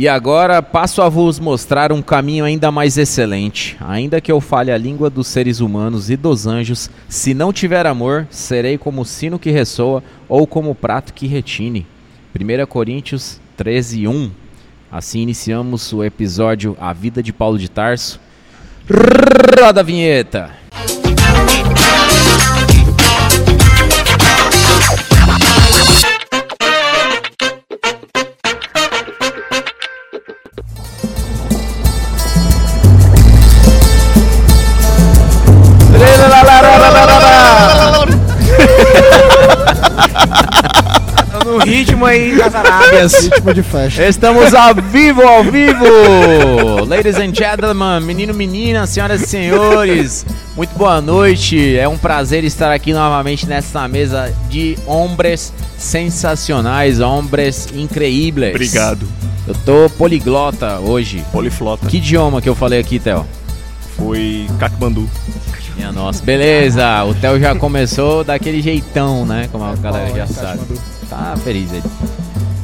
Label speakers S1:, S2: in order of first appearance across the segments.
S1: E agora passo a vos mostrar um caminho ainda mais excelente. Ainda que eu fale a língua dos seres humanos e dos anjos, se não tiver amor, serei como o sino que ressoa ou como o prato que retine. 1 Coríntios 13, 1. Assim iniciamos o episódio A Vida de Paulo de Tarso. Roda a vinheta!
S2: No ritmo aí das Arábias.
S3: Ritmo de festa.
S1: Estamos ao vivo, ao vivo! Ladies and gentlemen, menino, menina, senhoras e senhores, muito boa noite. É um prazer estar aqui novamente nessa mesa de hombres sensacionais, hombres increíbles.
S4: Obrigado.
S1: Eu tô poliglota hoje.
S4: Poliflota.
S1: Que idioma que eu falei aqui, Theo?
S4: Foi Katmandu.
S1: Minha nossa, beleza. O Theo já começou daquele jeitão, né? Como a galera já sabe. Tá feliz ele.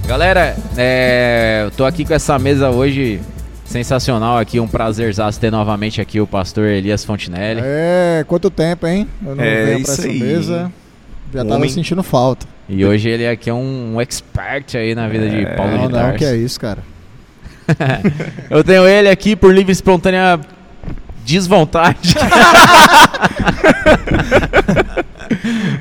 S1: Galera, é, eu tô aqui com essa mesa hoje sensacional aqui, um prazerzaço ter novamente aqui o pastor Elias Fontinelli.
S3: É, quanto tempo, hein? Eu não
S4: É,
S3: venho pra
S4: isso
S3: essa
S4: aí.
S3: mesa. Já tava
S4: Homem.
S3: sentindo falta.
S1: E hoje ele aqui é um, um expert aí na vida de
S4: É,
S1: Paulo
S3: não,
S1: de
S3: não,
S1: Tarso.
S3: que é isso, cara.
S1: Eu tenho ele aqui por livre e espontânea desvontade.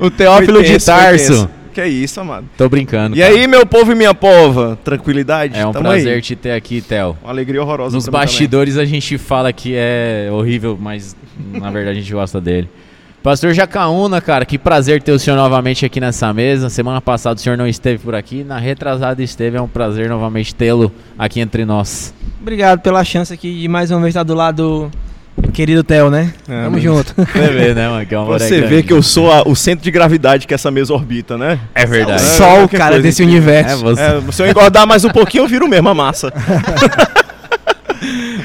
S1: o Teófilo de Tarso.
S4: Que é isso, amado.
S1: Tô brincando.
S4: E
S1: cara.
S4: aí, meu povo e minha pova? Tranquilidade?
S1: É um
S4: Tamo
S1: prazer
S4: aí.
S1: te ter aqui, Theo.
S4: Uma alegria horrorosa.
S1: Nos bastidores a gente fala que é horrível, mas na verdade a gente gosta dele. Pastor Jacaúna, cara, que prazer ter o senhor novamente aqui nessa mesa. Semana passada o senhor não esteve por aqui, na retrasada esteve. É um prazer novamente tê-lo aqui entre nós.
S2: Obrigado pela chance aqui de mais uma vez estar do lado do querido Theo, né?
S4: É,
S2: Tamo junto.
S1: Você vê, né, mano? Que é uma.
S4: Você vê que eu sou a- o centro de gravidade que essa mesa orbita, né?
S1: É verdade.
S4: É,
S2: Só o
S4: qualquer
S2: cara desse.
S1: É,
S2: universo.
S1: você
S4: É, se eu engordar mais um pouquinho, eu viro mesmo a massa.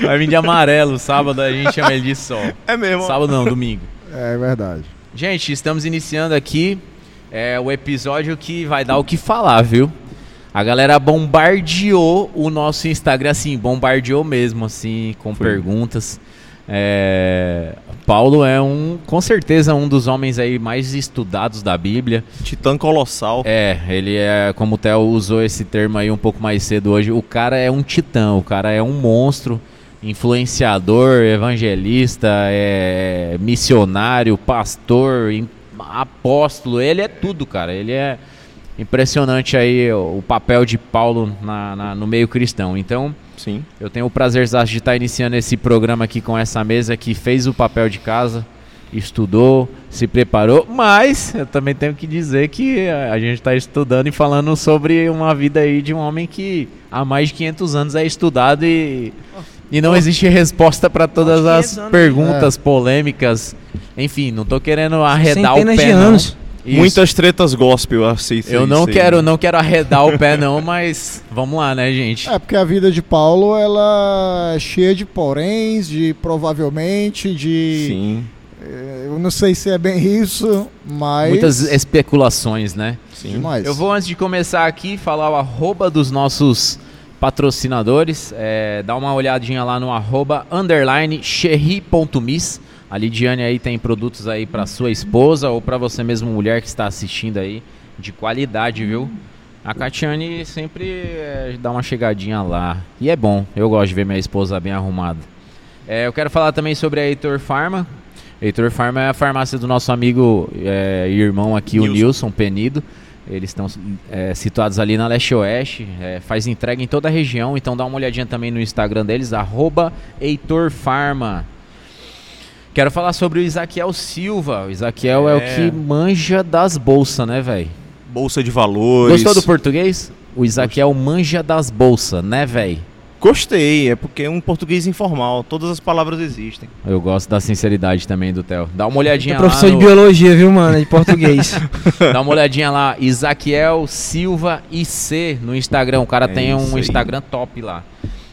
S1: vai vir de amarelo. Sábado a gente chama ele de sol.
S4: É mesmo.
S1: Sábado não, domingo.
S3: É verdade.
S1: Gente, estamos iniciando aqui é, o episódio que vai dar o que falar, viu? A galera bombardeou o nosso Instagram, assim, bombardeou mesmo, assim, com
S4: Foi.
S1: perguntas. É, Paulo é um, com certeza, um dos homens aí mais estudados da Bíblia.
S4: Titã colossal.
S1: É, ele é, como o Theo usou esse termo aí um pouco mais cedo hoje, o cara é um titã, o cara é um monstro, influenciador, evangelista, é missionário, pastor, apóstolo, ele é tudo, cara. Ele é impressionante aí o o papel de Paulo na- na- no meio cristão. Então,
S4: Sim.
S1: eu tenho o prazer de estar iniciando esse programa aqui com essa mesa que fez o papel de casa, estudou, se preparou, mas eu também tenho que dizer que a a gente está estudando e falando sobre uma vida aí de um homem que há mais de 500 anos é estudado e, e não existe resposta para todas as
S2: 500 anos.
S1: perguntas polêmicas. Enfim, não tô querendo arredar
S2: Centenas
S1: o pé
S2: de
S1: não. Isso.
S4: Muitas tretas gospel, eu aceito
S1: Eu
S4: isso
S1: não
S4: aí.
S1: quero, não quero arredar o pé não, mas vamos lá, né, gente?
S3: É porque a vida de Paulo, ela é cheia de poréns, de provavelmente, de...
S4: Sim,
S3: eh, Eu não sei se é bem isso, mas...
S1: Muitas especulações, né?
S4: sim.
S3: Demais.
S1: Eu vou, antes de começar aqui, falar o arroba dos nossos patrocinadores. É, dá uma olhadinha lá no arroba underline cherry.miss. A Lidiane aí tem produtos aí para sua esposa ou para você mesmo, mulher que está assistindo aí, de qualidade, viu? A Catiane sempre é, dá uma chegadinha lá. E é bom, eu gosto de ver minha esposa bem arrumada. É, eu quero falar também sobre a Heitor Pharma. Heitor Pharma é a farmácia do nosso amigo é, e irmão aqui, o
S4: Nilson.
S1: Nilson Penido. Eles estão é, situados ali na Leste Oeste, é, faz entrega em toda a região, então dá uma olhadinha também no Instagram deles, arroba Heitor Pharma. Quero falar sobre o Isaquiel Silva. O Isaquiel é, o
S4: É.
S1: que manja das bolsas, né, velho?
S4: Bolsa de valores.
S1: Gostou do português? O Isaquiel manja das bolsas, né, velho?
S4: Gostei, é porque é um português informal. Todas as palavras existem.
S1: Eu gosto da sinceridade também do Theo. Dá uma olhadinha
S2: É
S1: lá.
S2: professor de
S1: no-
S2: biologia, viu, mano? De português.
S1: Dá uma olhadinha lá, Isaquiel Silva IC no Instagram. O cara
S4: É
S1: tem um
S4: aí.
S1: Instagram top lá.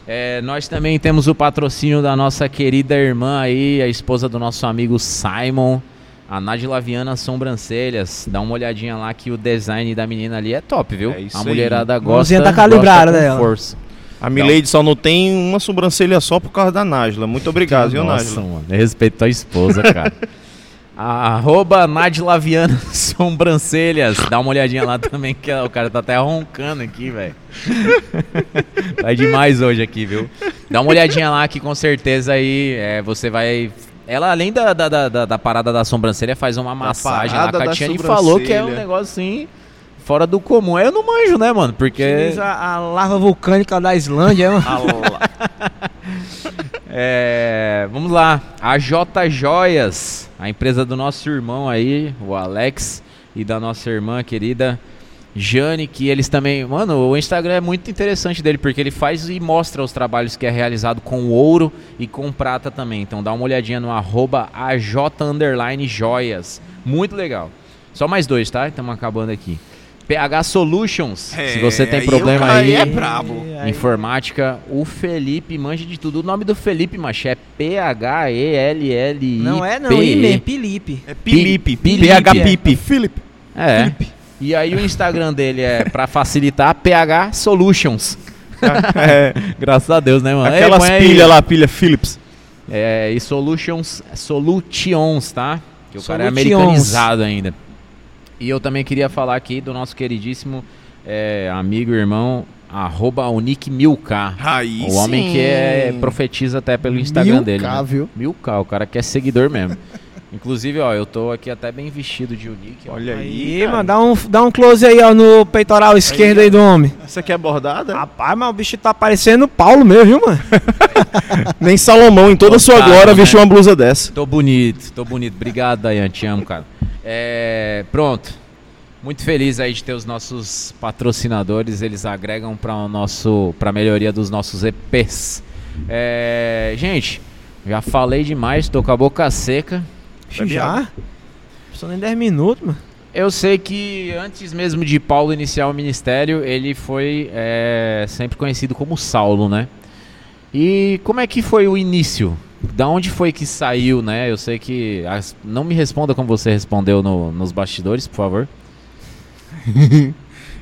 S1: É, nós também temos o patrocínio da nossa querida irmã aí, a esposa do nosso amigo Simon, a Nádia Viana Sobrancelhas. Dá uma olhadinha lá que o design da menina ali é top, viu?
S4: É isso
S1: a
S4: aí.
S1: mulherada gosta.
S2: Mãozinha tá calibrada
S1: gosta com
S2: dela.
S1: Força.
S4: A Milady só não tem uma sobrancelha só por causa da Nájila. Muito obrigado, viu,
S1: Nossa,
S4: Nájila?
S1: mano. Respeito a esposa, cara. Arroba Nadlaviana Sobrancelhas. Dá uma olhadinha lá também, que o cara tá até roncando aqui, velho. tá demais hoje aqui, viu? Dá uma olhadinha lá que com certeza aí é, você vai. Ela, além da, da, da, da- da parada da sobrancelha, faz uma massagem lá. A Catiane falou que é um negócio assim. Fora do comum. Eu não manjo, né, mano? Porque.
S2: Utiliza a lava vulcânica da Islândia, mano.
S1: É, vamos lá. A J Joias, a empresa do nosso irmão aí, o Alex, e da nossa irmã querida Jane, que eles também. Mano, o Instagram é muito interessante dele, porque ele faz e mostra os trabalhos que é realizado com ouro e com prata também. Então dá uma olhadinha no arroba AJ joias. Muito legal. Só mais dois, tá? Estamos acabando aqui. PH Solutions, se você tem
S4: aí
S1: problema
S4: cara
S1: aí.
S4: é brabo.
S2: Aí-
S1: Informática, o Felipe manja de tudo. O nome do Felipe, macho, é P-H-E-L-L-I.
S2: Não é não, Imer, Felipe.
S4: É Pilipe.
S1: Pilipe.
S4: PH Pipe.
S3: Felipe.
S1: É. E aí o Instagram dele é, pra facilitar, PH Solutions.
S4: É,
S1: Graças a Deus, né, mano? Ei,
S4: aquelas
S1: aí.
S4: pilhas lá, pilha Philips.
S1: É, e Solutions, Solutions, tá? Que o cara é
S2: Solutions.
S1: americanizado ainda. E eu também queria falar aqui do nosso queridíssimo é, amigo e irmão, arroba Unique Milka.
S4: Aí
S1: O homem que é, profetiza até pelo Instagram dele.
S3: Milka,
S1: né?
S3: viu?
S1: Milka, o cara que é seguidor mesmo. Inclusive, ó, eu tô aqui até bem vestido de Unique. ó.
S4: Olha aí.
S2: Aí,
S4: cara.
S2: mano, dá um, dá um close aí, ó, no peitoral esquerdo aí do homem.
S4: Isso aqui é bordada?
S2: Rapaz, mas o bicho tá parecendo Paulo mesmo, viu, mano?
S4: Nem Salomão, em toda a sua
S1: Otário,
S4: glória,
S1: né?
S4: vestiu uma blusa dessa.
S1: Tô bonito, tô bonito. Obrigado, Dayan, te amo, cara. É, pronto. Muito feliz aí de ter os nossos patrocinadores, eles agregam para o nosso, para melhoria dos nossos EPs. É, gente, já falei demais, tô com a boca seca.
S2: Já? Só nem 10 minutos, mano.
S1: Eu sei que antes mesmo de Paulo iniciar o ministério, ele foi é, sempre conhecido como Saulo, né? E como é que foi o início? Da onde foi que saiu, né? Eu sei que. as- não me responda como você respondeu no- nos bastidores, por favor.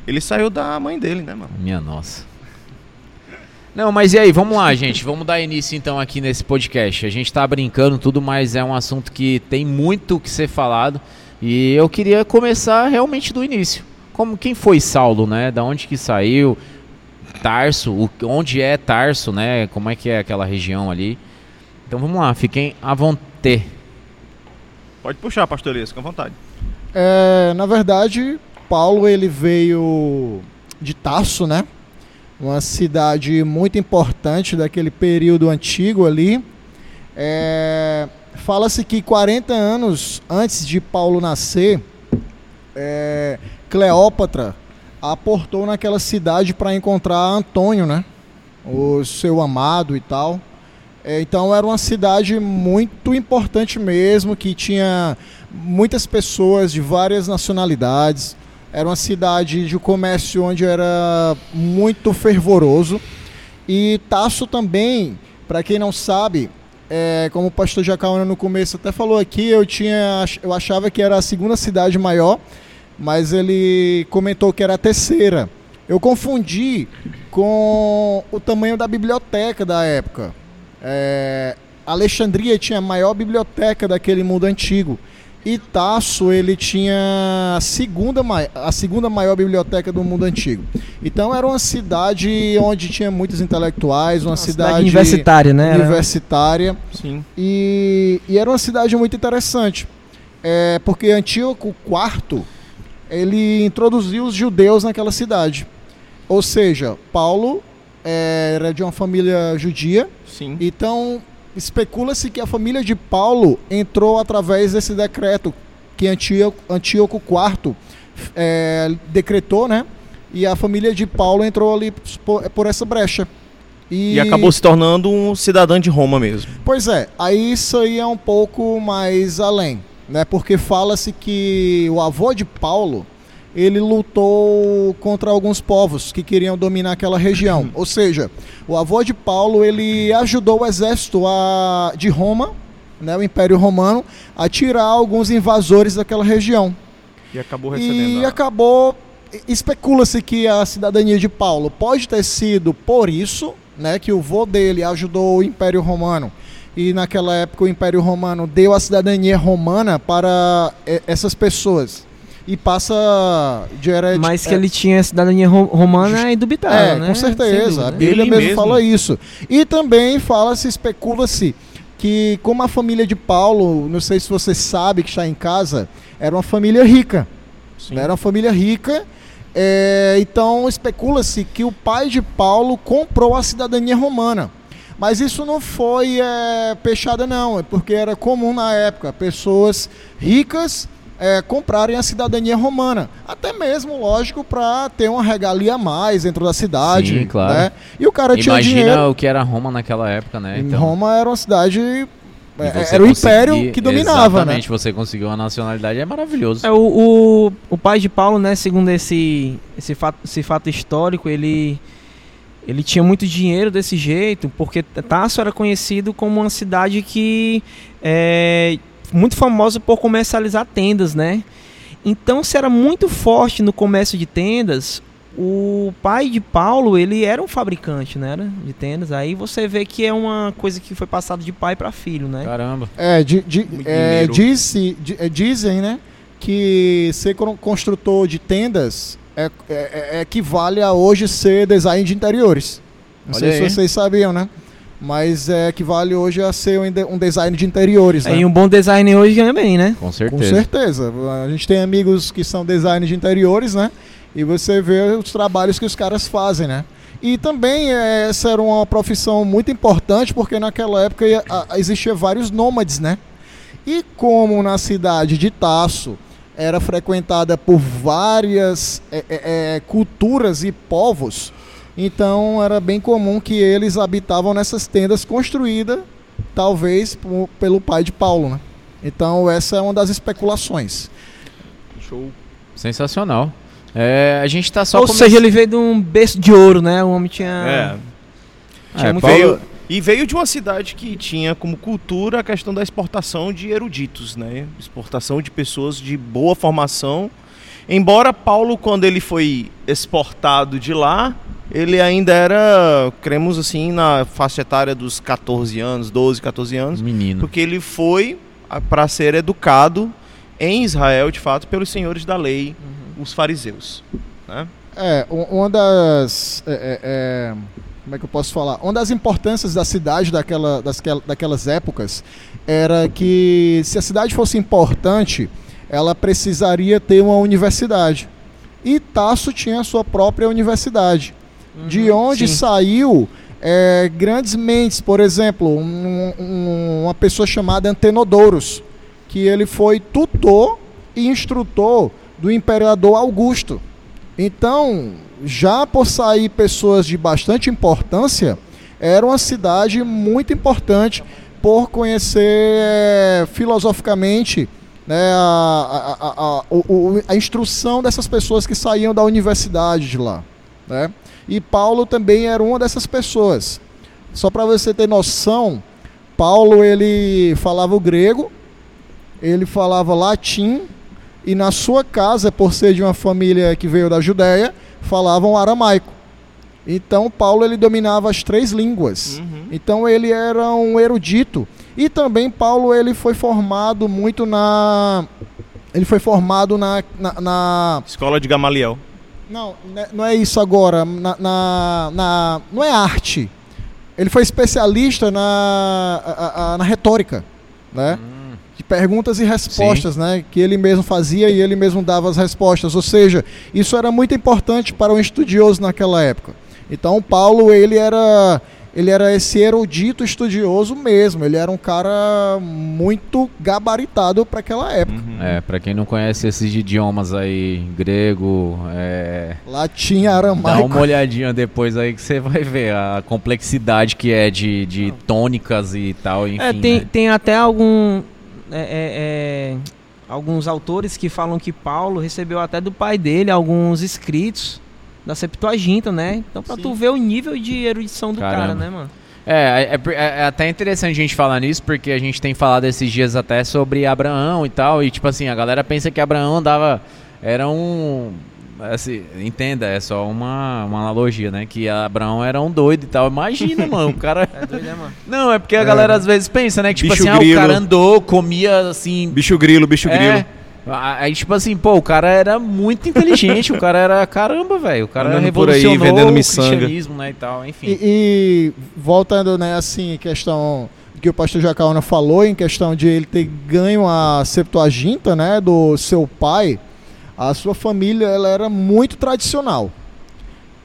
S4: Ele saiu da mãe dele, né, mano?
S1: Minha nossa. Não, mas e aí, vamos lá, gente. Vamos dar início então aqui nesse podcast. A gente tá brincando tudo, mas é um assunto que tem muito o que ser falado. E eu queria começar realmente do início. Como quem foi Saulo, né? Da onde que saiu? Tarso, o- onde é Tarso, né? Como é que é aquela região ali? Então vamos lá, fiquem à vontade.
S4: Pode puxar, pastor Elias, com vontade.
S3: É, na verdade, Paulo ele veio de Tarso, né? Uma cidade muito importante daquele período antigo ali. É, Fala-se que 40 anos antes de Paulo nascer, é, Cleópatra aportou naquela cidade para encontrar Antônio, né? O seu amado e tal. É, então era uma cidade muito importante mesmo, que tinha muitas pessoas de várias nacionalidades. Era uma cidade de comércio onde era muito fervoroso. E Tasso também, para quem não sabe, é, como o pastor Jacaúna no começo até falou aqui, eu, tinha, eu achava que era a segunda cidade maior, mas ele comentou que era a terceira. Eu confundi com o tamanho da biblioteca da época. É, Alexandria tinha a maior biblioteca daquele mundo antigo. E Tasso, ele tinha a segunda, a segunda maior biblioteca do mundo antigo. Então era uma cidade onde tinha muitos intelectuais, uma, cidade,
S2: universitária, né?
S3: Universitária.
S4: Sim.
S3: E, e era uma cidade muito interessante. É, porque Antíoco IV, ele introduziu os judeus naquela cidade. Ou seja, Paulo era de uma família judia,
S4: Sim.
S3: então especula-se que a família de Paulo entrou através desse decreto que Antíoco, Antíoco IV é, decretou, né? E a família de Paulo entrou ali por, por essa brecha.
S4: E acabou se tornando um cidadão de Roma mesmo.
S3: Pois é, aí isso aí é um pouco mais além, né? Porque fala-se que o avô de Paulo, ele lutou contra alguns povos que queriam dominar aquela região. Ou seja, o avô de Paulo, ele ajudou o exército a, de Roma, né, o Império Romano, a tirar alguns invasores daquela região.
S4: E acabou recebendo.
S3: E
S4: a-
S3: acabou especula-se que a cidadania de Paulo pode ter sido por isso, né, que o vô dele ajudou o Império Romano e naquela época o Império Romano deu a cidadania romana para eh, essas pessoas e passa de hered...
S2: Mas que ele tinha cidadania ro- romana é indubitável,
S3: é,
S2: né?
S3: com certeza.
S2: dúvida.
S3: A Bíblia
S4: Ele
S3: mesmo,
S4: mesmo.
S3: fala isso. E também fala-se, especula-se que como a família de Paulo, não sei se você sabe que está em casa, era uma família rica.
S4: Sim.
S3: Era uma família rica. é, então especula-se que o pai de Paulo comprou a cidadania romana. Mas isso não foi é, peixada, não, é porque era comum na época pessoas ricas é, comprarem a cidadania romana. Até mesmo, lógico, para ter uma regalia a mais dentro da cidade.
S1: Sim, claro.
S3: né? E o cara tinha
S1: Imagina
S3: dinheiro.
S1: o que era Roma naquela época, né? Então,
S3: Roma era uma cidade. é, Era o império que dominava, né?
S1: Exatamente, você conseguiu uma nacionalidade, é maravilhoso.
S2: É, o, o, o pai de Paulo, né, segundo esse, esse, fato, esse fato histórico, ele, ele tinha muito dinheiro desse jeito, porque Tasso era conhecido como uma cidade que é muito famosa por comercializar tendas, né? Então, se era muito forte no comércio de tendas, o pai de Paulo, ele era um fabricante, né, era, de tendas. Aí você vê que é uma coisa que foi passada de pai para filho, né?
S1: Caramba.
S3: É, di- di-
S4: Muito
S3: é, disse- di- é, dizem, né, que ser con- construtor de tendas é, é- é- equivale a hoje ser design de interiores. Não
S1: Olha
S3: sei
S1: aí.
S3: se vocês sabiam, né? Mas é, equivale hoje a ser um, um design de interiores, né?
S2: Aí um bom design hoje ganha bem, né?
S1: Com
S3: Com
S1: certeza.
S3: certeza. A gente tem amigos que são design de interiores, né? E você vê os trabalhos que os caras fazem, né? E também eh, essa era uma profissão muito importante porque naquela época existia vários nômades, né? E como na cidade de Taço era frequentada por várias eh, eh, eh, culturas e povos, então era bem comum que eles habitavam nessas tendas construídas, talvez por- pelo pai de Paulo, né? Então essa é uma das especulações.
S4: Show.
S1: Sensacional. É, a gente tá só
S2: Ou
S1: come-
S2: seja, ele veio de um berço de ouro, né? O homem tinha.
S4: É.
S2: tinha
S1: É,
S2: muito
S1: Paulo-
S4: Veio, e veio de uma cidade que tinha como cultura a questão da exportação de eruditos, né? Exportação de pessoas de boa formação. Embora Paulo, quando ele foi exportado de lá, ele ainda era, cremos assim, na faixa etária dos 14 anos, 12, 14 anos,
S1: Menino.
S4: porque ele foi para ser educado em Israel, de fato, pelos senhores da lei, os fariseus. Né?
S3: É, uma das. é, é, é, como é que eu posso falar? Uma das importâncias da cidade daquela, das, daquelas épocas era que se a cidade fosse importante, ela precisaria ter uma universidade. E Tasso tinha a sua própria universidade. De onde
S2: Sim.
S3: saiu é, grandes mentes, por exemplo, um- um- uma pessoa chamada Antenodorus, que ele foi tutor e instrutor do imperador Augusto. Então, já por sair pessoas de bastante importância, era uma cidade muito importante por conhecer é, filosoficamente né, a, a- a- a instrução dessas pessoas que saíam da universidade de lá. Né? E Paulo também era uma dessas pessoas. Só para você ter noção, Paulo ele falava o grego, ele falava latim e na sua casa, por ser de uma família que veio da Judéia, falavam aramaico. Então Paulo ele dominava as três línguas.
S4: Uhum.
S3: Então ele era um erudito. E também Paulo ele foi formado muito na ele foi formado na, na, na-
S4: Escola de Gamaliel.
S3: Não, né, não é isso agora. Na, na, na- não é arte. Ele foi especialista na, a- a- na retórica, né? De perguntas e respostas, né? Que ele mesmo fazia e ele mesmo dava as respostas. Ou seja, isso era muito importante para um estudioso naquela época. Então, Paulo, ele era, ele era esse erudito estudioso mesmo. Ele era um cara muito gabaritado para aquela época.
S4: Uhum.
S1: É, pra quem não conhece esses idiomas aí, grego, é,
S3: Latim,
S1: dá
S3: aramaico.
S1: uma olhadinha depois aí que você vai ver a complexidade que é de, de tônicas e tal, enfim.
S2: É, tem,
S1: né?
S2: tem até algum. é, é, é, alguns autores que falam que Paulo recebeu até do pai dele alguns escritos da Septuaginta, né? Então pra
S3: Sim.
S2: tu ver o nível de erudição do cara,
S1: Caramba.
S2: né, mano?
S1: É, é, é- é até interessante a gente falar nisso, porque a gente tem falado esses dias até sobre Abraão e tal, e tipo assim, a galera pensa que Abraão dava. Era um. assim, entenda, é só uma, uma analogia, né? Que Abraão era um doido e tal. Imagina, mano, o cara.
S2: É doido, né, mano?
S1: Não, é porque a galera às vezes pensa, né? Que tipo
S4: Bicho
S1: assim, ah, o
S4: grilo.
S1: cara andou, comia assim.
S4: Bicho grilo, bicho
S1: é,
S4: grilo.
S1: Aí, tipo assim, pô, o cara era muito inteligente, o cara era caramba, velho. O cara
S4: Andando por aí,
S1: revolucionou
S4: vendendo
S1: o
S4: miçanga.
S1: cristianismo, né, e tal, enfim.
S3: E, e voltando, né, assim, em questão que o pastor Jacaúna falou, em questão de ele ter ganho a Septuaginta, né, do seu pai, a sua família, ela era muito tradicional.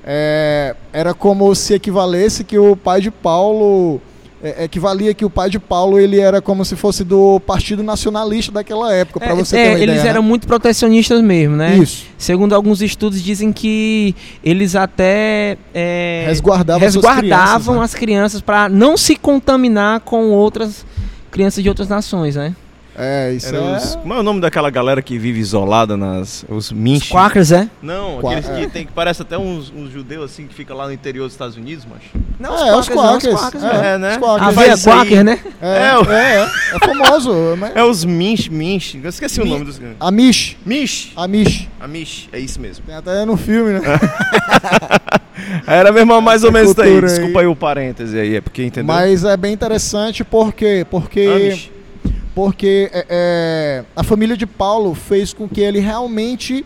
S3: É, era como se equivalesse que o pai de Paulo, é, equivalia que o pai de Paulo, ele era como se fosse do Partido Nacionalista daquela época, para
S2: É,
S3: você
S2: é,
S3: ter uma
S2: eles
S3: ideia,
S2: eram
S3: né?
S2: muito protecionistas mesmo, né?
S3: Isso,
S2: Segundo alguns estudos, dizem que eles até é,
S3: resguardavam,
S2: resguardavam
S3: crianças, né?
S2: as crianças para não se contaminar com outras crianças de outras nações, né?
S3: É, isso
S4: Era
S3: é...
S4: os- como é o nome daquela galera que vive isolada nas. Os
S2: Os
S4: minch?
S2: Quakers, é?
S4: Não,
S3: Qua-
S4: aqueles
S3: é.
S4: que tem que parece até uns, uns judeus assim que fica lá no interior dos Estados Unidos, mas.
S2: Não,
S3: é, os Quakers.
S2: Quakers,
S3: é,
S4: é, né?
S3: Os Quakers.
S2: A veia. Quaker, né?
S3: É,
S4: É, o-
S3: é, é, é famoso. mas-
S4: É os minch, minch. Eu esqueci o nome dos.
S3: Amish.
S4: Mish.
S3: Amish.
S4: Amish, é isso mesmo.
S3: Tem até no filme, né?
S4: Era mesmo mais ou
S3: Essa
S4: menos isso aí. Desculpa aí o parêntese aí, é porque entendeu?
S3: Mas é bem interessante porque, porque,
S4: Amish.
S3: Porque é, é, a família de Paulo fez com que ele realmente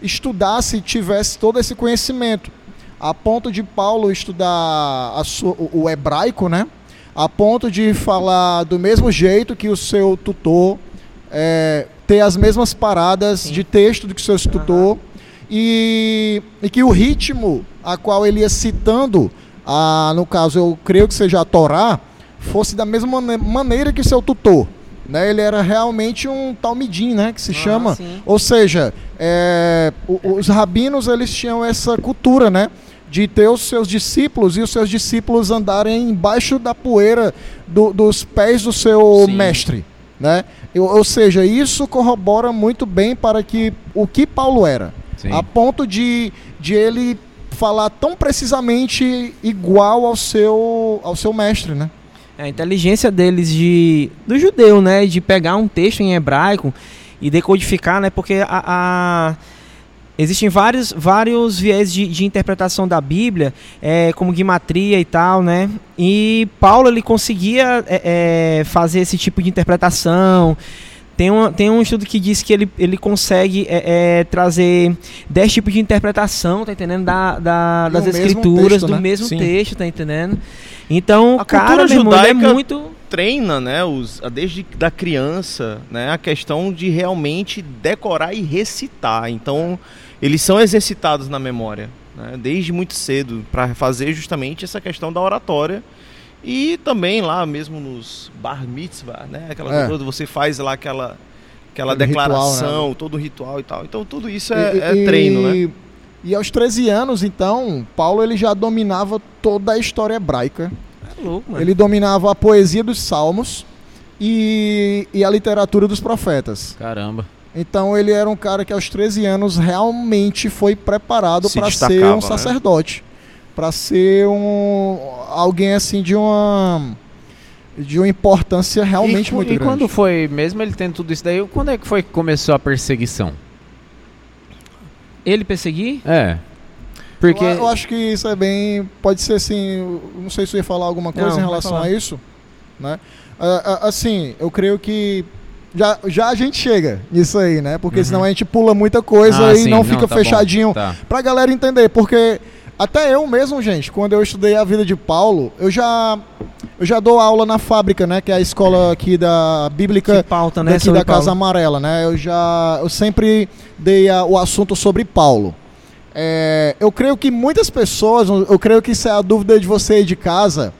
S3: estudasse e tivesse todo esse conhecimento. A ponto de Paulo estudar sua- o, o hebraico, né? A ponto de falar do mesmo jeito que o seu tutor, é, ter as mesmas paradas
S2: Sim.
S3: de texto do que o seu tutor. E, e que o ritmo a qual ele ia citando, a, no caso eu creio que seja a Torá, fosse da mesma mane- maneira que seu tutor. Né? Ele era realmente um talmidim, né? Que se
S2: Aham,
S3: chama.
S2: sim.
S3: Ou seja, é, os rabinos eles tinham essa cultura, né? De ter os seus discípulos e os seus discípulos andarem embaixo da poeira do- dos pés do seu
S1: Sim.
S3: mestre, né? Eu- ou seja, isso corrobora muito bem para que o que Paulo era,
S1: Sim.
S3: a ponto de, de ele falar tão precisamente igual ao seu ao seu mestre, né?
S2: É, A inteligência deles de do judeu, né, de pegar um texto em hebraico e decodificar, né, porque a, a- existem vários vários viés de, de interpretação da Bíblia, é, como guimatria e tal, né, e Paulo ele conseguia é, é, fazer esse tipo de interpretação. Tem um, tem um estudo que diz que ele, ele consegue é, é, trazer 10 tipos de interpretação, tá entendendo? Da, da- das
S3: o mesmo
S2: escrituras,
S3: texto,
S2: do
S3: né?
S2: mesmo
S4: Sim.
S2: texto, tá entendendo? Então,
S4: A
S2: cara,
S4: cultura
S2: meu irmão, é
S4: judaica-
S2: muito.
S4: treina, né, os, a- desde da criança, né, a questão de realmente decorar e recitar. Então, eles são exercitados na memória, né, desde muito cedo, para fazer justamente essa questão da oratória. E também lá mesmo nos bar mitzvah, né, aquela
S3: É.
S4: coisa você faz lá aquela aquela
S3: Aquele ritual,
S4: declaração,
S3: né?
S4: todo o ritual e tal. Então, tudo isso é,
S3: E-
S4: é
S3: e-
S4: treino, né?
S3: E aos 13 anos, então, Paulo ele já dominava toda a história hebraica.
S2: É louco, mano.
S3: Ele dominava a poesia dos salmos e, e a literatura dos profetas.
S1: Caramba.
S3: Então ele era um cara que aos 13 anos realmente foi preparado para ser um
S4: né?
S3: Para ser um alguém assim de uma de uma importância realmente
S1: e,
S3: muito
S1: e
S3: grande.
S1: quando foi, mesmo ele tendo tudo isso daí, quando é que foi que começou a perseguição?
S2: Ele perseguir?
S1: É. Porque.
S3: Eu, eu acho que isso é bem. Pode ser assim. eu Não sei se você ia falar alguma coisa
S2: Não,
S3: em relação a isso. Né? Assim, eu creio que. Já, já a gente chega nisso aí, né? Porque
S1: Uhum.
S3: senão a gente pula muita coisa
S1: Ah,
S3: e
S1: sim,
S3: não fica
S1: tá bom.
S3: fechadinho
S1: Tá.
S3: pra galera entender. Porque até eu mesmo, gente, quando eu estudei a vida de Paulo, eu já. Eu já dou aula na fábrica, né? Que é a escola aqui da Bíblica
S2: Que pauta, né?
S3: daqui da Casa
S2: Paulo.
S3: Amarela, né? Eu já, eu sempre dei a- o assunto sobre Paulo. É, eu creio que muitas pessoas, eu creio que isso é a dúvida de você aí de casa,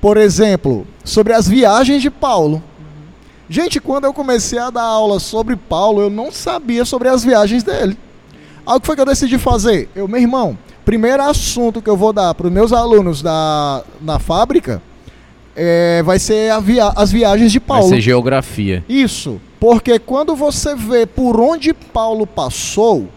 S3: por exemplo, sobre as viagens de Paulo. Gente, quando eu comecei a dar aula sobre Paulo, eu não sabia sobre as viagens dele. Aí o que foi que eu decidi fazer? Eu, meu irmão, primeiro assunto que eu vou dar para os meus alunos da, na fábrica é, vai ser via- as viagens de
S1: Vai
S3: Paulo.
S1: ser geografia.
S3: Isso, porque quando você vê por onde Paulo passou,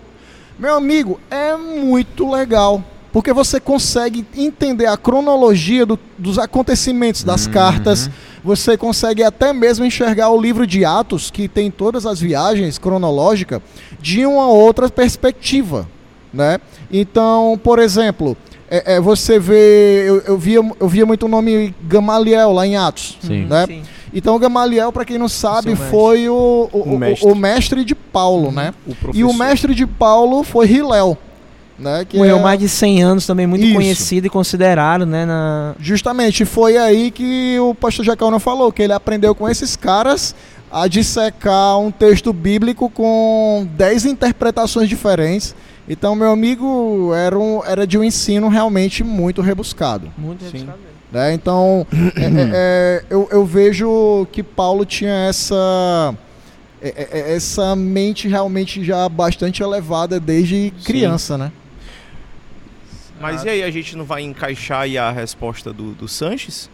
S3: meu amigo, é muito legal. Porque você consegue entender a cronologia do- dos acontecimentos das
S1: Uhum.
S3: cartas. Você consegue até mesmo enxergar o livro de Atos, que tem todas as viagens cronológicas, de uma outra perspectiva. né? Então, por exemplo, é, é, você vê, eu, eu, via, eu via muito o nome Gamaliel lá em Atos,
S1: Sim.
S3: né?
S2: Sim.
S3: Então, Gamaliel, para quem não sabe,
S2: mestre.
S3: foi o, o,
S4: O mestre.
S3: o mestre de Paulo, né?
S4: O
S3: E o mestre de Paulo foi Hilel, né? Que
S2: Morreu
S3: é-
S2: mais de 100 anos também, muito
S3: Isso.
S2: conhecido e considerado, né? Na...
S3: Justamente, foi aí que o pastor Jacaúna falou, que ele aprendeu com esses caras a dissecar um texto bíblico com 10 interpretações diferentes. Então, meu amigo, era, um, era de um ensino realmente muito rebuscado.
S2: Muito
S4: Sim.
S2: rebuscado mesmo.
S3: Né? Então, é- é- é, eu, eu vejo que Paulo tinha essa, é- é- essa mente realmente já bastante elevada desde criança, né?
S4: Mas e aí, a gente não vai encaixar aí a resposta do, do Sanches?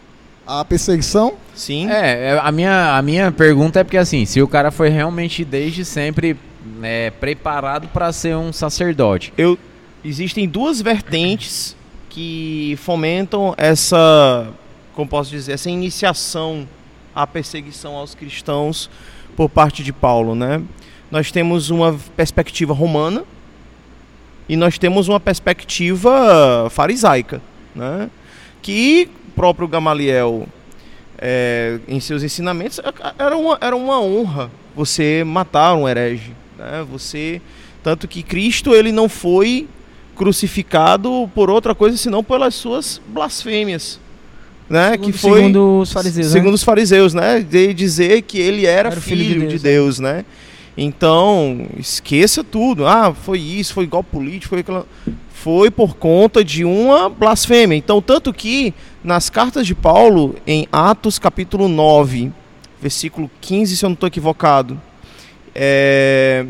S3: A perseguição,
S4: Sim.
S1: É, a minha, a minha pergunta é porque assim, se o cara foi realmente desde sempre né, preparado para ser um sacerdote.
S4: Eu, existem duas vertentes que fomentam essa, como posso dizer, essa iniciação à perseguição aos cristãos por parte de Paulo, né? Nós temos uma perspectiva romana e nós temos uma perspectiva farisaica, né? Que próprio Gamaliel, é, em seus ensinamentos, era uma, era uma honra você matar um herege, né? Você tanto que Cristo ele não foi crucificado por outra coisa senão pelas suas blasfêmias, né?
S2: Segundo-
S4: que foi
S2: segundo os fariseus, né?
S4: segundo os fariseus, né? De dizer que ele era,
S2: Era o
S4: filho, de Deus, né? Então, esqueça tudo. Ah, foi isso, foi igual político, foi aquela... Foi por conta de uma blasfêmia. Então, tanto que nas cartas de Paulo, em Atos capítulo 9, versículo 15, se eu não estou equivocado, é,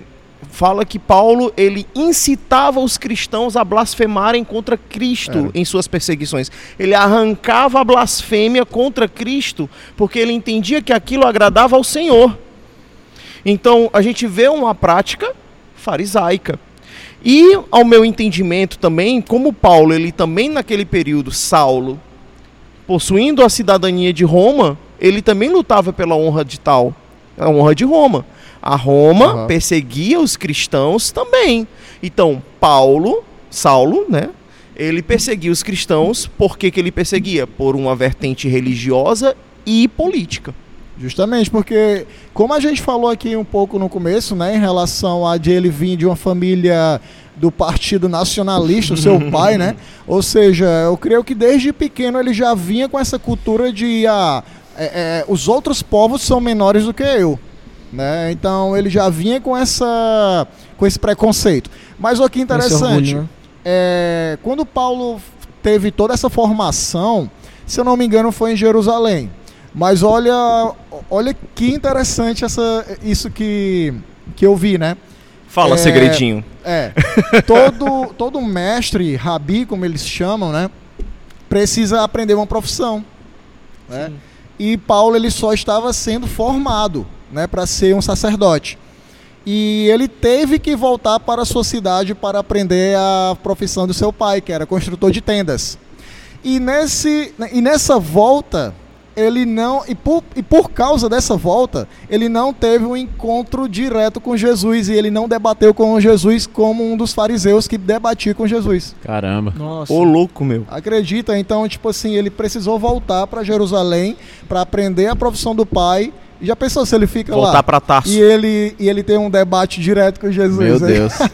S4: fala que Paulo ele incitava os cristãos a blasfemarem contra Cristo em suas perseguições. Ele arrancava a blasfêmia contra Cristo porque ele entendia que aquilo agradava ao Senhor. Então a gente vê uma prática farisaica. E ao meu entendimento também, como Paulo, ele também naquele período, Saulo, possuindo a cidadania de Roma, ele também lutava pela honra de tal, a honra de Roma. A Roma
S3: Aham.
S4: perseguia os cristãos também. Então, Paulo, Saulo, né? Ele perseguia os cristãos, por que, que ele perseguia? Por uma vertente religiosa e política.
S3: Justamente, porque como a gente falou aqui um pouco no começo, né, em relação a de ele vir de uma família do Partido Nacionalista, o seu pai, né? Ou seja, eu creio que desde pequeno ele já vinha com essa cultura de ah, é, é, os outros povos são menores do que eu. Né? Então ele já vinha com essa com esse preconceito. Mas o que
S2: Esse
S3: interessante,
S2: orgulho, né?
S3: é, quando Paulo teve toda essa formação, se eu não me engano, foi em Jerusalém. Mas olha, olha que interessante essa, isso que, que eu vi, né?
S4: Fala,
S3: É,
S4: segredinho.
S3: É, todo, todo mestre, rabi, como eles chamam, né? Precisa aprender uma profissão. Né? E Paulo ele só estava sendo formado, né, para ser um sacerdote. E ele teve que voltar para a sua cidade para aprender a profissão do seu pai, que era construtor de tendas. E, nesse, e nessa volta, ele não. E por, e por causa dessa volta, ele não teve um encontro direto com Jesus. E ele não debateu com Jesus como um dos fariseus que debatia com Jesus.
S1: Caramba.
S2: Nossa.
S4: Ô, louco, meu.
S3: Acredita? Então, tipo assim, ele precisou voltar para Jerusalém para aprender a profissão do pai. Já pensou se ele fica
S4: Voltar
S3: lá?
S4: pra Tarso.
S3: E ele, e ele tem um debate direto com Jesus.
S1: Meu
S3: né?
S1: Deus.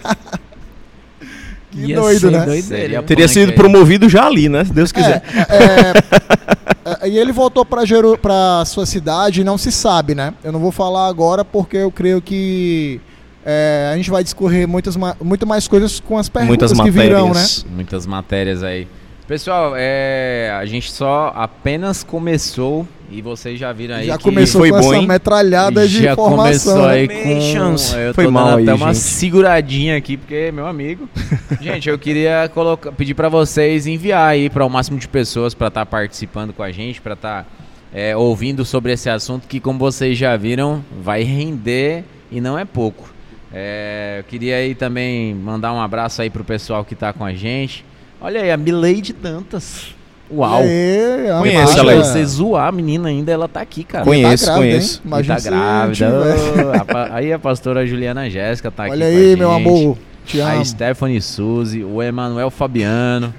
S3: Que
S2: Ia
S3: doido, né?
S2: doideira.
S1: Seria
S4: Teria sido
S1: aí.
S4: promovido já ali, né? Se Deus quiser.
S3: É, é, e ele voltou para Jeru pra sua cidade e não se sabe, né? Eu não vou falar agora porque eu creio que é, a gente vai discorrer muitas, ma- muito mais coisas com as perguntas
S4: Muitas
S3: que virão, né?
S4: matérias.
S1: Muitas matérias aí. Pessoal, é, a gente só apenas começou e vocês já viram aí
S3: Já
S1: que
S3: começou
S4: foi
S3: com
S4: bom,
S3: essa
S4: hein?
S3: metralhada de
S1: já
S3: informação.
S1: começou aí com eu
S4: Foi
S1: tô
S4: mal
S1: dando
S4: aí,
S1: até uma
S4: gente.
S1: seguradinha aqui porque meu amigo. gente, eu queria colocar, pedir para vocês enviar aí para o máximo de pessoas para estar participando com a gente, para estar é, ouvindo sobre esse assunto que, como vocês já viram, vai render e não é pouco. É, eu queria aí também mandar um abraço aí pro pessoal que tá com a gente. Olha aí, a Milady Dantas. Uau!
S3: Amada.
S4: Conheço,
S1: Se
S4: ela aí.
S1: você zoar a menina ainda, ela tá aqui, cara.
S4: Conheço,
S3: Tá grávida,
S4: conheço.
S3: hein?
S1: E tá grávida. a aí a pastora Juliana Jéssica tá
S3: Olha
S1: aqui.
S3: aí,
S1: com a
S3: meu
S1: gente.
S3: amor. Te
S1: a
S3: amo.
S1: Stephanie Suzy, o Emanuel Fabiano,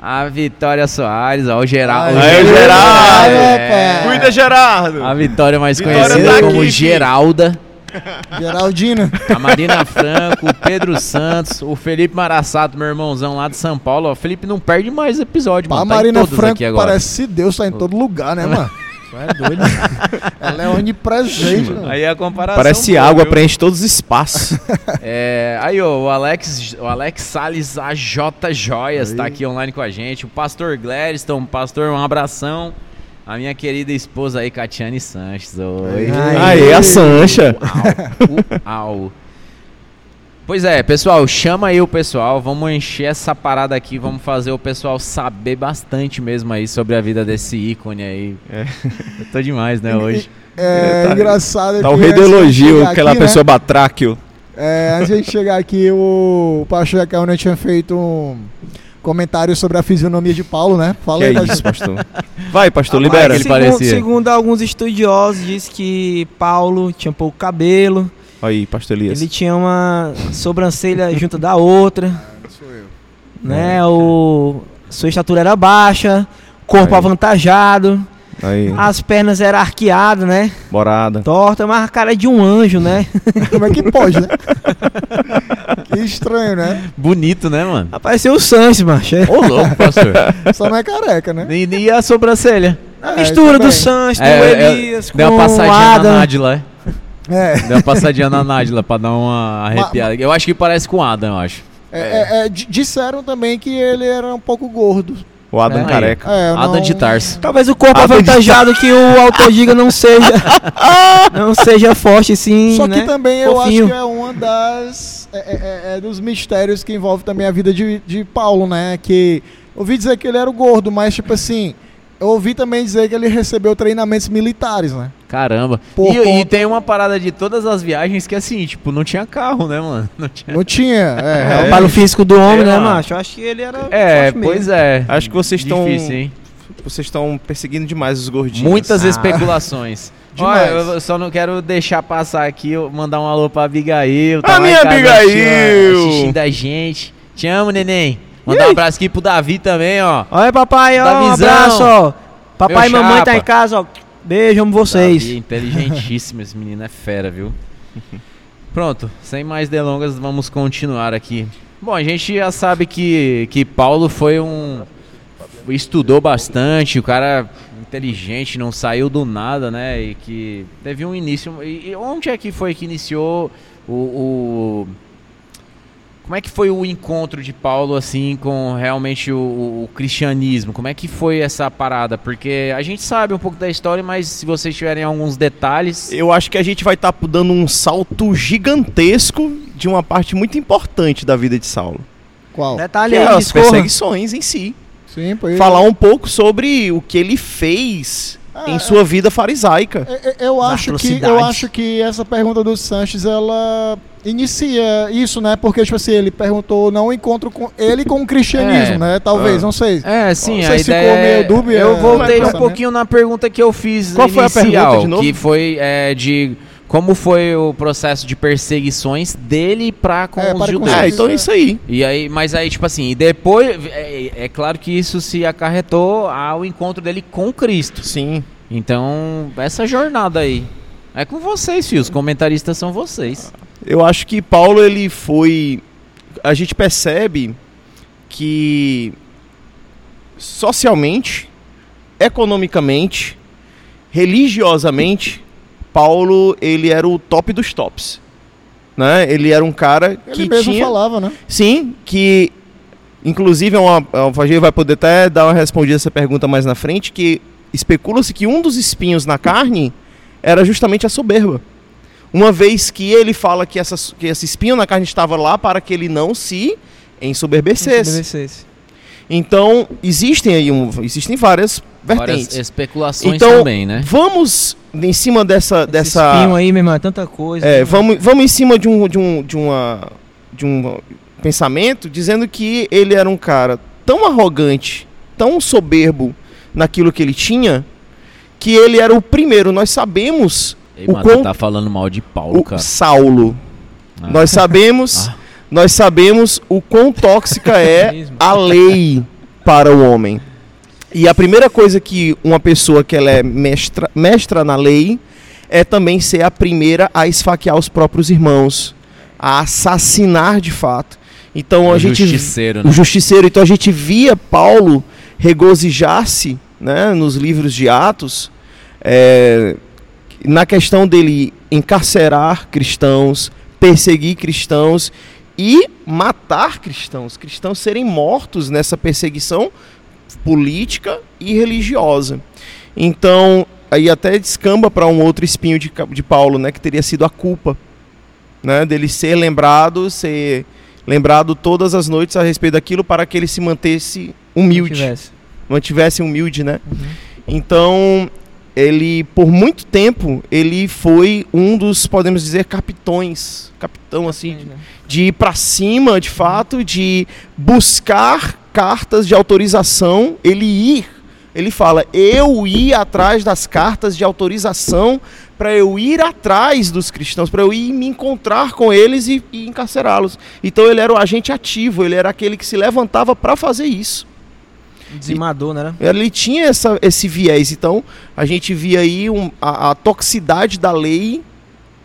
S1: a Vitória Soares, ó, o Geraldo.
S3: Aí,
S4: Aí, Geraldo.
S3: rapaz.
S4: Cuida, Gerardo!
S1: A Vitória mais
S4: Vitória
S1: conhecida
S4: tá
S1: como
S4: aqui,
S1: Geralda.
S3: Geraldino.
S1: A Marina Franco, o Pedro Santos, o Felipe Marassato, meu irmãozão lá de São Paulo. Ó, o Felipe não perde mais episódio,
S3: A
S1: mano. Tá em
S3: Marina
S1: todos
S3: Franco
S1: aqui agora.
S3: parece Deus, tá em todo lugar, né, mano?
S2: É doido.
S3: Ela é onipresente, mano.
S1: Aí a comparação.
S4: Parece
S1: boa,
S4: água,
S1: viu?
S4: preenche todos os espaços.
S1: É, aí, ó, o Alex, o Alex Salles AJ Joias tá aqui online com a gente. O pastor Gladstone, pastor, um abração. A minha querida esposa aí, Catiane Sanches. Oi.
S2: Ai.
S4: Aí, a Sancha.
S1: Uau, uau. Pois é, pessoal, chama aí o pessoal, vamos encher essa parada aqui, vamos fazer o pessoal saber bastante mesmo aí sobre a vida desse ícone aí.
S4: É.
S1: Eu tô demais, né, hoje.
S3: É,
S4: Tá-
S3: engraçado
S4: Tá o rei do elogio, aquela
S3: aqui, né,
S4: pessoa batráquio.
S3: É, antes de gente chegar aqui, o pastor Jacaúna tinha feito um comentário sobre a fisionomia de Paulo, né? Fala
S4: Que
S3: aí,
S4: é isso, pastor? Vai, pastor,
S1: Ah,
S4: libera.
S1: ele
S2: segundo,
S1: parecia.
S2: segundo alguns estudiosos, diz que Paulo tinha pouco cabelo,
S4: Aí, pastor Elias.
S2: ele tinha uma sobrancelha junto da outra,
S3: Sou eu.
S2: né? O sua estatura era baixa, corpo
S4: Aí.
S2: avantajado,
S4: Aí,
S2: as pernas eram arqueadas, né?
S4: borada.
S2: Torta, mas a cara é de um anjo, né?
S3: Como é que pode, né? que estranho, né?
S1: Bonito, né, mano?
S2: Apareceu o Sanches, macho. É
S1: Ô, louco, pastor.
S3: Só não é careca, né?
S1: E, e a sobrancelha?
S2: A
S3: É,
S2: mistura do Sanches, do
S1: É, é,
S2: Elias com
S1: Deu uma passadinha na
S2: Adam.
S1: Nádila.
S3: É.
S1: Deu uma passadinha na Nádila pra dar uma arrepiada. Eu acho que parece com o Adam, eu acho.
S3: É, é, é, disseram também que ele era um pouco gordo.
S4: O Adam
S1: É.
S4: careca.
S3: É, eu
S1: Adam
S3: não-
S1: de Tarso.
S2: Talvez o corpo
S4: Adam
S2: avantajado que o autor diga não seja não seja forte, sim,
S3: Só que
S2: né?
S3: também eu
S2: Fofinho.
S3: acho que é uma das. É, é- é dos mistérios que envolve também a vida de, de Paulo, né? Que ouvi dizer que ele era o gordo, mas tipo assim. Eu ouvi também dizer que ele recebeu treinamentos militares, né?
S1: Caramba.
S3: Por
S1: E, e
S3: conta-
S1: tem uma parada de todas as viagens que assim, tipo, não tinha carro, né, mano? Não tinha.
S3: Não tinha.
S2: É,
S3: É,
S2: o palo físico do homem,
S1: É,
S2: né, macho? Eu acho que ele era
S1: É,
S2: forte mesmo.
S1: pois é.
S4: Acho que vocês estão.
S1: Difícil, hein?
S4: Vocês estão perseguindo demais os gordinhos.
S1: Muitas
S2: Ah.
S1: especulações.
S3: Demais.
S1: Olha, eu só não quero deixar passar aqui, eu mandar um alô pra Abigail.
S4: A
S1: lá em
S4: minha
S1: casa
S4: Abigail!
S1: Assistindo a gente. Te amo, neném. Mandar um abraço aqui pro Davi também, ó.
S2: Olha, papai, ó, um abraço, ó. Papai e
S1: Meu
S2: mamãe tá
S1: chapa.
S2: em casa, ó. Beijo, amo vocês.
S1: Davi, inteligentíssimo, esse menino é fera, viu? Pronto, sem mais delongas, vamos continuar aqui. Bom, a gente já sabe que, que Paulo foi um. estudou bastante, o cara inteligente, não saiu do nada, né? E que teve um início. E, e onde é que foi que iniciou o, o- Como é que foi o encontro de Paulo, assim, com realmente o, o- o cristianismo? Como é que foi essa parada? Porque a gente sabe um pouco da história, mas se vocês tiverem alguns detalhes.
S4: Eu acho que a gente vai estar dando um salto gigantesco de uma parte muito importante da vida de Saulo.
S3: Qual?
S4: Que
S2: Detalhe
S4: é
S2: aí,
S4: as
S2: discorra.
S4: perseguições em si.
S3: Sim, pois
S4: Falar um pouco sobre o que ele fez
S3: Ah,
S4: em
S3: é.
S4: sua vida farisaica.
S3: É, é, Eu
S2: As
S3: acho, que, eu acho que essa pergunta do Sanches, ela inicia isso, né? Porque, tipo assim, ele perguntou não o encontro com ele com o cristianismo,
S1: É.
S3: né? Talvez,
S4: Ah.
S3: não sei.
S1: É, sim,
S3: Não
S1: a
S3: sei se
S1: ideia
S3: ficou meio
S1: é-
S3: dúbia,
S1: Eu voltei
S3: mas-
S1: um pouquinho na pergunta que eu fiz
S4: Qual foi a
S1: inicial,
S4: pergunta de novo?
S1: que foi é, de como foi o processo de perseguições dele pra com
S3: É,
S1: os
S3: para com
S1: judeus.
S4: É, então é isso aí.
S1: E aí, mas aí, tipo assim, e depois, é, é claro que isso se acarretou ao encontro dele com Cristo.
S4: Sim.
S1: Então, essa jornada aí. É com vocês, filhos. Os comentaristas são vocês.
S4: Eu acho que Paulo ele foi. A gente percebe que socialmente, economicamente, religiosamente, Paulo ele era o top dos tops. Né? Ele era um cara que
S3: Ele mesmo
S4: tinha.
S3: falava, né?
S4: Sim, que inclusive é uma, é uma- a gente vai poder até dar uma respondida a essa pergunta mais na frente, que especula-se que um dos espinhos na carne era justamente a soberba. Uma vez que ele fala que, essa, que esse espinho na carne estava lá para que ele não se ensoberbecesse.
S2: Ensoberbecesse.
S4: Então, existem aí um, existem várias
S1: Várias
S4: vertentes.
S1: especulações
S4: Então,
S1: também, né?
S4: Vamos em cima dessa
S2: Esse
S4: dessa
S2: espinho aí, meu irmão, é tanta coisa.
S4: é,
S2: né?
S4: vamos, vamos em cima de um, de, um, de, uma, de um pensamento dizendo que ele era um cara tão arrogante, tão soberbo naquilo que ele tinha, que ele era o primeiro. Nós sabemos
S1: Ei,
S4: o
S1: mano,
S4: quão-
S1: tá falando mal de Paulo,
S4: o
S1: cara.
S4: Saulo.
S1: Ah.
S4: Nós sabemos, nós sabemos o quão tóxica é a lei para o homem. E a primeira coisa que uma pessoa que ela é mestra, mestra na lei é também ser a primeira a esfaquear os próprios irmãos, a assassinar de fato. Então
S1: O
S4: a gente
S1: justiceiro, né?
S4: o justiceiro. Então a gente via Paulo regozijar-se né, nos livros de Atos é, na questão dele encarcerar cristãos, perseguir cristãos e matar cristãos, cristãos serem mortos nessa perseguição política e religiosa. Então, aí até descamba para um outro espinho de, de Paulo, né, que teria sido a culpa, né, dele ser lembrado, ser lembrado todas as noites a respeito daquilo para que ele se mantesse humilde,
S2: Tivesse.
S4: mantivesse humilde, né?
S2: Uhum.
S4: Então, ele por muito tempo ele foi um dos, podemos dizer, capitões, capitão assim, de, de ir para cima, de fato, de buscar cartas de autorização, ele ir, ele fala, eu ir atrás das cartas de autorização para eu ir atrás dos cristãos, para eu ir me encontrar com eles e, e encarcerá-los. Então ele era o agente ativo, ele era aquele que se levantava para fazer isso.
S2: Dizimador, né?
S4: Ele tinha essa, esse viés, então a gente via aí um- a, a toxicidade da lei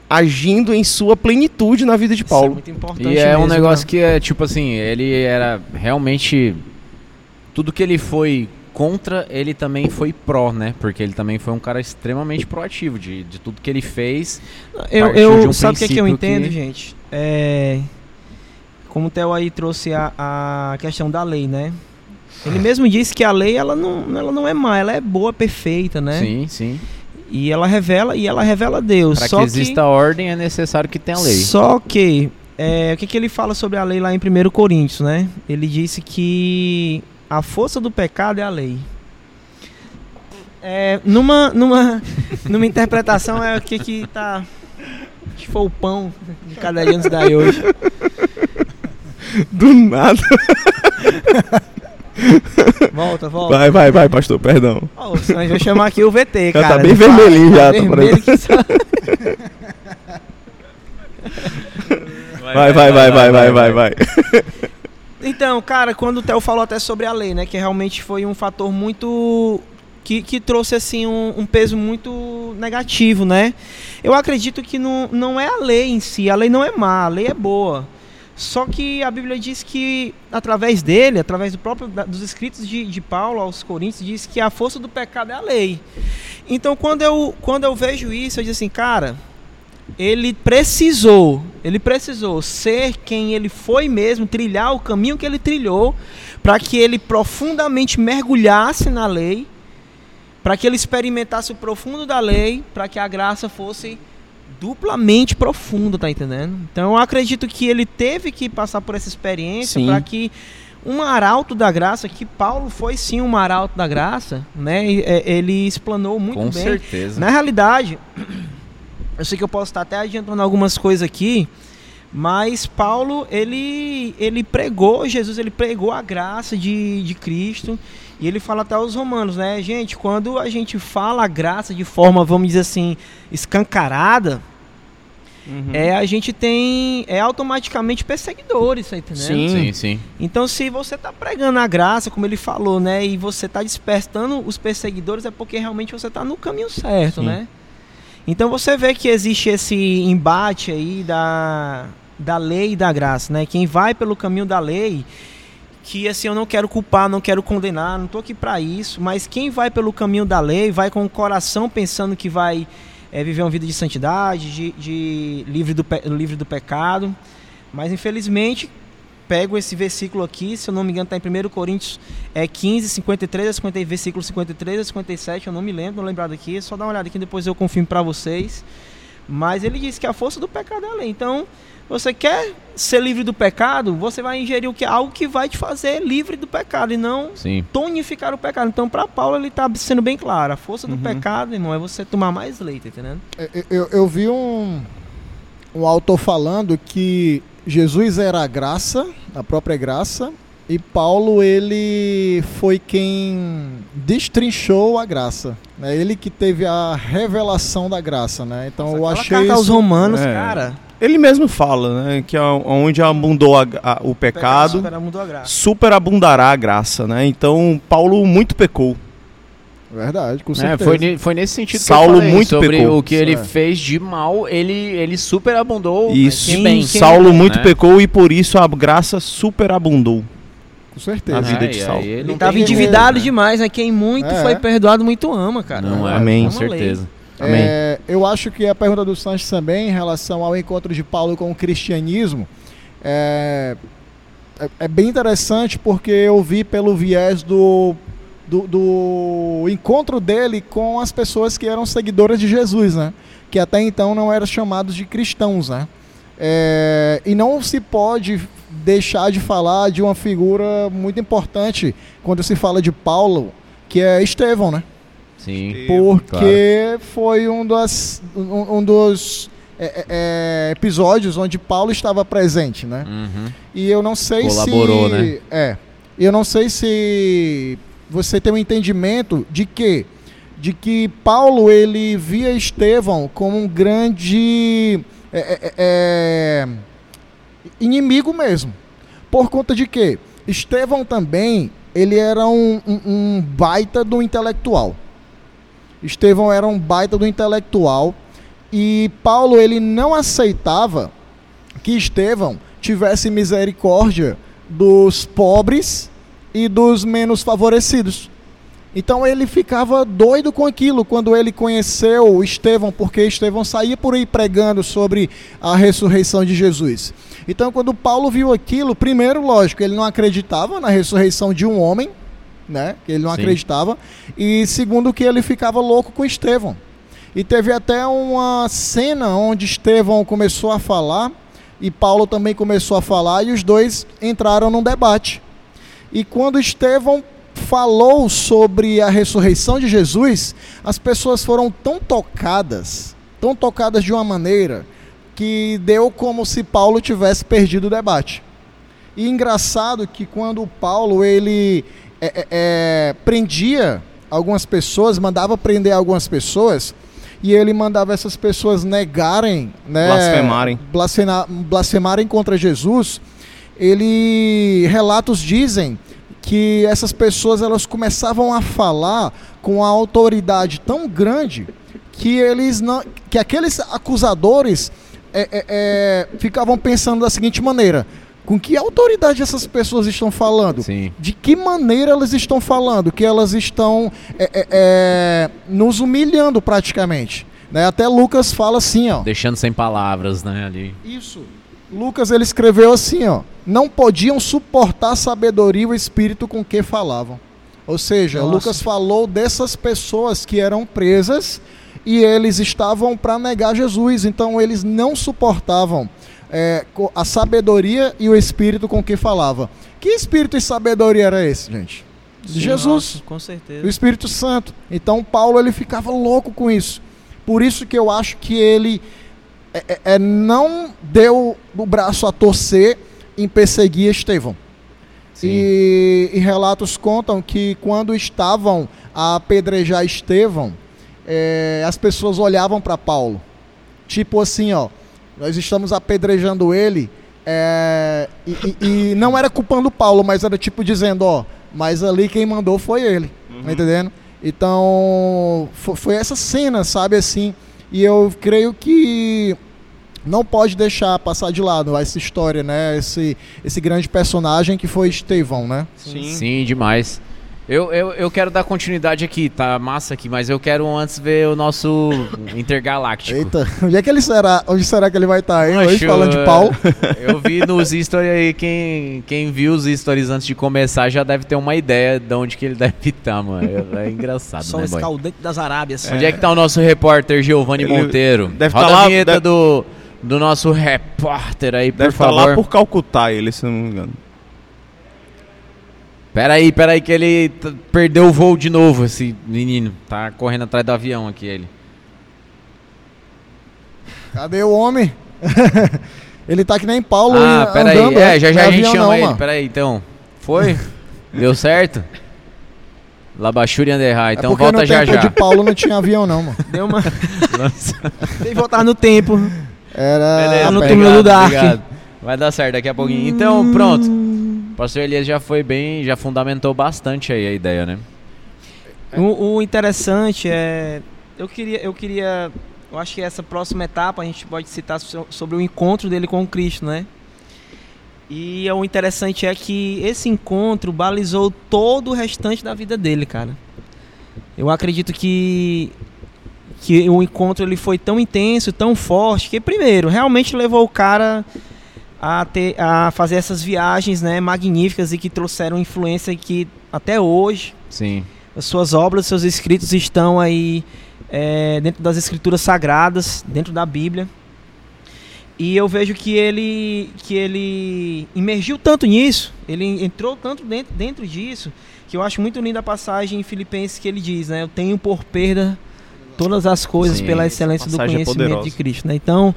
S4: agindo em sua plenitude na vida de
S2: Isso é
S4: Paulo.
S2: muito importante
S1: E é um
S2: mesmo,
S1: negócio
S2: né?
S1: que é tipo assim, ele era realmente. Tudo que ele foi contra, ele também foi pró, né? Porque ele também foi um cara extremamente proativo de, de tudo que ele fez.
S2: Eu, eu
S1: de um
S2: sabe o que, é que eu entendo,
S1: que-
S2: gente? É, como o Theo aí trouxe a, a questão da lei, né? Ele mesmo disse que a lei ela não, ela não é má, ela é boa, perfeita, né?
S1: Sim, sim.
S2: E ela revela e ela revela Deus.
S1: Para
S2: só
S1: que exista ordem é necessário que tenha lei.
S2: Só que é, o que, que ele fala sobre a lei lá em 1 Coríntios, né? Ele disse que a força do pecado é a lei. É, numa, numa, numa interpretação é o que que tá. Que foi o pão de cada dia nos daí hoje.
S4: Do nada.
S2: Volta, volta.
S4: Vai, vai, vai, pastor, perdão.
S2: Ó, nós vamos chamar aqui o VT,
S4: Já
S2: cara.
S4: tá bem vermelhinho já, tá
S2: vermelho
S4: Vai, vai, vai, vai, vai, vai, vai.
S2: Então, cara, quando o Theo falou até sobre a lei, né? Que realmente foi um fator muito. Que, que trouxe, assim, um, um peso muito negativo, né? Eu acredito que não, não é a lei em si. A lei não é má, a lei é boa. Só que a Bíblia diz que, através dele, através do próprio, dos escritos de, de Paulo aos Coríntios, diz que a força do pecado é a lei. Então, quando eu, quando eu vejo isso, eu digo assim, cara, ele precisou, ele precisou ser quem ele foi mesmo, trilhar o caminho que ele trilhou, para que ele profundamente mergulhasse na lei, para que ele experimentasse o profundo da lei, para que a graça fosse duplamente profunda, tá entendendo? Então eu acredito que ele teve que passar por essa experiência para que um arauto da graça, que Paulo foi sim um arauto da graça, né? é, Ele explanou muito
S1: Com
S2: bem.
S1: certeza.
S2: Na realidade, eu sei que eu posso estar até adiantando algumas coisas aqui, mas Paulo, ele, ele pregou Jesus, ele pregou a graça de, de Cristo, e ele fala até aos romanos, né? Gente, quando a gente fala a graça de forma, vamos dizer assim, escancarada, é a gente tem, é automaticamente perseguidores, tá entendendo?
S4: Sim.
S1: Sim, sim.
S2: Então, se você está pregando a graça, como ele falou, né, e você está despertando os perseguidores, é porque realmente você está no caminho certo,
S4: Sim.
S2: né? Então você vê que existe esse embate aí da, da lei e da graça, né? Quem vai pelo caminho da lei, que assim eu não quero culpar, não quero condenar, não estou aqui para isso, mas quem vai pelo caminho da lei, vai com o coração pensando que vai é, viver uma vida de santidade, de, de livre, do, livre do pecado, mas infelizmente pego esse versículo aqui, se eu não me engano, está em 1 Coríntios é 15, 53 a 50, versículo 53 a 57, eu não me lembro, não lembrado aqui, só dá uma olhada aqui, depois eu confirmo para vocês. Mas ele diz que a força do pecado é a lei. Então, você quer ser livre do pecado, você vai ingerir o que algo que vai te fazer livre do pecado e não
S1: Sim.
S2: tonificar o pecado. Então, para Paulo, ele está sendo bem claro. A força do
S4: Uhum.
S2: pecado, irmão, é você tomar mais leite, tá entendendo?
S3: Eu, eu- eu vi um, um autor falando que Jesus era a graça, a própria graça, e Paulo ele foi quem destrinchou a graça. É ele que teve a revelação da graça, né? Então eu
S2: Aquela
S3: achei
S2: carta aos
S3: isso,
S2: romanos,
S4: É.
S2: cara.
S4: Ele mesmo fala, né? Que é onde abundou a- a- o pecado,
S2: graça.
S4: superabundará a graça, né? Então, Paulo muito pecou.
S3: Verdade, com
S1: É,
S3: certeza.
S1: foi, ne- foi nesse sentido
S4: Saulo
S1: que eu falei,
S4: muito
S1: sobre
S4: pecou.
S1: o que ele
S3: É.
S1: fez de mal, ele, ele superabundou
S4: Isso.
S2: Quem-
S1: bem.
S4: Saulo muito
S1: né?
S4: pecou e por isso a graça superabundou.
S3: Com certeza.
S4: A vida
S1: É,
S4: de Saulo.
S1: ele
S2: Ele
S1: não
S2: tava
S1: tem
S2: endividado
S1: né?
S2: demais, né? Quem muito
S3: É.
S2: foi perdoado, muito ama, cara.
S1: Não é,
S4: Amém.
S1: com
S2: Uma lei.
S1: Amém.
S3: É, eu acho que a pergunta do Sanches também, em relação ao encontro de Paulo com o cristianismo, é, é, é bem interessante porque eu vi pelo viés do, do, do encontro dele com as pessoas que eram seguidoras de Jesus, né? Que até então não eram chamados de cristãos, né? É, e não se pode deixar de falar de uma figura muito importante quando se fala de Paulo, que é Estevão, né?
S1: Sim.
S3: Porque foi um, das, um, um dos é, é, é, episódios onde Paulo estava presente, né?
S1: Uhum.
S3: E eu não sei
S1: Colaborou,
S3: se.
S1: né?
S3: É. Eu não sei se você tem um entendimento de que de que Paulo ele via Estevão como um grande é, é, é, inimigo mesmo. Por conta de que Estevão também ele era um, um, um baita do intelectual. Estevão era um baita do intelectual e Paulo ele não aceitava que Estevão tivesse misericórdia dos pobres e dos menos favorecidos. Então ele ficava doido com aquilo quando ele conheceu Estevão, porque Estevão saía por aí pregando sobre a ressurreição de Jesus. Então quando Paulo viu aquilo, primeiro, lógico, ele não acreditava na ressurreição de um homem, né? Que ele não
S1: Sim.
S3: acreditava. E segundo que ele ficava louco com Estevão. E teve até uma cena onde Estevão começou a falar e Paulo também começou a falar e os dois entraram num debate. E quando Estevão falou sobre a ressurreição de Jesus, as pessoas foram tão tocadas, tão tocadas de uma maneira que deu como se Paulo tivesse perdido o debate. E engraçado que quando Paulo ele é, é, é, prendia algumas pessoas, mandava prender algumas pessoas, e ele mandava essas pessoas negarem, né,
S4: Blasfemarem.
S3: blasfemarem contra Jesus, ele relatos dizem que essas pessoas elas começavam a falar com a autoridade tão grande que eles não, que aqueles acusadores é, é, é, ficavam pensando da seguinte maneira: com que autoridade essas pessoas estão falando?
S1: Sim.
S3: De que maneira elas estão falando? Que elas estão é, é, é, nos humilhando praticamente. Né? Até Lucas fala assim, ó.
S1: Deixando sem palavras, né, ali.
S3: Isso. Lucas ele escreveu assim, ó: não podiam suportar a sabedoria e o espírito com que falavam. Ou seja,
S2: Nossa.
S3: Lucas falou dessas pessoas que eram presas e eles estavam para negar Jesus, então eles não suportavam é, a sabedoria e o espírito com que falava. Que espírito e sabedoria era esse, gente? Jesus
S2: Nossa, com
S3: o
S2: certeza.
S3: Espírito Santo. Então Paulo ele ficava louco com isso. Por isso que eu acho que ele é, é, é, não deu o braço a torcer em perseguir Estevão.
S1: Sim.
S3: E, e relatos contam que quando estavam a apedrejar Estevão, é, as pessoas olhavam para Paulo. Tipo assim, ó, nós estamos apedrejando ele. é, e, e- e não era culpando Paulo, mas era tipo dizendo, ó, mas ali quem mandou foi ele. Tá entendendo? Então, fo- foi essa cena, sabe assim? E eu creio que não pode deixar passar de lado essa história, né? Esse, esse grande personagem que foi Estevão, né?
S4: Sim.
S1: Sim, demais. Eu, eu, eu quero dar continuidade aqui, tá massa aqui, mas eu quero antes ver o nosso Intergaláctico.
S3: Eita, onde é que ele será? Onde será que ele vai estar, hein? Hoje
S1: Acho,
S3: falando de Paulo.
S1: Eu vi nos stories aí, quem, quem viu os stories antes de começar já deve ter uma ideia de onde que ele deve estar, mano. É, é engraçado,
S2: Só
S1: né,
S2: um
S1: boy?
S2: escaldante das Arábias.
S1: Onde é que tá o nosso repórter Giovanni
S4: Ele
S1: Monteiro?
S4: deve
S1: Roda
S4: tá lá-
S1: a vinheta
S4: deve-
S1: do, do nosso repórter aí, por
S4: Deve estar
S1: favor.
S4: lá por Calcutá, ele, se não me engano.
S1: Pera aí, pera aí que ele perdeu o voo de novo, esse menino. Tá correndo atrás do avião aqui, ele.
S3: Cadê o homem? ele tá que nem Paulo
S1: ah,
S3: em-
S1: pera aí.
S3: andando,
S1: É, já já a
S3: é
S1: gente chama
S3: não,
S1: ele.
S3: mano.
S1: Pera aí, então. Foi? Deu certo? Labachuri Anderrai, então
S3: é
S1: volta
S3: no
S1: já
S3: tempo
S1: já.
S3: de Paulo não tinha avião não, mano.
S2: Deu uma. Tem que voltar no tempo.
S3: Era.
S1: Beleza,
S2: Tá no túmulo do Dark.
S1: obrigado. Vai dar certo daqui a pouquinho. Então, pronto. O pastor Elias já foi bem, já fundamentou bastante aí a ideia, né?
S2: O, o interessante é. Eu queria, eu queria. Eu acho que essa próxima etapa a gente pode citar so- sobre o encontro dele com Cristo, né? E o interessante é que esse encontro balizou todo o restante da vida dele, cara. Eu acredito que que o encontro ele foi tão intenso, tão forte, que primeiro realmente levou o cara a ter a fazer essas viagens, né, magníficas e que trouxeram influência que até hoje
S1: Sim.
S2: as suas obras, seus escritos estão aí é, dentro das escrituras sagradas, dentro da Bíblia. E eu vejo que ele que ele imergiu tanto nisso, ele entrou tanto dentro, dentro disso, que eu acho muito linda a passagem em Filipenses que ele diz, né? Eu tenho por perda todas as coisas
S1: Sim,
S2: pela excelência do
S4: é
S2: conhecimento de
S4: poderosa.
S2: Cristo, né? Então,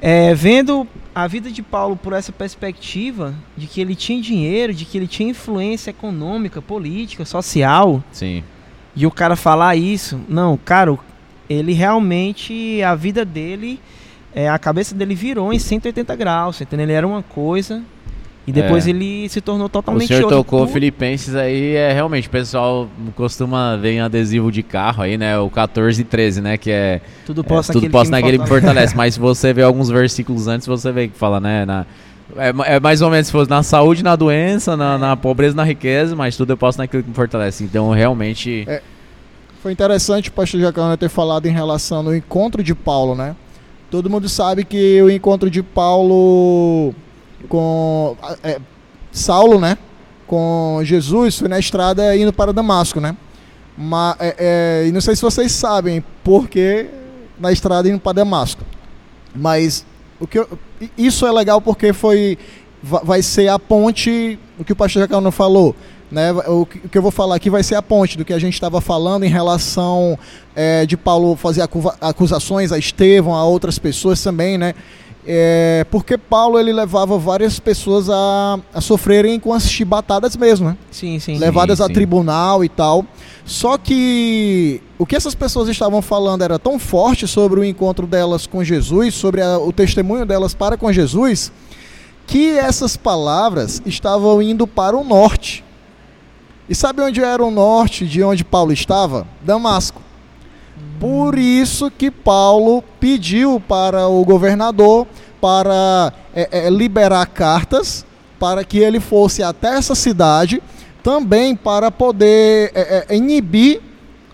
S2: é, vendo a vida de Paulo por essa perspectiva de que ele tinha dinheiro, de que ele tinha influência econômica, política, social,
S1: Sim.
S2: e o cara falar isso, não, cara, ele realmente, a vida dele, é, a cabeça dele virou em 180 graus, entendeu? Ele era uma coisa e depois
S1: É.
S2: ele se tornou
S1: O
S2: totalmente
S1: senhor
S2: outra.
S1: tocou
S2: Por-
S1: Filipenses aí, é realmente, o pessoal costuma ver em adesivo de carro aí, né? O 14 e 13, né? Que é,
S2: Tudo
S1: é,
S2: posso
S1: tudo
S2: naquele
S1: posso
S2: que me
S1: naquele que
S2: fortalece.
S1: fortalece. Mas se você vê alguns versículos antes, você vê que fala, né? Na, é, é mais ou menos se fosse na saúde, na doença, na, na pobreza, na riqueza, mas tudo eu posso naquilo que me fortalece. Então, realmente.
S3: É. Foi interessante o pastor Jacana ter falado em relação ao encontro de Paulo, né? Todo mundo sabe que o encontro de Paulo com é, Saulo, né? Com Jesus foi na estrada indo para Damasco, né? Mas, é, é, não sei se vocês sabem por que na estrada indo para Damasco. Mas o que eu- isso é legal porque foi va- vai ser a ponte, o que o pastor Jacana falou, né? O que eu vou falar aqui vai ser a ponte do que a gente estava falando em relação é, de Paulo fazer acusações a Estevão, a outras pessoas também, né? É, porque Paulo ele levava várias pessoas a, a sofrerem com as chibatadas mesmo, né?
S2: Sim, sim.
S3: levadas a
S1: sim.
S3: tribunal e tal. Só que o que essas pessoas estavam falando era tão forte sobre o encontro delas com Jesus, sobre a- o testemunho delas para com Jesus, que essas palavras estavam indo para o norte. E sabe onde era o norte de onde Paulo estava? Damasco. Por isso que Paulo pediu para o governador para é, é, liberar cartas para que ele fosse até essa cidade, também para poder é, é, inibir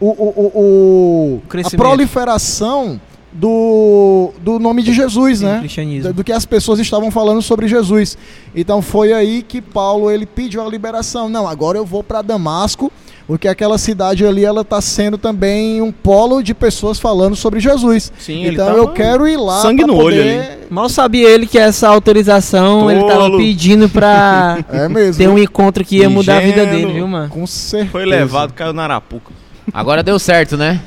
S3: o, o, o- a proliferação do, do nome de Jesus,
S2: Sim,
S3: né?
S2: cristianismo.
S3: do que as pessoas estavam falando sobre Jesus. Então foi aí que Paulo ele pediu a liberação. Não, agora eu vou para Damasco, porque aquela cidade ali ela está sendo também um polo de pessoas falando sobre Jesus.
S4: Sim, ele
S3: então eu quero ir lá
S4: sangue no olho
S3: poder-
S2: Mal sabia ele que essa autorização ele tava
S4: Tolo.
S2: pedindo pra
S3: É
S2: ter um encontro que ia mudar a vida dele, viu, mano?
S3: Com certeza.
S4: Foi levado, caiu na Arapuca.
S1: Agora deu certo, né?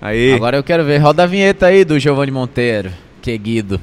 S4: Aí.
S1: Agora eu quero ver. Roda a vinheta aí do Giovanni Monteiro. Que guido.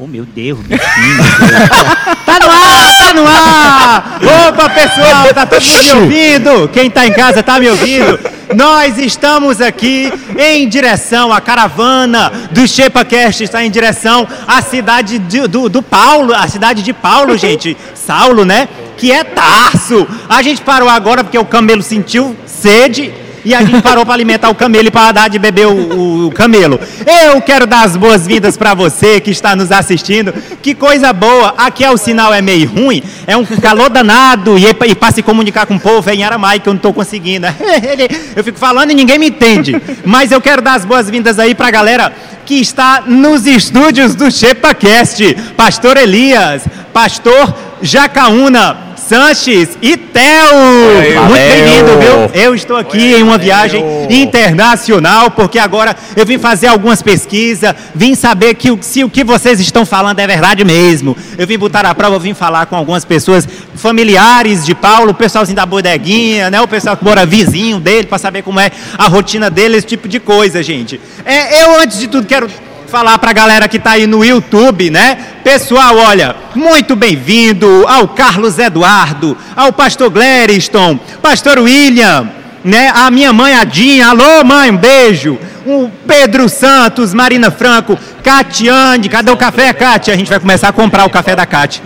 S5: Oh, meu Deus, bichinho. tá no ar, tá no ar! Opa, pessoal, tá todo mundo me ouvindo? Quem tá em casa tá me ouvindo? Nós estamos aqui em direção, a caravana do ShepaCast está em direção à cidade de- do, do Paulo, a cidade de Paulo, gente. Saulo, né? Que é Tarso. A gente parou agora porque o camelo sentiu sede e a gente parou para alimentar o camelo e para dar de beber o, o camelo. Eu quero dar as boas-vindas para você que está nos assistindo. Que coisa boa! Aqui é o sinal é meio ruim, é um calor danado e, e para se comunicar com o povo é em aramaico eu não estou conseguindo. Eu fico falando e ninguém me entende. Mas eu quero dar as boas-vindas aí para a galera que está nos estúdios do ChepaCast. Pastor Elias, Pastor Jacaúna. Sanches e Theo! Muito
S1: valeu.
S5: bem-vindo, viu? Eu estou aqui em uma viagem internacional, porque agora eu vim fazer algumas pesquisas, vim saber que se o que vocês estão falando é verdade mesmo. Eu vim botar a prova, vim falar com algumas pessoas familiares de Paulo, o pessoalzinho da bodeguinha, né? O pessoal que mora vizinho dele, para saber como é a rotina dele, esse tipo de coisa, gente. É, eu, antes de tudo, quero falar pra galera que tá aí no YouTube, né? Pessoal, olha, muito bem-vindo ao Carlos Eduardo, ao pastor Glériston, pastor William, né? A minha mãe Adinha, alô mãe, um beijo. O Pedro Santos, Marina Franco, Catiane, cadê o café, Cátia? A gente vai começar a comprar o café da Cátia.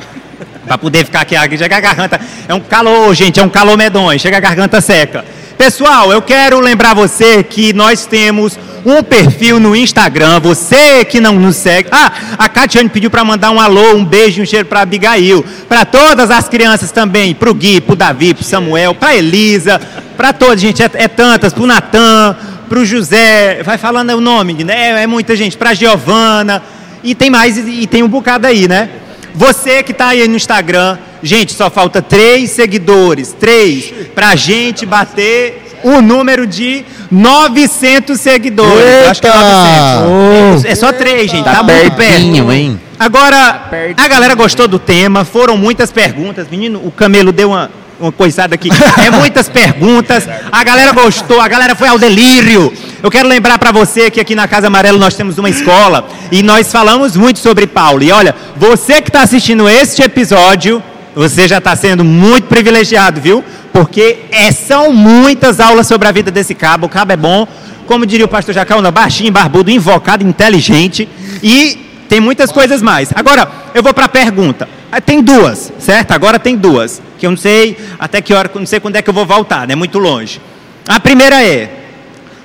S5: Pra poder ficar aqui, chega a garganta. É um calor, gente, é um calor medonho, chega a garganta seca. Pessoal, eu quero lembrar você que nós temos um perfil no Instagram. Você que não nos segue. Ah, a Catiane pediu para mandar um alô, um beijo, um cheiro para Abigail, para todas as crianças também, para o Gui, para o Davi, para Samuel, para Elisa, para todos, gente, é, é tantas, para o Natan, para o José, vai falando o nome, né? É muita gente, para a Giovana, e tem mais, e tem um bocado aí, né? Você que está aí no Instagram, gente, só falta três seguidores, três, para a gente bater o número de 900 seguidores. Eu acho que é 900. É só três, gente, tá,
S1: Tá
S5: muito
S1: pertinho,
S5: perto.
S1: hein?
S5: Agora, a galera gostou do tema, foram muitas perguntas. Menino, o Camelo deu uma, uma coisada aqui. É muitas perguntas. A galera gostou, a galera foi ao delírio. Eu quero lembrar para você que aqui na Casa Amarela nós temos uma escola e nós falamos muito sobre Paulo. E olha, você que está assistindo este episódio, você já está sendo muito privilegiado, viu? Porque é, são muitas aulas sobre a vida desse cabo. O cabo é bom, como diria o pastor Jacaúna, baixinho, barbudo, invocado, inteligente e tem muitas coisas mais. Agora, eu vou para a pergunta. Ah, Tem duas, certo? Agora tem duas, que eu não sei até que hora, não sei quando é que eu vou voltar, né? Muito longe. A primeira é: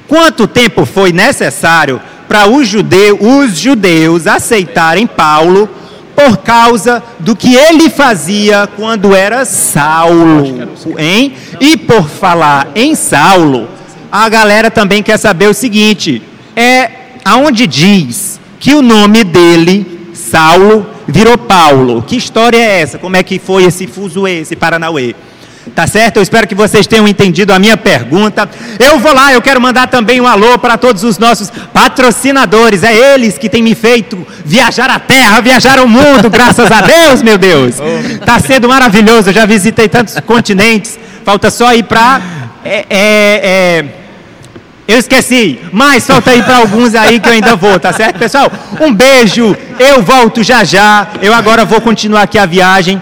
S5: quanto tempo foi necessário para os, judeu, os judeus aceitarem Paulo por causa do que ele fazia quando era Saulo, hein? E por falar em Saulo, a galera também quer saber o seguinte: é aonde diz que o nome dele, Saulo, virou Paulo. Que história é essa? Como é que foi esse fuzuê, esse Paranauê? Tá certo? Eu espero que vocês tenham entendido a minha pergunta. Eu vou lá, eu quero mandar também um alô para todos os nossos patrocinadores. É eles que têm me feito viajar a terra, viajar o mundo, graças a Deus, meu Deus. Tá sendo maravilhoso. Eu já visitei tantos continentes. Falta só ir para. É, é, é, eu esqueci, mas falta aí para alguns aí que eu ainda vou, tá certo, pessoal? Um beijo, eu volto já já. Eu agora vou continuar aqui a viagem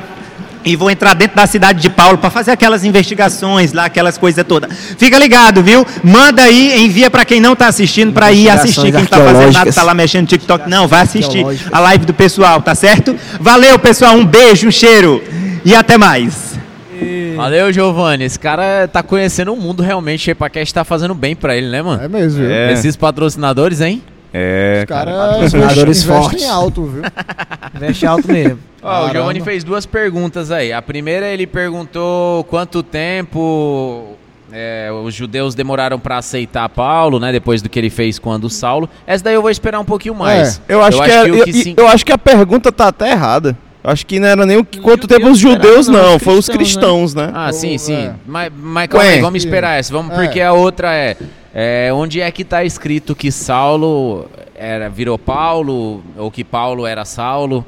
S5: e vou entrar dentro da cidade de Paulo para fazer aquelas investigações lá, aquelas coisas todas. Fica ligado, viu? Manda aí, envia para quem não está assistindo para ir assistir. Quem está fazendo nada, está lá mexendo no TikTok, não, vai assistir a live do pessoal, tá certo? Valeu, pessoal, um beijo, um cheiro e até mais.
S1: Valeu, Giovanni. Esse cara tá conhecendo o mundo realmente. O Epacast tá fazendo bem pra ele, né, mano?
S3: É mesmo, viu?
S4: É.
S1: Esses patrocinadores, hein?
S4: É,
S3: Os caras
S2: patrocinadores
S3: investem
S2: fortes.
S3: em alto, viu?
S2: Investe alto mesmo.
S1: Ó, o. Giovanni fez duas perguntas aí. A primeira ele perguntou quanto tempo é, os judeus demoraram pra aceitar Paulo, né? Depois do que ele fez quando Saulo. Essa daí eu vou esperar um pouquinho mais.
S4: Eu acho, que, é- eu,
S1: que
S4: eu acho que a pergunta tá até errada. Acho que não era nem o que, quanto tempo os judeus, não, foi os cristãos, né?
S1: Ah, sim, sim.
S3: é.
S1: Mas, mas calma aí, vamos esperar essa. Vamos,
S3: É.
S1: porque a outra é, é, Onde é que tá escrito que Saulo era, virou Paulo, ou que Paulo era Saulo?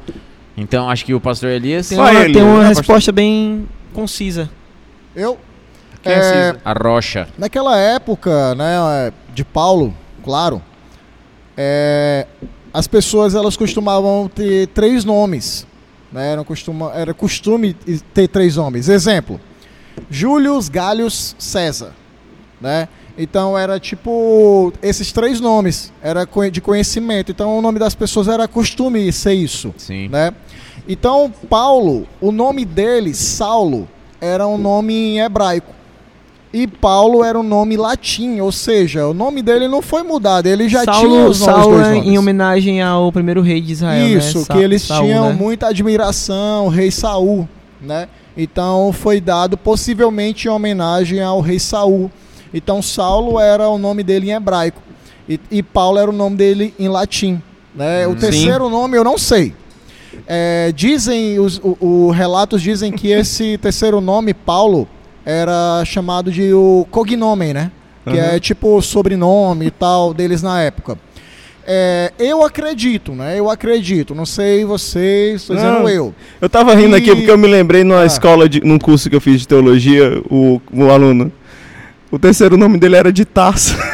S1: Então acho que o pastor Elias.
S2: Tem uma,
S4: ele,
S2: tem uma
S4: né,
S2: resposta bem concisa.
S3: Eu.
S4: Quem é
S3: é?
S1: A rocha.
S3: Naquela época, né, de Paulo, claro, é, as pessoas elas costumavam ter três nomes, né? Era, costuma, era costume ter três nomes. Exemplo: Július, Galhos, César, né? Então era tipo esses três nomes, era de conhecimento. Então o nome das pessoas era costume ser isso
S1: Sim.
S3: né? Então, Paulo, o nome dele, Saulo, era um nome em hebraico. E Paulo era um nome latim, ou seja, o nome dele não foi mudado, ele já tinha
S2: Saulo,
S3: os novos
S2: Saulo
S3: dois
S2: é
S3: nomes.
S2: em homenagem ao primeiro rei de Israel.
S3: Isso,
S2: né?
S3: Que eles
S2: Saul,
S3: tinham
S2: né?
S3: muita admiração, o rei Saul, né? Então foi dado possivelmente em homenagem ao rei Saul. Então Saulo era o nome dele em hebraico e, e Paulo era o nome dele em latim, né? O
S4: Sim.
S3: terceiro nome eu não sei. É, dizem os o, o relatos dizem que esse terceiro nome Paulo era chamado de o cognomen, né? Que é tipo o sobrenome e tal deles na época. É, eu acredito, né? Eu acredito. Não sei vocês, estou dizendo
S4: Não.
S3: eu.
S4: Eu tava rindo aqui
S3: E-
S4: porque eu me lembrei numa
S3: Ah.
S4: escola, de, num curso que eu fiz de teologia, o, o aluno. O terceiro nome dele era de Tarso.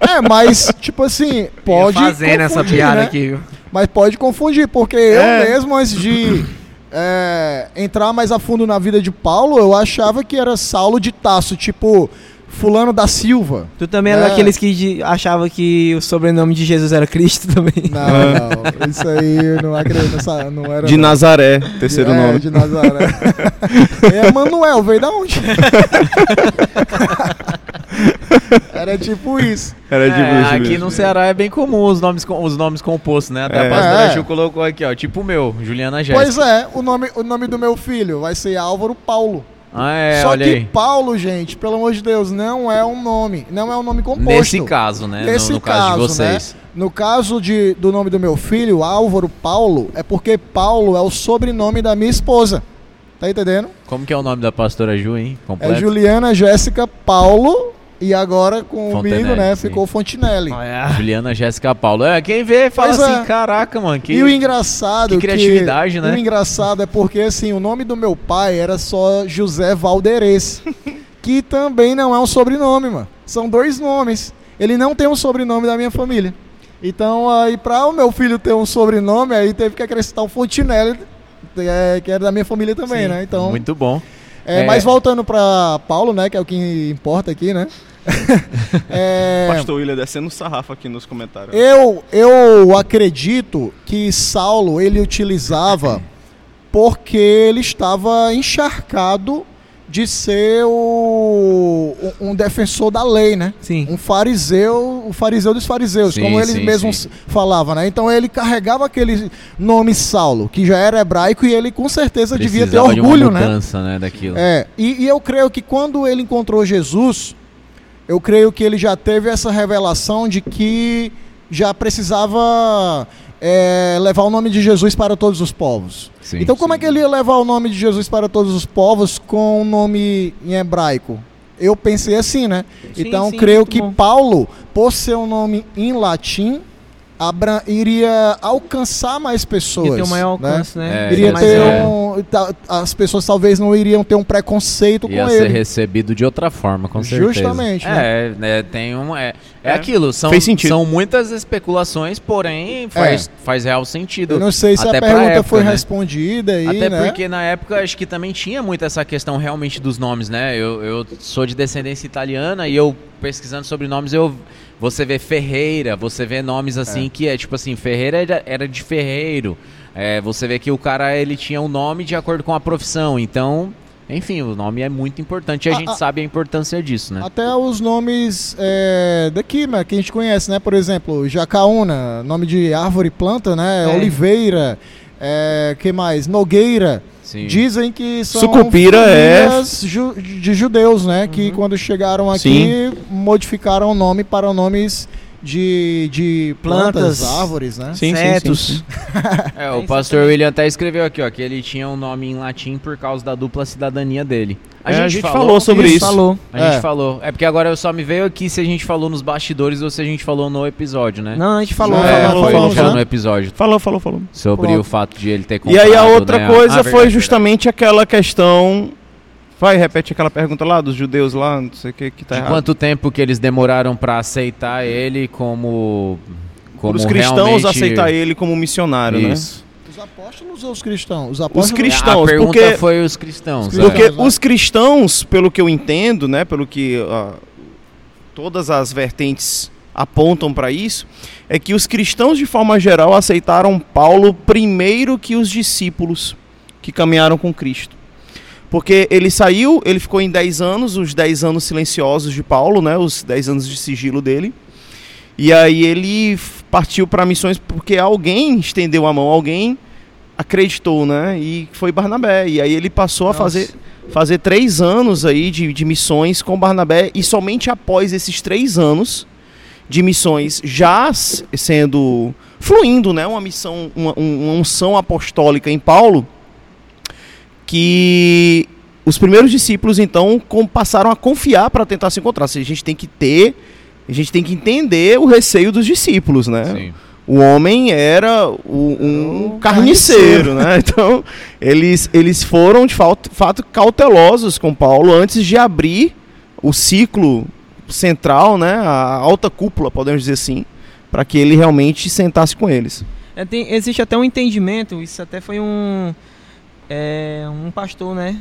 S3: É, mas, tipo assim, pode.
S2: fazendo essa piada
S3: né?
S2: aqui, viu?
S3: Mas pode confundir, porque
S4: É.
S3: eu mesmo, antes de é, entrar mais a fundo na vida de Paulo, eu achava que era Saulo de Tasso, tipo fulano da Silva.
S2: Tu também era
S3: É.
S2: daqueles que de- achava que o sobrenome de Jesus era Cristo também.
S3: Não, não, isso aí eu não acredito, não era
S4: De
S3: não.
S4: Nazaré, terceiro
S3: é,
S4: nome.
S3: de Nazaré. é Manuel, veio da onde? era tipo isso.
S4: Era de
S1: É,
S4: Bruce
S1: aqui
S4: mesmo.
S1: no Ceará é bem comum os nomes, com- os nomes compostos, né? Até
S4: É.
S1: a pastora
S3: É.
S1: Ju colocou aqui, ó. Tipo o meu, Juliana Jéssica.
S3: Pois é, o nome, o nome do meu filho vai ser Álvaro Paulo.
S1: Ah, é,
S3: Só que
S1: aí.
S3: Paulo, gente, pelo amor de Deus, não é um nome. Não é um nome composto.
S1: Nesse caso, né?
S3: Nesse
S1: no, no caso, de
S3: caso,
S1: vocês.
S3: né? No caso de, do nome do meu filho, Álvaro Paulo, é porque Paulo é o sobrenome da minha esposa. Tá entendendo?
S1: Como que é o nome da pastora Ju, hein? Completo?
S3: É Juliana Jéssica Paulo e agora comigo,
S1: Fontenelle,
S3: né,
S1: sim.
S3: ficou Fontinelli.
S1: Juliana Jéssica Paulo. É, quem vê fala
S3: Pois
S1: assim,
S3: é.
S1: caraca, mano. Que...
S3: E o engraçado
S1: que criatividade, né?
S3: O engraçado é porque assim, o nome do meu pai era só José Valderez, que também não é um sobrenome, mano. São dois nomes. Ele não tem um sobrenome da minha família. Então, aí para o meu filho ter um sobrenome, aí teve que acrescentar um Fontinelli, é, que era da minha família também,
S1: Sim,
S3: né? Então,
S1: Muito bom.
S3: é,
S1: é-
S3: mas voltando para Paulo, né, que é o que importa aqui, né? É,
S4: Pastor William descendo o sarrafo aqui nos comentários.
S3: eu, eu acredito que Saulo ele utilizava porque ele estava encharcado de ser o, um defensor da lei, né?
S2: Sim.
S3: Um fariseu, o fariseu dos fariseus,
S1: Sim,
S3: como eles
S1: sim,
S3: mesmos
S1: sim.
S3: falavam, né? Então ele carregava aquele nome Saulo, que já era hebraico e ele com certeza devia ter
S1: Precisava de
S3: orgulho,
S1: uma
S3: né?
S1: mudança, né? daquilo.
S3: É, e, e eu creio que quando ele encontrou Jesus, eu creio que ele já teve essa revelação de que já precisava é, levar o nome de Jesus para todos os povos.
S1: Sim,
S3: então, como
S1: sim.
S3: é que ele ia levar o nome de Jesus para todos os povos com um nome em hebraico? Eu pensei assim, né?
S2: Sim,
S3: então,
S2: sim,
S3: creio que
S2: bom.
S3: Paulo, por ser um nome em latim, abra- iria alcançar mais pessoas.
S2: Ia ter um maior
S3: né?
S2: alcance, né?
S1: É,
S3: Iria ter
S2: é-
S3: um. ta- As pessoas talvez não iriam ter um preconceito
S1: Ia
S3: com
S1: ser
S3: ele.
S1: recebido de outra forma, com certeza.
S3: Justamente,
S1: É, né, tem um. É, é,
S4: É.
S1: aquilo, são,
S4: Fez sentido.
S1: são muitas especulações, porém faz, faz real sentido.
S3: Eu não sei se
S1: Até
S3: a pergunta
S1: época,
S3: foi
S1: né?
S3: respondida aí,
S1: Até
S3: né?
S1: porque na época acho que também tinha muito essa questão realmente dos nomes, né? Eu, eu sou de descendência italiana e eu pesquisando sobre nomes, eu você vê Ferreira, você vê nomes assim que é tipo assim, Ferreira era, era de ferreiro. É, você vê que o cara ele tinha um nome de acordo com a profissão. Então, enfim, o nome é muito importante e a
S3: A-
S1: gente
S3: a-
S1: sabe a importância disso, né?
S3: Até os nomes é, daqui, né, que a gente conhece, né? Por exemplo, Jacaúna, nome de árvore e planta, né?
S2: É.
S3: Oliveira, é, que mais? Nogueira.
S1: Sim.
S3: Dizem que são
S4: Sucupira é-
S3: ju- de judeus, né? Que
S2: Uhum.
S3: quando chegaram aqui modificaram o nome para nomes de, de plantas,
S2: Plantas.
S3: árvores, né?
S4: Sim, sim, sim, sim.
S1: É,
S2: É,
S1: o pastor William até escreveu aqui, ó, que ele tinha um nome em latim por causa da dupla cidadania dele.
S4: É, a gente falou sobre isso.
S2: Falou.
S1: A gente
S3: É.
S1: falou. É porque agora eu só me veio aqui se a gente falou nos bastidores ou se a gente falou no episódio, né?
S2: Não, a gente falou.
S1: É,
S3: falou,
S1: foi,
S3: falou,
S1: falou no episódio
S4: Falou, falou, falou.
S1: sobre
S3: Pronto.
S1: o fato de ele ter
S4: E
S1: comprado,
S4: aí a outra
S1: né,
S4: coisa
S1: Ah,
S4: foi
S1: verdade,
S4: justamente aquela questão. Vai, repete aquela pergunta lá dos judeus lá, não sei o que que tá errado.
S1: quanto tempo que eles demoraram pra aceitar ele como como
S4: os cristãos
S1: realmente-
S4: aceitar ele como missionário,
S1: Isso.
S3: Os apóstolos ou os cristãos? Os
S4: Os
S3: apóstolos.
S4: cristãos,
S1: a pergunta
S4: porque-
S1: foi os cristãos.
S3: Os
S1: é.
S4: Porque
S3: cristãos, né?
S4: os cristãos, pelo que eu entendo, né, pelo que ah, todas as vertentes apontam para isso, é que os cristãos de forma geral aceitaram Paulo primeiro que os discípulos que caminharam com Cristo. Porque ele saiu, ele ficou em 10 anos, os 10 anos silenciosos de Paulo, né, os 10 anos de sigilo dele. E aí ele partiu para missões porque alguém estendeu a mão, alguém acreditou, né? E foi Barnabé. E aí ele passou a
S3: Nossa.
S4: fazer fazer três anos aí de, de missões com Barnabé e somente após esses três anos de missões já sendo fluindo, né, uma missão, uma, um- uma unção apostólica em Paulo, que os primeiros discípulos então com- passaram a confiar para tentar se encontrar. Assim, a gente tem que ter, a gente tem que entender o receio dos discípulos, né?
S1: Sim.
S4: O homem era o- um
S3: Um
S4: carniceiro, né? Então, eles, eles foram de fato, fato cautelosos com Paulo antes de abrir o ciclo central, né? A alta cúpula, podemos dizer assim, para que ele realmente sentasse com eles.
S2: É, tem- existe até um entendimento, isso até foi um. É, um pastor, né?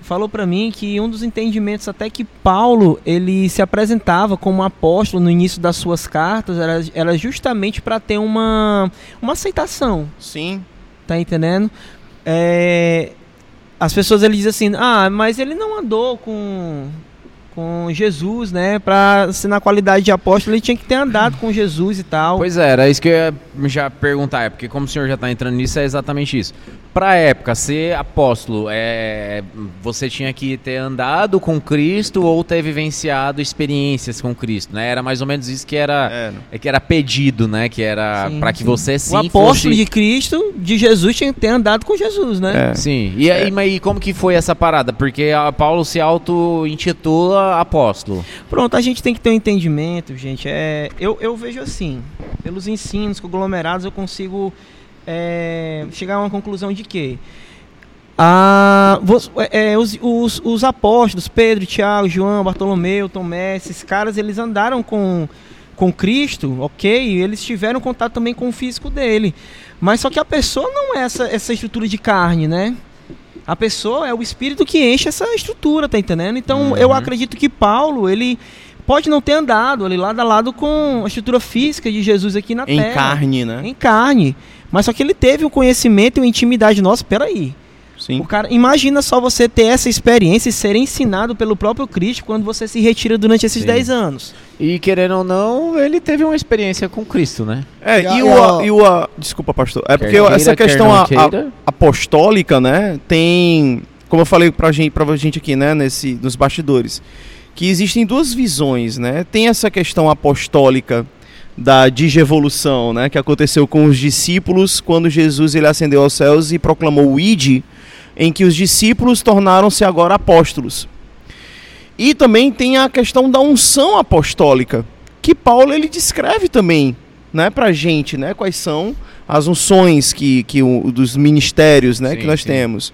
S2: Falou para mim que um dos entendimentos até que Paulo ele se apresentava como apóstolo no início das suas cartas era, era justamente para ter uma, uma aceitação,
S4: Sim.
S2: tá entendendo? É, as pessoas ele dizem assim, ah, mas ele não andou com com Jesus, né? Para ser na qualidade de apóstolo, ele tinha que ter andado com Jesus e tal.
S1: Pois é, era isso que eu ia já perguntar, é porque como o senhor já está entrando nisso, é exatamente isso. Pra época, ser apóstolo, é, você tinha que ter andado com Cristo ou ter vivenciado experiências com Cristo, né? Era mais ou menos isso que era,
S4: É.
S1: é que era pedido, né? Que era para que
S2: sim.
S1: você sim
S2: o apóstolo
S1: fosse...
S2: de Cristo, de Jesus, tinha que ter andado com Jesus, né?
S4: É.
S1: Sim, e aí, mas e como que foi essa parada? Porque a Paulo se auto-intitula apóstolo.
S2: Pronto, a gente tem que ter um entendimento, gente. É, eu, eu vejo assim, pelos ensinos conglomerados, eu consigo é, chegar a uma conclusão de que ah, vos- é, é, os, os, os apóstolos, Pedro, Tiago, João, Bartolomeu, Tomé, esses caras, eles andaram com, com Cristo, ok? Eles tiveram contato também com o físico dele. Mas só que a pessoa não é essa, essa estrutura de carne, né? A pessoa é o espírito que enche essa estrutura, tá entendendo? Então eu acredito que Paulo, ele pode não ter andado ali lado a lado com a estrutura física de Jesus aqui na
S4: Em
S2: Terra.
S4: carne, né?
S2: Em carne. Mas só que ele teve um conhecimento e uma intimidade. Nossa, peraí.
S4: Sim.
S2: O cara, imagina só você ter essa experiência e ser ensinado pelo próprio Cristo quando você se retira durante esses
S1: Sim.
S2: 10 anos.
S1: E querendo ou não, ele teve uma experiência com Cristo, né?
S4: É,
S3: E a- e
S4: o,
S3: a-
S4: e o a- desculpa, pastor. É porque
S1: queira,
S4: essa questão a- apostólica, né, tem, como eu falei pra gente, pra gente aqui, né, nesse nos bastidores, que existem duas visões, né? Tem essa questão apostólica da digievolução, né, que aconteceu com os discípulos quando Jesus ele ascendeu aos céus e proclamou o id, em que os discípulos tornaram-se agora apóstolos. E também tem a questão da unção apostólica, que Paulo ele descreve também, né, pra gente, né, quais são as unções que, que o, dos ministérios, né,
S1: Sim,
S4: que nós
S1: sim.
S4: temos.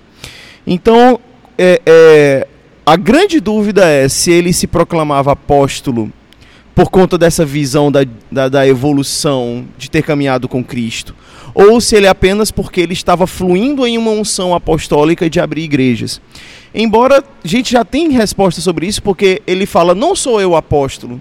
S4: Então, é, é, a grande dúvida é se ele se proclamava apóstolo por conta dessa visão da, da, da evolução de ter caminhado com Cristo, ou se ele é apenas porque ele estava fluindo em uma unção apostólica de abrir igrejas. Embora a gente já tem resposta sobre isso, porque ele fala: não sou eu apóstolo,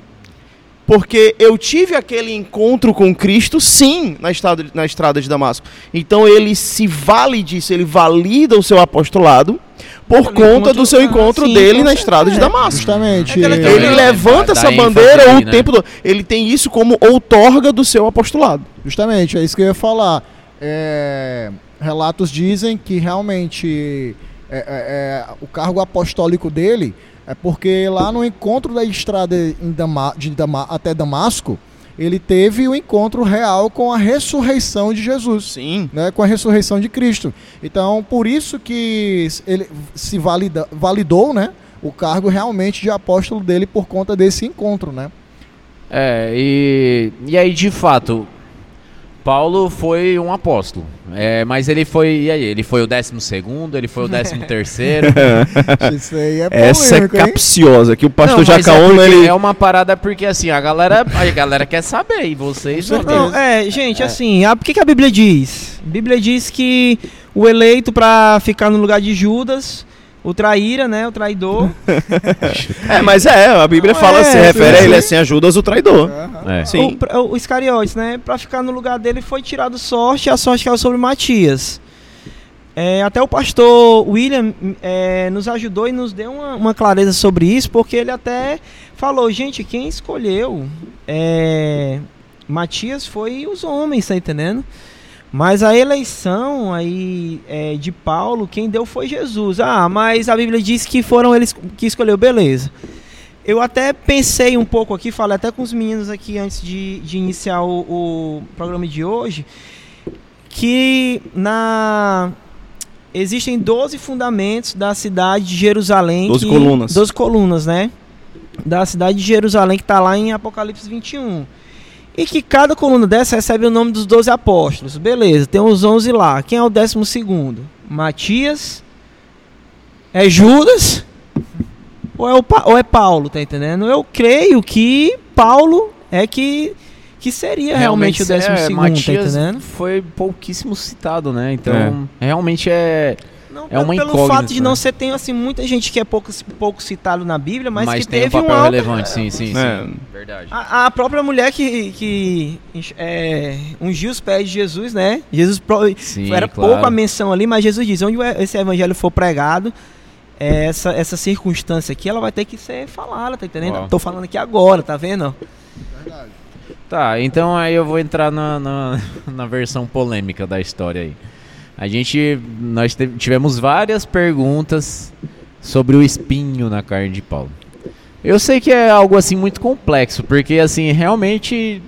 S4: porque eu tive aquele encontro com Cristo, sim, na estrada, na estrada de Damasco. Então ele se vale disso, ele valida o seu apostolado por conta do seu
S2: ah,
S4: encontro
S2: sim,
S4: dele na estrada de. Damasco.
S3: Justamente. É,
S4: Ele
S1: É,
S4: levanta essa bandeira
S1: ali,
S4: o
S1: né?
S4: tempo todo. Ele tem isso como outorga do seu apostolado.
S3: Justamente, é isso que eu ia falar. É, relatos dizem que realmente é, é, é, o cargo apostólico dele é porque lá no encontro da estrada em Dama- de Dama- até Damasco, ele teve o encontro real com a ressurreição de Jesus.
S4: Sim.
S3: Né, com a ressurreição de Cristo. Então, por isso que ele se valida, validou né, o cargo realmente de apóstolo dele por conta desse encontro. Né?
S1: É, e, e aí de fato, Paulo foi um apóstolo. É, mas ele foi. E aí? Ele foi o décimo segundo, ele foi o décimo terceiro.
S3: Isso aí é
S4: Essa é capciosa, que o pastor Jacaúna,
S1: é,
S4: ele...
S1: é uma parada porque assim, a galera, a galera quer saber, e vocês não.
S2: Não, é, gente, assim, a- o que, que a Bíblia diz? A Bíblia diz que o eleito para ficar no lugar de Judas, o traíra, né, o traidor,
S4: É, mas é, a Bíblia
S2: Não,
S4: fala,
S2: é,
S4: se refere a ele assim, a Judas o traidor.
S3: Aham.
S1: É.
S4: Sim.
S2: o, pra- o Iscariotes, né, para ficar no lugar dele foi tirado sorte, e a sorte caiu sobre Matias. É, até o pastor William é, nos ajudou e nos deu uma, uma clareza sobre isso, porque ele até falou, gente, quem escolheu é, Matias foi os homens, tá entendendo? Mas a eleição aí é, de Paulo, quem deu foi Jesus. Ah, mas a Bíblia diz que foram eles que escolheu, beleza. Eu até pensei um pouco aqui, falei até com os meninos aqui antes de, de iniciar o, o programa de hoje, que na existem 12 fundamentos da cidade de Jerusalém.
S4: 12
S2: que-
S4: colunas.
S2: 12 colunas, né? Da cidade de Jerusalém, que está lá em Apocalipse 21. E que cada coluna dessa recebe o nome dos 12 apóstolos. Beleza, tem os 11 lá. Quem é o décimo segundo? Matias? É Judas? Ou é, o Pa- ou é Paulo, tá entendendo? Eu creio que Paulo é que, que seria realmente, o décimo
S1: é,
S2: segundo, tá
S1: Matias
S2: entendendo?
S1: foi pouquíssimo citado, né? Então, realmente é.
S2: Não,
S1: É
S2: pelo-
S1: uma
S2: pelo
S1: incógnita,
S2: fato de não
S1: né?
S2: ser, tem assim, muita gente que é pouco, pouco citado na Bíblia, mas,
S1: Mas,
S2: que
S1: tem um
S2: teve
S1: papel
S2: uma
S1: relevante, sim, sim, sim.
S4: É.
S1: Verdade.
S2: A, a própria mulher que, que é, ungiu os pés de Jesus, né? Jesus
S1: Sim,
S2: era
S1: claro.
S2: pouco a menção ali, mas Jesus diz: onde esse evangelho for pregado, é, essa, essa circunstância aqui, ela vai ter que ser falada, tá entendendo?
S1: Uau.
S2: Tô falando aqui agora, tá vendo?
S1: Tá, então aí eu vou entrar na, na, na versão polêmica da história aí. A gente, nós tivemos várias perguntas sobre o espinho na carne de Paulo. Eu sei que é algo assim muito complexo, porque assim, realmente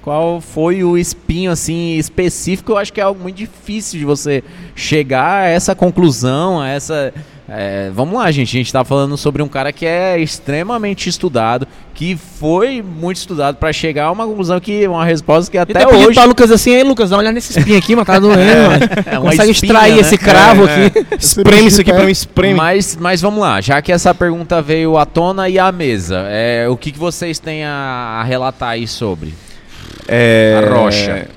S1: qual foi o espinho assim específico, eu acho que é algo muito difícil de você chegar a essa conclusão, a essa é, vamos lá, gente. A gente tá falando sobre um cara que é extremamente estudado, que foi muito estudado pra chegar a uma conclusão que uma resposta que até
S2: Até pedido
S1: hoje
S2: pra Lucas assim, ei Lucas, dá uma olhada nesse espinho aqui, mas tá doendo, mano.
S1: é uma
S2: Consegue
S1: espinha,
S2: extrair
S1: né?
S2: esse cravo
S4: É,
S2: aqui.
S4: é. Espreme isso aqui pra mim, espreme.
S1: Mas, mas vamos lá, já que essa pergunta veio à tona e à mesa, é, o que, que vocês têm a, a relatar aí sobre?
S4: É,
S1: A rocha.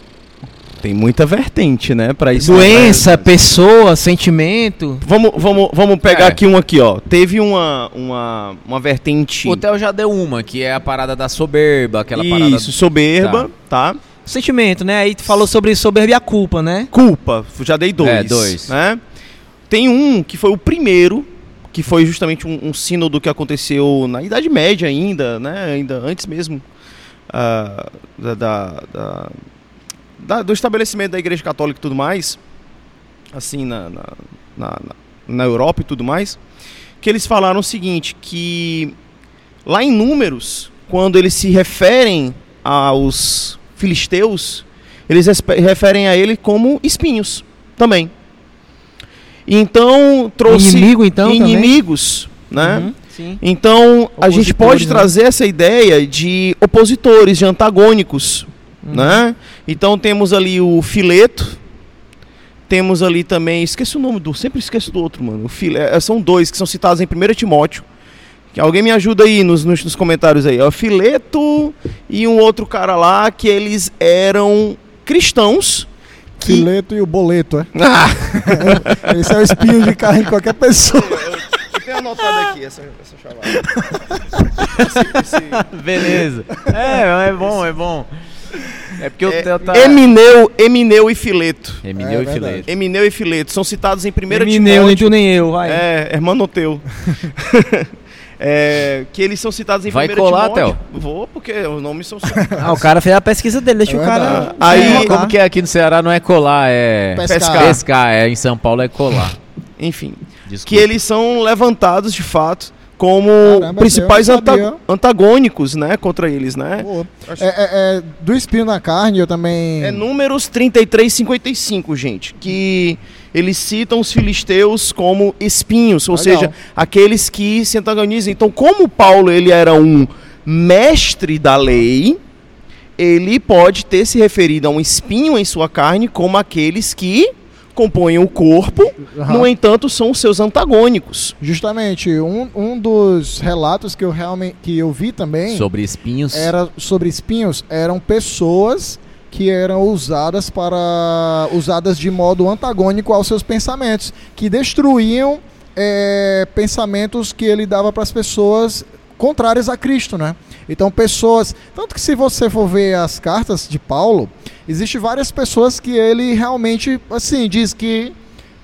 S4: Tem muita vertente, né, pra isso.
S2: Doença, pessoa, sentimento.
S4: Vamos, vamos, vamos pegar
S1: É.
S4: aqui um aqui, ó. Teve uma, uma, uma vertente.
S1: O Theo já deu uma, que é a parada da soberba, aquela parada.
S4: Isso, soberba, tá.
S2: Sentimento, né? Aí tu falou sobre soberba e a culpa, né?
S4: Culpa, já dei dois.
S1: É, dois.
S4: Né? Tem um que foi o primeiro, que foi justamente um, um sínodo que aconteceu na Idade Média ainda, né? Ainda antes mesmo ah, da, da- da- da- do estabelecimento da Igreja Católica e tudo mais, assim, na, na, na, na Europa e tudo mais, que eles falaram o seguinte, que lá em Números, quando eles se referem aos filisteus, eles referem a ele como espinhos também. Então trouxe
S2: Inimigo, então, também?
S4: inimigos, né?
S2: Uhum, sim.
S4: Então a gente pode
S2: né?
S4: trazer essa ideia de opositores, de antagônicos,
S2: Uhum.
S4: né? Então temos ali o Fileto, temos ali também, esqueci o nome do, sempre esqueço do outro, mano. O File, é, são dois que são citados em 1 Timóteo. Que alguém me ajuda aí nos, nos, nos comentários aí. É o Fileto e um outro cara lá que eles eram cristãos. Que...
S3: Fileto e o boleto, é?
S4: Ah,
S3: Esse é o espinho de carne de qualquer pessoa.
S4: eu tenho anotado aqui essa, essa chamada.
S1: Beleza. É, é bom, é bom. É porque o Theo tá.
S4: Emineu, Emineu e Fileto.
S1: Emineu
S3: É
S1: e
S3: verdade.
S1: Fileto.
S4: Emineu e Fileto são citados em 1
S2: Nem
S4: Timóteo.
S2: eu, nem tu, nem eu, vai.
S4: É, hermanoteu. é, que eles são citados em
S1: Vai
S4: 1
S1: colar. Theo?
S4: Vou, porque os nomes são
S2: Ah, o cara fez a pesquisa dele, deixa
S3: É
S2: o cara.
S4: Aí-.
S1: Como que é aqui no Ceará não é colar, é.
S3: Pescar.
S1: Pescar, é. Em São Paulo é colar.
S4: Enfim,
S1: Desculpa.
S4: que eles são levantados de fato como
S3: Caramba,
S4: principais anta- antagônicos, né, contra eles, né?
S3: Boa. É, é, é, do espinho na carne, eu também.
S4: É números 33 e 55, gente, que eles citam os filisteus como espinhos, ou
S3: Legal.
S4: seja, aqueles que se antagonizam. Então, como Paulo ele era um mestre da lei, ele pode ter se referido a um espinho em sua carne como aqueles que compõem o corpo,
S3: Aham.
S4: no entanto, são os seus antagônicos.
S3: Justamente, um, um dos relatos que eu realmente que eu vi também
S1: Sobre espinhos.
S3: era sobre espinhos, eram pessoas que eram usadas para usadas de modo antagônico aos seus pensamentos, que destruíam é, pensamentos que ele dava para as pessoas contrárias a Cristo, né? Então pessoas, tanto que se você for ver as cartas de Paulo, existe várias pessoas que ele realmente assim diz que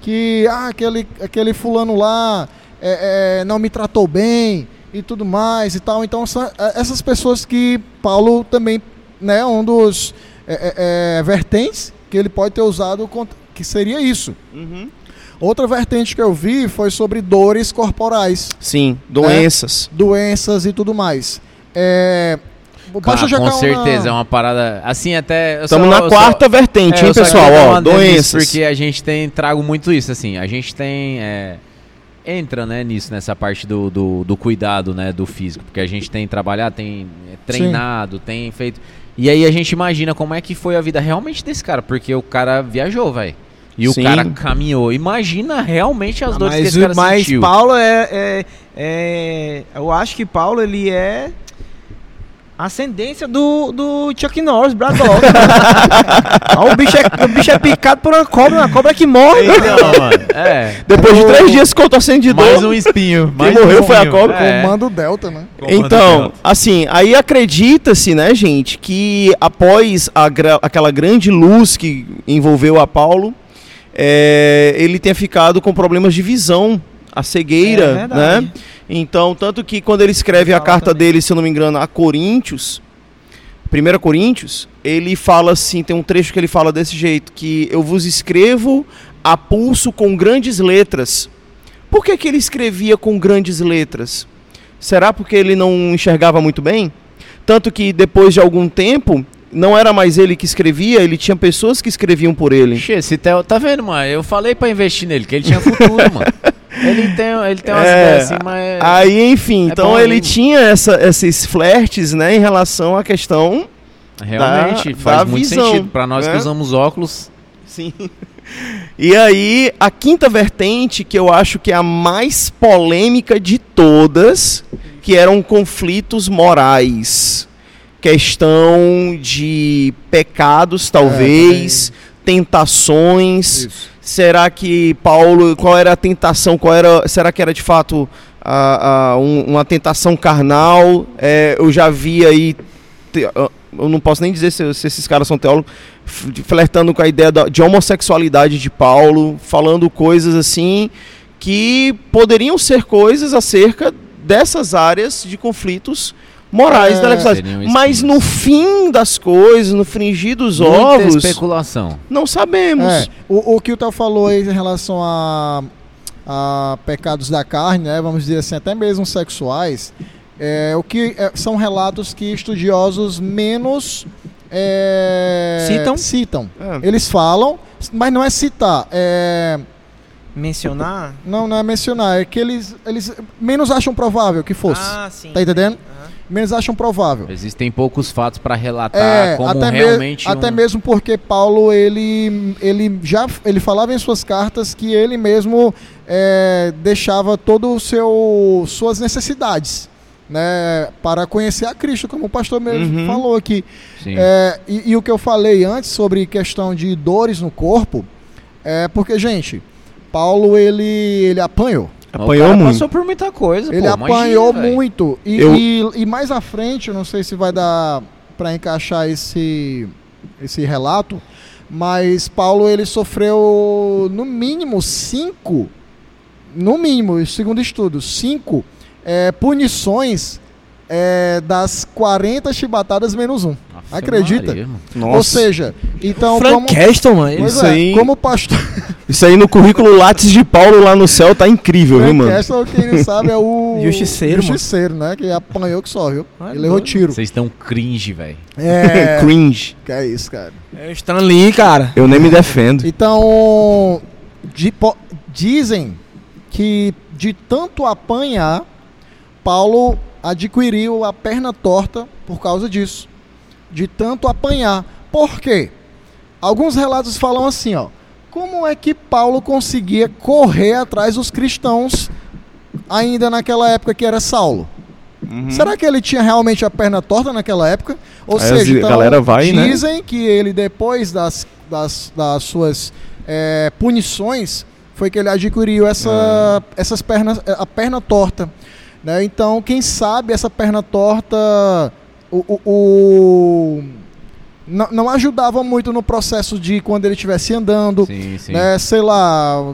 S3: que ah, aquele aquele fulano lá é, é, não me tratou bem e tudo mais e tal. Então são é, essas pessoas que Paulo também, né, um dos é, é, é, vertentes que ele pode ter usado contra- que seria isso. Outra vertente que eu vi foi sobre dores corporais,
S4: Sim, doenças.
S3: doenças e tudo mais. É, basta jogar
S1: com certeza, é uma parada. Assim, até.
S4: Estamos na
S1: eu
S4: quarta
S1: só-
S4: vertente,
S1: É,
S4: hein, pessoal? Ó, doenças.
S1: Porque a gente tem, trago muito isso, assim, a gente tem, é, entra, né, nisso, nessa parte do, do, do cuidado, né, do físico, porque a gente tem trabalhado, tem é, treinado, tem feito, e aí a gente imagina como é que foi a vida realmente desse cara, porque o cara viajou, velho, e
S4: Sim.
S1: o cara caminhou, imagina realmente as
S2: Ah,
S1: dores que
S2: mas
S1: esse cara
S2: o- mas
S1: sentiu.
S2: Paulo é, é, é- Eu acho que Paulo ele é. Ascendência do, do Chuck Norris, Braddock. Ó, o, bicho é, o bicho é picado por uma cobra, uma cobra que morre.
S1: Então, mano. É.
S4: Depois de três dias ficou torcendo de
S1: Mais um espinho.
S4: Quem
S1: mais um
S4: morreu foi a cobra.
S1: É.
S3: Comando Delta, né?
S1: Comando
S4: Então,
S1: Delta.
S4: assim, aí acredita-se, né, gente, que após a gra- aquela grande luz que envolveu a Paulo, é, ele tenha ficado com problemas de visão, a
S2: É
S4: cegueira,
S2: verdade.
S4: né? Então, tanto que quando ele escreve a carta
S2: também.
S4: dele, se eu não me engano, a Coríntios, 1 Coríntios, ele fala assim, tem um trecho que ele fala desse jeito, que eu vos escrevo a pulso com grandes letras. Por que, que ele escrevia com grandes letras? Será porque ele não enxergava muito bem? Tanto que depois de algum tempo, não era mais ele que escrevia, ele tinha pessoas que escreviam por ele.
S1: Ixi, esse Theo, tá vendo, mano? Eu falei pra investir nele, que ele tinha futuro, mano. Ele tem, ele tem umas
S4: É,
S1: ideias assim, mas.
S4: Aí, enfim,
S1: É
S4: então ele tinha essa- esses flertes, né, em relação à questão
S1: Realmente,
S4: da-
S1: faz
S4: da
S1: muito
S4: visão,
S1: sentido. Pra nós que
S4: né?
S1: usamos óculos.
S4: Sim. E aí, a quinta vertente, que eu acho que é a mais polêmica de todas, que eram conflitos morais. Questão de pecados, talvez, tentações. Será que Paulo, qual era a tentação? Qual era, será que era de fato a- a- um- uma tentação carnal? É, eu já vi aí, ah, eu não posso nem dizer se, se esses caras são teólogos, flertando com a ideia da- de homossexualidade de Paulo, falando coisas assim que poderiam ser coisas acerca dessas áreas de conflitos morais
S3: É,
S4: da legislação.
S1: seriam
S4: Mas no fim das coisas, no fringir dos
S1: Muita
S4: ovos,
S1: especulação.
S4: não sabemos.
S3: É, o, o que o Theo falou aí em relação a, a pecados da carne, né, vamos dizer assim, até mesmo sexuais, é, o que é, são relatos que estudiosos menos é,
S2: Citam?
S3: citam.
S4: É.
S3: Eles falam, mas não é citar, é,
S2: Mencionar?
S3: não, não é mencionar, é que eles, eles menos acham provável que fosse.
S2: Ah, sim.
S3: Tá entendendo?
S2: Aham.
S3: Menos acham provável.
S1: Existem poucos fatos pra relatar
S3: É,
S1: como
S3: até, me-
S1: realmente.
S3: até
S1: um-
S3: mesmo porque Paulo ele, ele já ele falava em suas cartas que ele mesmo é, deixava todo o seu suas necessidades né para conhecer a Cristo como o pastor mesmo
S4: Uhum.
S3: falou aqui. É, e, e o que eu falei antes sobre questão de dores no corpo é porque gente Paulo ele ele apanhou
S4: Apanhou
S1: cara
S4: muito.
S1: passou por muita coisa.
S3: ele
S1: pô,
S3: apanhou
S1: imagina,
S3: muito. E,
S4: Eu-
S3: e, e mais à frente, eu não sei se vai dar para encaixar esse, esse relato, mas Paulo ele sofreu no mínimo cinco, no mínimo, segundo estudos, cinco é, punições é, das 40 chibatadas menos um.
S1: Afe
S3: Acredita?
S1: Maria.
S4: Nossa.
S3: Ou seja, então
S2: Frank
S3: como,
S2: mano.
S4: Isso
S3: é,
S4: aí-
S3: como pastor
S4: Isso aí no currículo Lattes de Paulo lá no céu tá incrível, viu, mano?
S3: Castle, quem não sabe, é o
S2: Justiceiro.
S3: Justiceiro, né? Que apanhou que só, viu?
S2: Ah,
S3: Ele
S2: doido.
S3: tiro.
S1: Vocês estão cringe, velho.
S3: É,
S4: Cringe.
S3: que é isso, cara.
S2: É o Stan Lee, cara.
S4: Eu nem me defendo.
S3: Então, de po- dizem que de tanto apanhar, Paulo adquiriu a perna torta por causa disso. De tanto apanhar. Por quê? Alguns relatos falam assim, ó. Como é que Paulo conseguia correr atrás dos cristãos ainda naquela época que era Saulo?
S4: Uhum.
S3: Será que ele tinha realmente a perna torta naquela época? Ou
S4: Aí
S3: seja, então,
S4: galera vai, né?
S3: dizem que ele, depois das, das, das suas é, punições, foi que ele adquiriu essa,
S4: Ah.
S3: essas pernas, a perna torta. Né? Então, quem sabe essa perna torta o, o- o- não, não ajudava muito no processo de quando ele estivesse andando,
S1: Sim, sim.
S3: né? sei lá,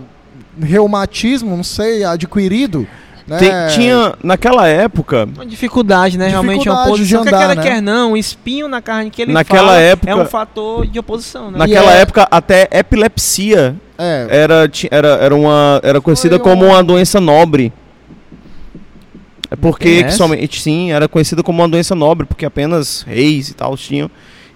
S3: reumatismo, não sei, adquirido. Né?
S4: Tem- tinha, naquela época,
S2: Uma dificuldade, né? Realmente é uma
S3: Dificuldade de
S2: oposição. Quer
S3: andar,
S2: queira,
S3: né?
S2: quer não, o espinho na carne que ele
S4: Naquela
S2: fala
S4: época-
S2: é um fator de oposição, né?
S4: naquela
S3: é-
S4: época até epilepsia
S3: É,
S4: era, era, era, uma, era conhecida
S3: Foi
S4: como
S3: um-
S4: uma doença nobre. É porque somente sim, era conhecida como uma doença nobre, porque apenas reis e tal tinham.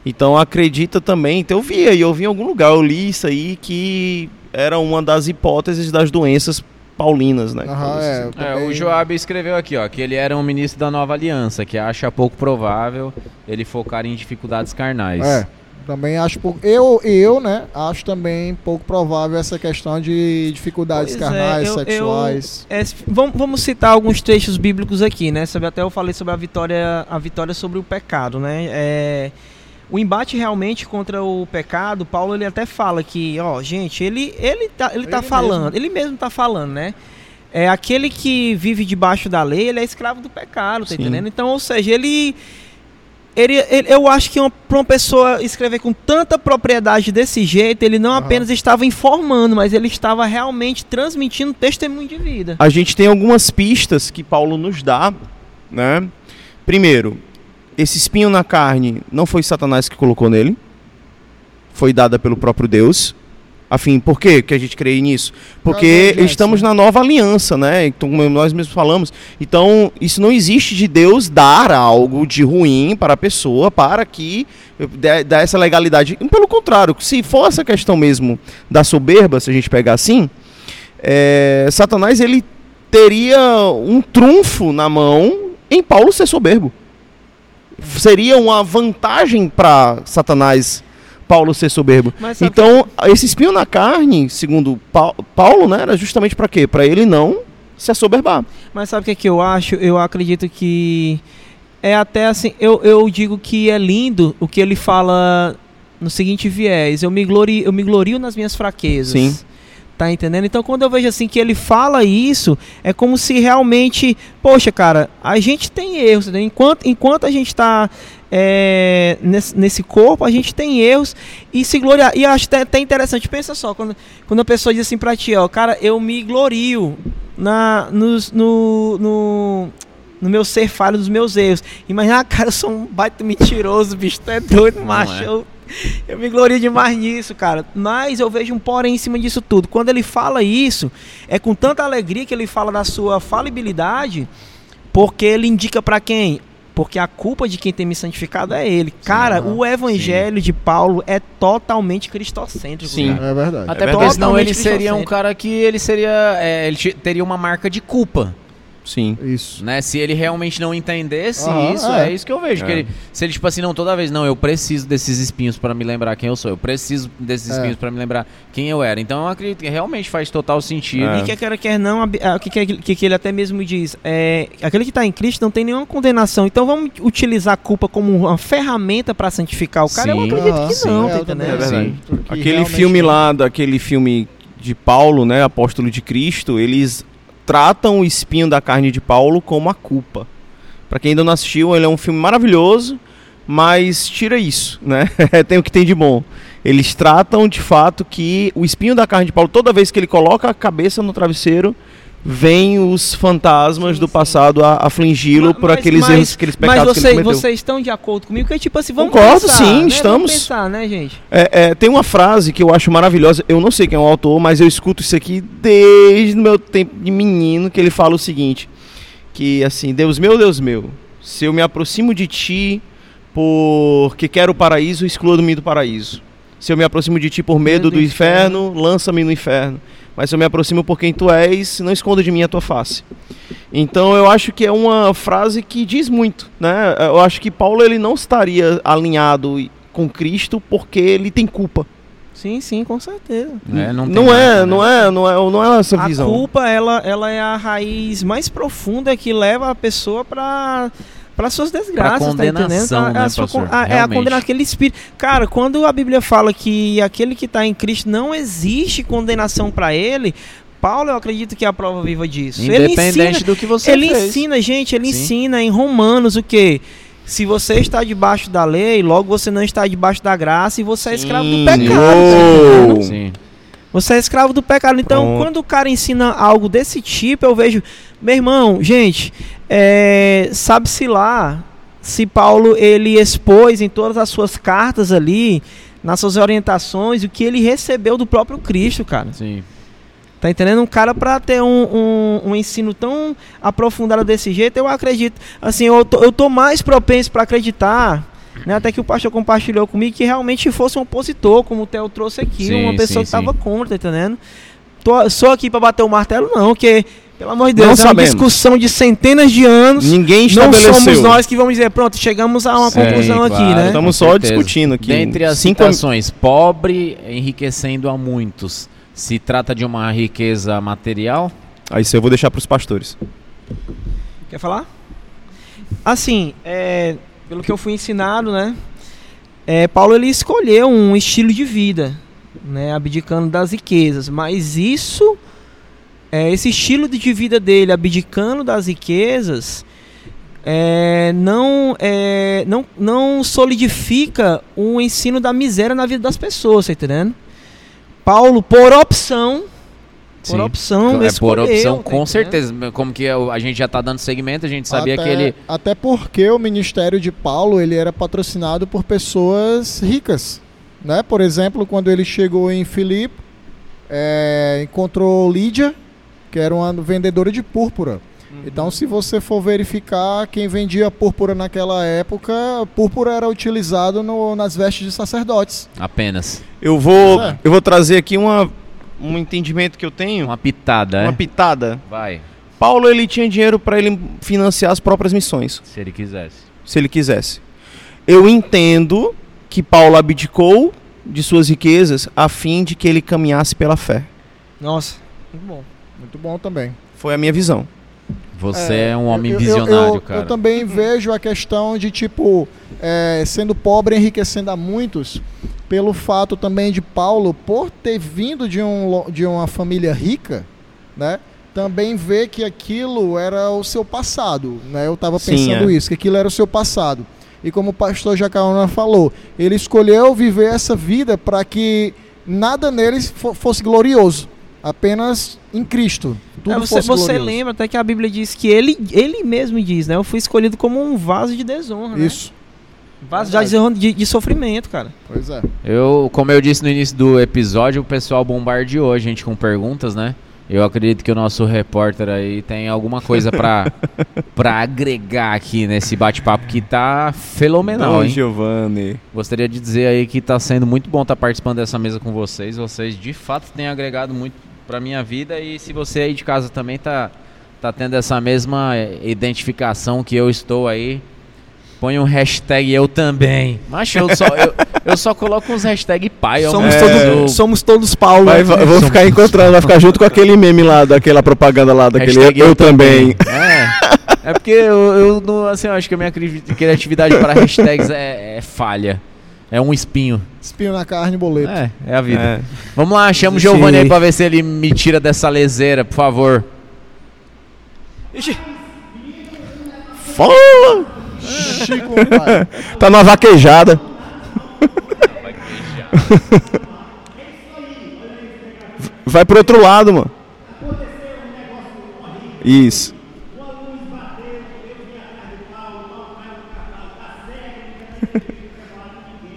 S4: Então acredita também, então eu via, e eu vi em algum lugar, eu li isso aí que era uma das hipóteses das doenças paulinas, né?
S3: Aham, é,
S1: É, o Joab escreveu aqui, ó, que ele era um ministro da nova aliança, que acha pouco provável ele focar em dificuldades carnais.
S3: É. Também acho pouco. Eu, eu, né? Acho também pouco provável essa questão de dificuldades
S2: Pois é,
S3: carnais,
S2: eu- eu-
S3: sexuais.
S2: É, se- vamos, vamos citar alguns trechos bíblicos aqui, né? Sabe, até eu falei sobre a vitória, a vitória sobre o pecado, né? É, o embate realmente contra o pecado, Paulo ele até fala que, ó, gente, ele ele tá, ele tá
S3: Ele
S2: falando, ele mesmo tá falando, né? É aquele que vive debaixo da lei, ele é escravo do pecado, tá
S4: Sim.
S2: entendendo? Então, ou seja, ele ele, ele- eu acho que para uma pessoa escrever com tanta propriedade desse jeito, ele não
S3: Aham.
S2: apenas estava informando, mas ele estava realmente transmitindo testemunho de vida.
S4: A gente tem algumas pistas que Paulo nos dá, né? Primeiro, esse espinho na carne não foi Satanás que colocou nele, foi dada pelo próprio Deus. Afim, por quê que a gente crê nisso? Porque estamos na nova aliança, né? Então, como nós mesmos falamos. Então, isso não existe de Deus dar algo de ruim para a pessoa para que dê essa legalidade. Pelo contrário, se for essa questão mesmo da soberba, se a gente pegar assim, é, Satanás ele teria um trunfo na mão em Paulo ser soberbo. Seria uma vantagem para Satanás Paulo ser soberbo. Então, esse espinho na carne, segundo Pau- Paulo, né, era justamente para quê? Para ele não se assoberbar.
S2: Mas sabe o que, é que eu acho? Eu acredito que é até assim, eu, eu digo que é lindo o que ele fala no seguinte viés, eu me glorio, eu me glorio nas minhas fraquezas.
S4: Sim.
S2: Tá entendendo? Então quando eu vejo assim que ele fala isso, é como se realmente, poxa, cara, a gente tem erros, enquanto enquanto a gente tá é, nesse, nesse corpo, a gente tem erros e se gloriar. E eu acho até, até interessante, pensa só, quando, quando a pessoa diz assim pra ti, ó, cara, eu me glorio na, nos- no, no, no meu ser falho dos meus erros. Imagina, cara, eu sou um baita mentiroso, bicho, tu é doido,
S1: Não
S2: macho.
S1: é.
S2: Eu, eu me glorio demais nisso, cara. Mas eu vejo um porém em cima disso tudo. Quando ele fala isso, é com tanta alegria que ele fala da sua falibilidade, porque ele indica pra quem? Porque a culpa de quem tem me santificado é ele. Cara,
S3: aham,
S2: o evangelho de Paulo é totalmente cristocêntrico.
S4: Sim.
S2: cara.
S3: É verdade.
S1: Até
S4: É
S1: porque senão ele seria um cara que ele seria. é, ele te- teria uma marca de culpa.
S4: Sim.
S3: Isso.
S1: Né? Se ele realmente não entendesse
S3: Aham,
S1: isso, é.
S3: é.
S1: isso que eu vejo.
S4: É.
S1: Que ele, se ele, tipo assim, não, toda vez, não, eu preciso desses espinhos pra me lembrar quem eu sou. Eu preciso desses
S3: É.
S1: espinhos pra me lembrar quem eu era. Então eu acredito que realmente faz total sentido.
S4: É.
S2: E quer queira, quer não, o que, que, que, que ele até mesmo diz? É, aquele que está em Cristo não tem nenhuma condenação. Então vamos utilizar a culpa como uma ferramenta para santificar o cara? Eu
S1: Sim.
S2: acredito
S3: Aham,
S2: que
S3: sim,
S2: não,
S3: é,
S2: tá
S3: eu também
S2: entendendo?
S4: É verdade.
S3: acredito que
S4: Aquele filme lá, daquele filme de Paulo, né, apóstolo de Cristo, eles tratam o espinho da carne de Paulo como a culpa. Pra quem ainda não assistiu, ele é um filme maravilhoso, mas tira isso, né? tem o que tem de bom. Eles tratam de fato que o espinho da carne de Paulo, toda vez que ele coloca a cabeça no travesseiro, vem os fantasmas
S2: Sim,
S4: do
S2: sim.
S4: passado a afligi-lo por
S2: mas-
S4: aqueles
S2: mas-
S4: erros, aqueles
S2: Mas
S4: pecados que
S2: você-
S4: ele cometeu.
S2: vocês estão de acordo comigo? Que tipo assim, vamos
S4: Concordo,
S2: pensar,
S4: sim,
S2: né?
S4: estamos.
S2: Vamos pensar, né, gente?
S4: É, é, tem uma frase que eu acho maravilhosa, eu não sei quem é o autor, mas eu escuto isso aqui desde o meu tempo de menino, que ele fala o seguinte, que assim, Deus meu, Deus meu, se eu me aproximo de ti porque quero o paraíso, mim do paraíso. Se eu me aproximo de ti por medo do inferno, lança-me no inferno. Mas se eu me aproximo por quem tu és, não esconda de mim a tua face. Então eu acho que é uma frase que diz muito, né? Eu acho que Paulo ele não estaria alinhado com Cristo porque ele tem culpa.
S2: Sim, sim, com certeza.
S1: É, não,
S4: Não,
S1: tem
S4: é,
S1: marca, né?
S4: não é, não é, não é essa
S2: A
S4: visão.
S2: culpa, ela, ela é a raiz mais profunda que leva a pessoa para para suas desgraças, tá
S1: condenação,
S2: entendendo? A-
S1: né,
S2: a sua
S1: pastor?
S2: a- é a condenação, aquele espírito. Cara, quando a Bíblia fala que aquele que está em Cristo não existe condenação para ele, Paulo, eu acredito que é a prova viva disso. Ele
S1: Independente
S2: ensina,
S1: do que você
S2: ele
S1: fez.
S2: ensina, gente, ele
S1: Sim.
S2: ensina em Romanos o quê? Se você está debaixo da lei, logo você não está debaixo da graça e você é escravo do
S4: Sim.
S2: pecado. tá?
S1: Sim.
S2: Você é escravo do pecado. Então,
S4: Pronto.
S2: quando o cara ensina algo desse tipo, eu vejo, meu irmão, gente, é, sabe-se lá se Paulo ele expôs em todas as suas cartas ali, nas suas orientações, o que ele recebeu do próprio Cristo, cara.
S1: Sim.
S2: Tá entendendo? Um cara pra ter um, um, um ensino tão aprofundado desse jeito, eu acredito. Assim, eu tô, eu tô mais propenso pra acreditar, né? Até que o pastor compartilhou comigo que realmente fosse um opositor, como o Theo trouxe aqui,
S1: Sim,
S2: uma pessoa
S1: sim,
S2: que tava
S1: sim.
S2: contra, tá entendendo? Tô, sou aqui pra bater o martelo, não, porque Pelo amor de Deus,
S4: Não
S2: é uma discussão de centenas de anos.
S4: Ninguém
S2: Não
S4: estabeleceu.
S2: somos nós que vamos dizer, pronto, chegamos a uma
S1: Sim,
S2: conclusão aqui,
S1: claro.
S2: né?
S4: Estamos só
S1: certeza.
S4: discutindo aqui.
S1: Dentre as
S4: Cinco-
S1: citações, pobre enriquecendo a muitos. Se trata de uma riqueza material?
S4: Aí isso eu vou deixar para os pastores.
S2: Quer falar? Assim, é, pelo que eu fui ensinado, né? é, Paulo ele escolheu um estilo de vida, né? Abdicando das riquezas. Mas isso, é, esse estilo de vida dele, abdicando das riquezas, é, não, é, não, não solidifica o ensino da miséria na vida das pessoas, tá entendendo? Paulo, por opção, por
S1: Sim.
S2: opção,
S1: é por opção, com
S2: entendendo?
S1: certeza. Como que é a gente já tá dando segmento, a gente sabia
S3: até,
S1: que ele.
S3: até porque o ministério de Paulo ele era patrocinado por pessoas ricas, né? Por exemplo, quando ele chegou em Filipe, é, encontrou Lídia, que era uma vendedora de púrpura.
S1: Uhum.
S3: Então, se você for verificar quem vendia púrpura naquela época, púrpura era utilizado no- nas vestes de sacerdotes.
S1: Apenas.
S4: Eu vou,
S3: é.
S4: eu vou trazer aqui uma, um entendimento que eu tenho,
S1: Uma pitada,
S4: uma
S1: é?
S4: pitada.
S1: Vai,
S4: Paulo ele tinha dinheiro para ele financiar as próprias missões,
S1: se ele quisesse.
S4: se ele quisesse. Eu entendo que Paulo abdicou de suas riquezas a fim de que ele caminhasse pela fé.
S2: Nossa, muito bom.
S3: Muito bom também.
S4: Foi a minha visão.
S1: Você é, um homem
S3: eu- eu-
S1: visionário,
S3: eu,
S1: cara.
S3: Eu também vejo a questão de, tipo, é, sendo pobre enriquecendo a muitos, pelo fato também de Paulo, por ter vindo de, um, de uma família rica, né? Também ver que aquilo era o seu passado, né? Eu estava
S4: Sim,
S3: pensando
S4: é.
S3: isso, que aquilo era o seu passado. E como o pastor Jacaúna falou, ele escolheu viver essa vida para que nada neles fo- fosse glorioso, apenas em Cristo. Tudo
S2: É, você
S3: fosse
S2: você lembra até que a Bíblia diz que ele, ele mesmo diz, né? Eu fui escolhido como um vaso de desonra, né?
S3: Isso,
S2: Vaso de, desonra de, de sofrimento, cara.
S3: pois é.
S1: Eu, como eu disse no início do episódio, o pessoal bombardeou a gente com perguntas, né? Eu acredito que o nosso repórter aí tem alguma coisa pra, pra agregar aqui nesse bate-papo que tá fenomenal,
S4: Dom
S1: hein?
S4: Giovanni.
S1: Gostaria de dizer aí que tá sendo muito bom estar participando dessa mesa com vocês. Vocês de fato têm agregado muito pra minha vida e se você aí de casa também tá, tá tendo essa mesma eh, identificação que eu estou aí, põe um hashtag eu também. Mas eu só, eu, eu só coloco uns hashtag pai. eu
S2: somos,
S1: não-
S2: todos,
S1: eu-
S2: somos todos Paulo.
S4: Vai,
S2: né?
S4: vai- eu vou ficar encontrando, vai ficar junto com aquele meme lá, daquela propaganda lá, daquele
S1: Hashtag
S4: eu, também.
S1: É. É porque eu, eu não, assim, eu acho que a minha cri- criatividade para hashtags é, é falha. É um espinho.
S3: Espinho na carne, boleto.
S1: É, é a vida.
S4: É.
S1: Vamos lá, chama o. Giovanni aí pra ver se ele me tira dessa leseira, por favor.
S4: Fala!
S3: Chico.
S4: Tá numa vaquejada. Vai pro outro lado, mano. Isso.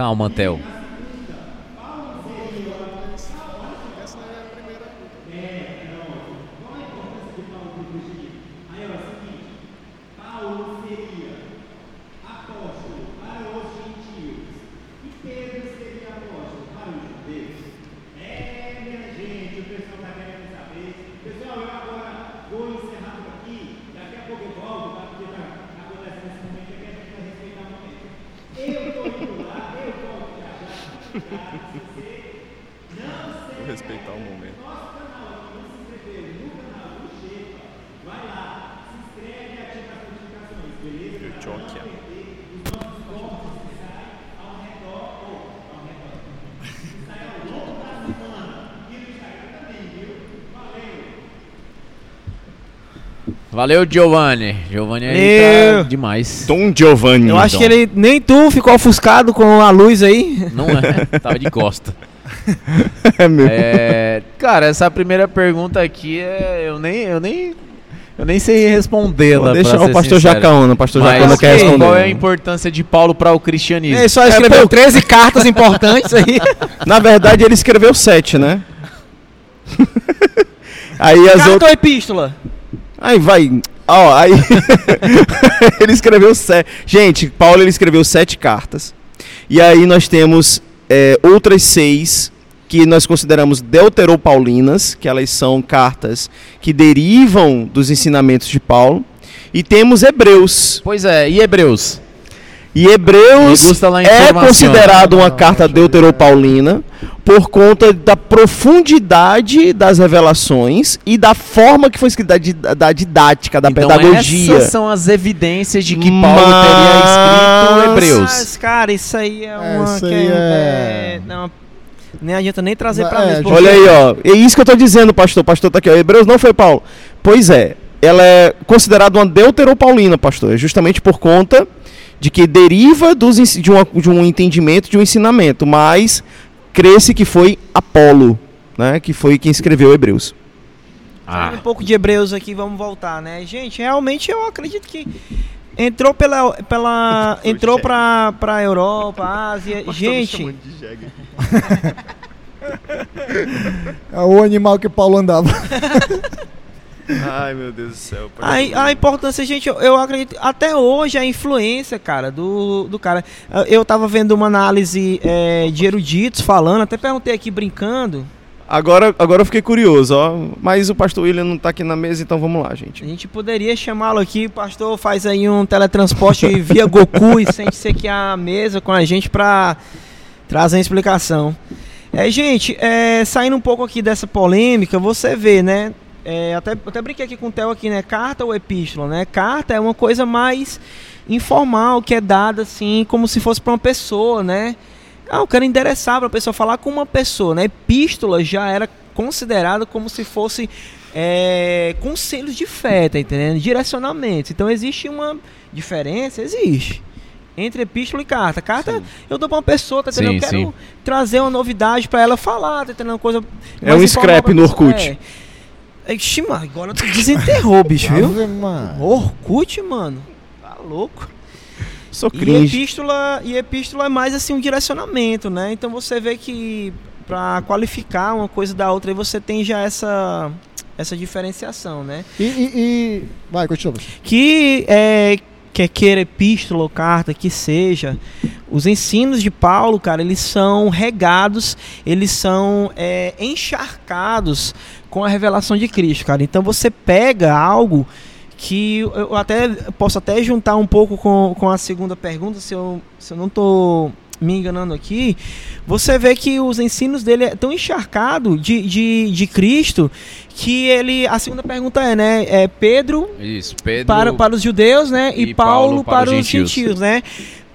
S1: Calma, Theo. Valeu, Giovanni. Giovanni aí
S2: Valeu.
S1: tá demais.
S4: Tom Giovanni.
S2: Eu acho
S1: então.
S2: que ele. Nem tu ficou ofuscado com a luz aí.
S1: Não é? Tava de costa.
S4: É meu.
S1: É, cara, essa primeira pergunta aqui é, eu nem eu nem eu nem sei respondê-la. Pra
S4: o
S1: ser
S4: pastor. Jacaona. O pastor
S1: Mas
S4: Jacaona quer responder.
S1: qual é a importância de Paulo para o cristianismo?
S2: Ele só escreveu 13 cartas importantes aí.
S4: Na verdade, ele escreveu sete, né? aí as
S2: Carta
S4: outras.
S2: ou epístola?
S4: Aí vai. Ó, aí. ele escreveu sete. Gente, Paulo ele escreveu sete cartas. E aí nós temos é, outras seis que nós consideramos deuteropaulinas, que elas são cartas que derivam dos ensinamentos de Paulo. E temos Hebreus.
S1: Pois é, e Hebreus?
S4: E Hebreus
S1: a
S4: é considerado uma carta deuteropaulina por conta da profundidade das revelações e da forma que foi escrita, da, di- da didática, da
S1: então
S4: pedagogia.
S1: essas são as evidências de que Paulo teria escrito
S4: Mas-
S1: Hebreus.
S2: Mas, cara, isso aí é uma.
S3: isso
S2: que
S3: aí
S2: é-
S3: é-
S2: é- não, nem adianta nem trazer
S3: É,
S2: pra mesa. porque-
S4: Olha aí, ó. É isso que eu tô dizendo, pastor. Pastor tá aqui, ó. Hebreus não foi Paulo. Pois é. Ela é considerada uma deuteropaulina, pastor. É justamente por conta de que deriva dos, de, uma- de um entendimento, de um ensinamento. Mas cresce que foi Apolo, né? Que foi quem escreveu Hebreus.
S2: Falando um pouco de Hebreus aqui, vamos voltar, né? Gente, realmente eu acredito que entrou pela pela entrou pra para Europa, Ásia. Gente,
S3: É o animal que Paulo andava.
S4: Ai, meu Deus do céu.
S2: a, a importância, gente, eu, eu acredito até hoje a influência, cara, do, do cara. Eu tava vendo uma análise é, de eruditos falando, até perguntei aqui brincando.
S4: Agora, agora eu fiquei curioso, ó. Mas o pastor William não tá aqui na mesa, então vamos lá, gente.
S2: A gente poderia chamá-lo aqui, o pastor faz aí um teletransporte via Goku e sente-se aqui à mesa com a gente pra trazer uma explicação. É, gente, é, saindo um pouco aqui dessa polêmica, você vê, né? É, até, até brinquei aqui com o Theo aqui, né? Carta ou epístola, né? Carta é uma coisa mais informal, que é dada assim, como se fosse para uma pessoa, né? Ah, eu quero endereçar para a pessoa falar com uma pessoa, né? Epístola já era considerada como se fosse é, conselhos de fé, tá entendendo? Direcionamentos. Então existe uma diferença, existe. Entre epístola e carta. Carta eu dou pra uma pessoa, tá entendendo?
S1: Sim,
S2: eu quero
S1: sim.
S2: trazer uma novidade pra ela falar, tá entendendo? Coisa.
S4: É um scrap no. Orkut.
S2: É. Ixi, mano, agora tu desenterrou, bicho, viu?
S3: Ave Maria.
S2: Orkut, mano. Tá louco.
S4: Sou
S2: E
S4: cringe.
S2: epístola, e epístola é mais assim um direcionamento, né? Então você vê que pra qualificar uma coisa da outra, aí você tem já essa essa diferenciação, né?
S3: E, e- e- Vai, continua.
S2: Que é quer queira epístola ou carta que seja, os ensinos de Paulo, cara, eles são regados, eles são é, encharcados com a revelação de Cristo, cara. Então você pega algo que eu até posso até juntar um pouco com, com a segunda pergunta, se eu, se eu não tô me enganando aqui, você vê que os ensinos dele é tão encharcado de, de, de Cristo que ele. A segunda pergunta é, né? É Pedro
S1: Isso, Pedro.
S2: para, para os judeus, né? E,
S1: e
S2: Paulo,
S1: Paulo para
S2: para,
S1: os
S2: os
S1: gentios.
S2: gentios, né?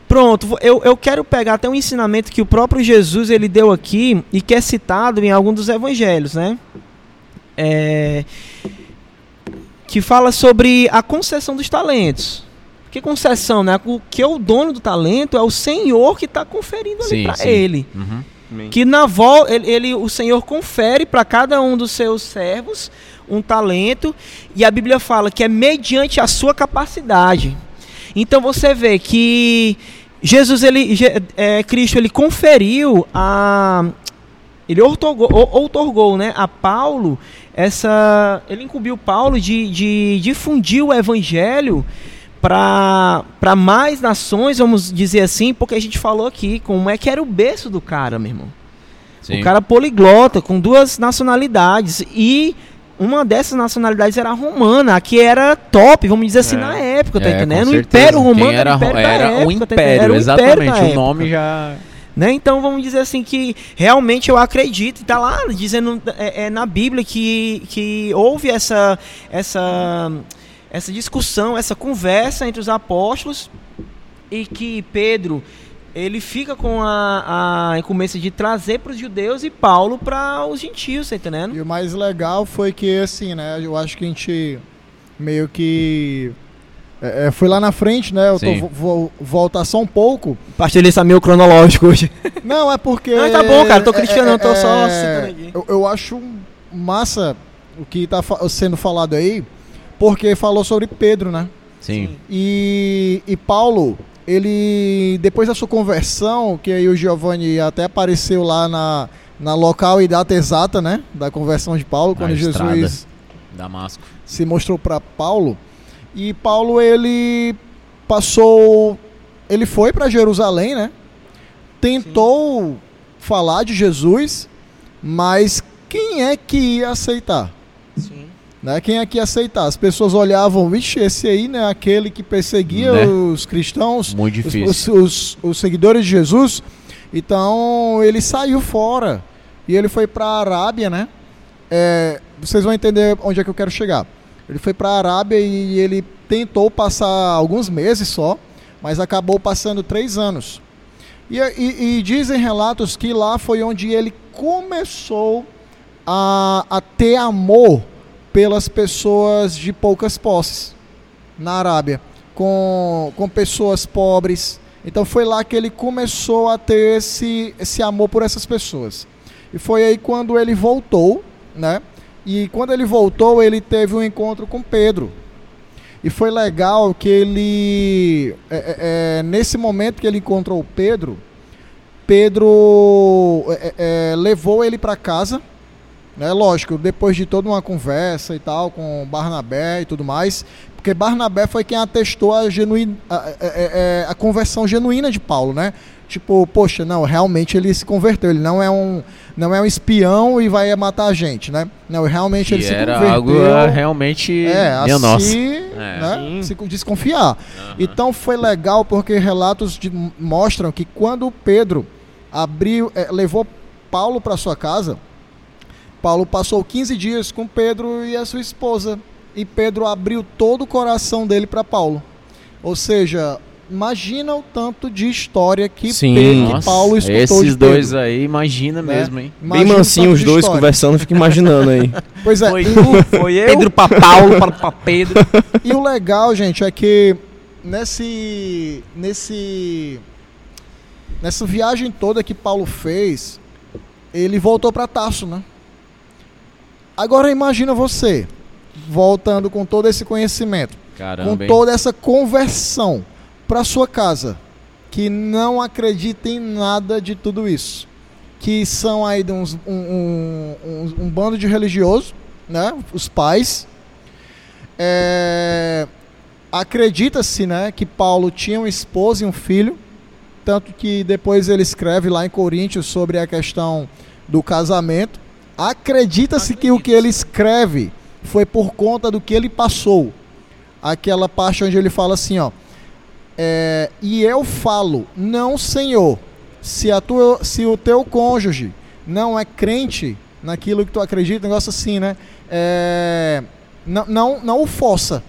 S2: Pronto, eu, eu quero pegar até um ensinamento que o próprio Jesus ele deu aqui e que é citado em algum dos evangelhos, né? É, que fala sobre a concessão dos talentos. Que concessão, né? O que é o dono do talento é o Senhor que está conferindo ali para ele.
S1: Uhum.
S2: Que na vol ele, ele- o Senhor confere para cada um dos seus servos um talento e a Bíblia fala que é mediante a sua capacidade. Então você vê que Jesus ele é, Cristo ele conferiu a ele outorgou, ou- outorgou né, a Paulo essa ele incumbiu Paulo de, de difundir o evangelho para mais nações, vamos dizer assim, porque a gente falou aqui como é que era o berço do cara, meu irmão.
S1: Sim.
S2: O cara poliglota, com duas nacionalidades. E uma dessas nacionalidades era a romana, a que era top, vamos dizer assim,
S4: É.
S2: na época, tá
S1: É,
S2: entendendo? O. Império Romano
S1: Quem era,
S2: era o Império
S1: era
S2: da época,
S1: o
S2: tá
S1: Império,
S2: entendendo? Era o Império
S1: exatamente. O nome já.
S2: Né? Então vamos dizer assim que realmente eu acredito, está lá dizendo é, é, na Bíblia que, que houve essa, essa, essa discussão, essa conversa entre os apóstolos e que Pedro ele fica com a, a incumbência de trazer para os judeus e Paulo para os gentios, tá entendendo?
S3: E o mais legal foi que, assim, né? Eu acho que a gente meio que é, é, foi lá na frente, né? Eu tô,
S1: Sim.
S3: vou, vou voltar só um pouco.
S2: Ele está meio cronológico hoje.
S3: Não, é porque.
S2: Não, tá bom, cara, tô criticando,
S3: é,
S2: eu tô só
S3: é,
S2: citando aqui.
S3: Eu, eu acho massa o que tá fa- sendo falado aí, porque falou sobre Pedro, né?
S1: Sim.
S3: E, e Paulo, ele, depois da sua conversão, que aí o Giovanni até apareceu lá na, na local e data exata, né? Da conversão de Paulo,
S1: Na
S3: quando. Jesus
S1: Damasco.
S3: se mostrou para Paulo. E Paulo, ele passou. Ele foi para Jerusalém, né? Tentou falar de Jesus, mas quem é que ia aceitar?
S2: Sim.
S3: né? Quem é que ia aceitar? As pessoas olhavam, vixe, esse aí, né? Aquele que perseguia
S1: Né?
S3: os cristãos,
S1: Muito
S3: os,
S1: difícil.
S3: os, os- os seguidores de Jesus. Então ele saiu fora e ele foi para a Arábia, né? É, vocês vão entender onde é que eu quero chegar. Ele foi para a Arábia e ele tentou passar alguns meses só, mas acabou passando três anos. E, e- e dizem relatos que lá foi onde ele começou a, a ter amor pelas pessoas de poucas posses na Arábia, com, com pessoas pobres. Então foi lá que ele começou a ter esse, esse amor por essas pessoas. E foi aí quando ele voltou, né? E quando ele voltou, ele teve um encontro com Pedro. E foi legal que ele, é, é, é, nesse momento que ele encontrou Pedro, Pedro é, é, levou ele para casa, né? Lógico, depois de toda uma conversa e tal com Barnabé e tudo mais, porque Barnabé foi quem atestou a, genuína, a, a- a- a conversão genuína de Paulo, né? Tipo, poxa, não, realmente ele se converteu, ele não é um, não é um espião e vai matar a gente, né? Não, realmente
S1: Que
S3: ele se converteu.
S1: algo ah, realmente
S3: É, assim,
S1: nossa.
S3: né, se desconfiar. Então foi legal porque relatos de- mostram que quando Pedro abriu, eh, levou Paulo para sua casa, Paulo passou 15 dias com Pedro e a sua esposa. E Pedro abriu todo o coração dele para Paulo. Ou seja, imagina o tanto de história que,
S4: Sim.
S3: Pedro, que
S1: Nossa,
S3: Paulo escutou
S1: esses
S3: de
S1: dois aí, imagina
S3: Né?
S1: mesmo, hein?
S3: Imagina
S4: Bem mansinho os dois
S3: história.
S4: conversando, fico imaginando aí.
S3: Pois é,
S2: Foi
S3: e-
S2: tu, foi eu. Pedro para Paulo, Paulo para Pedro.
S3: E o legal, gente, é que nesse nesse nessa viagem toda que Paulo fez, ele voltou para Tarso, né? Agora imagina você voltando com todo esse conhecimento, com
S1: Caramba, hein?
S3: toda essa conversão para sua casa, que não acredita em nada de tudo isso, que são aí uns- um, um- um- um bando de religiosos, né? Os pais. É, Acredita-se, né, que Paulo tinha uma esposa e um filho, tanto que depois ele escreve lá em Coríntios sobre a questão do casamento. Acredita-se que o que ele escreve foi por conta do que ele passou. Aquela parte onde ele fala assim, ó. É, e eu falo, não, Senhor, se, a tua, se o teu cônjuge não é crente naquilo que tu acredita, negócio assim, né? É, não, não, não o força.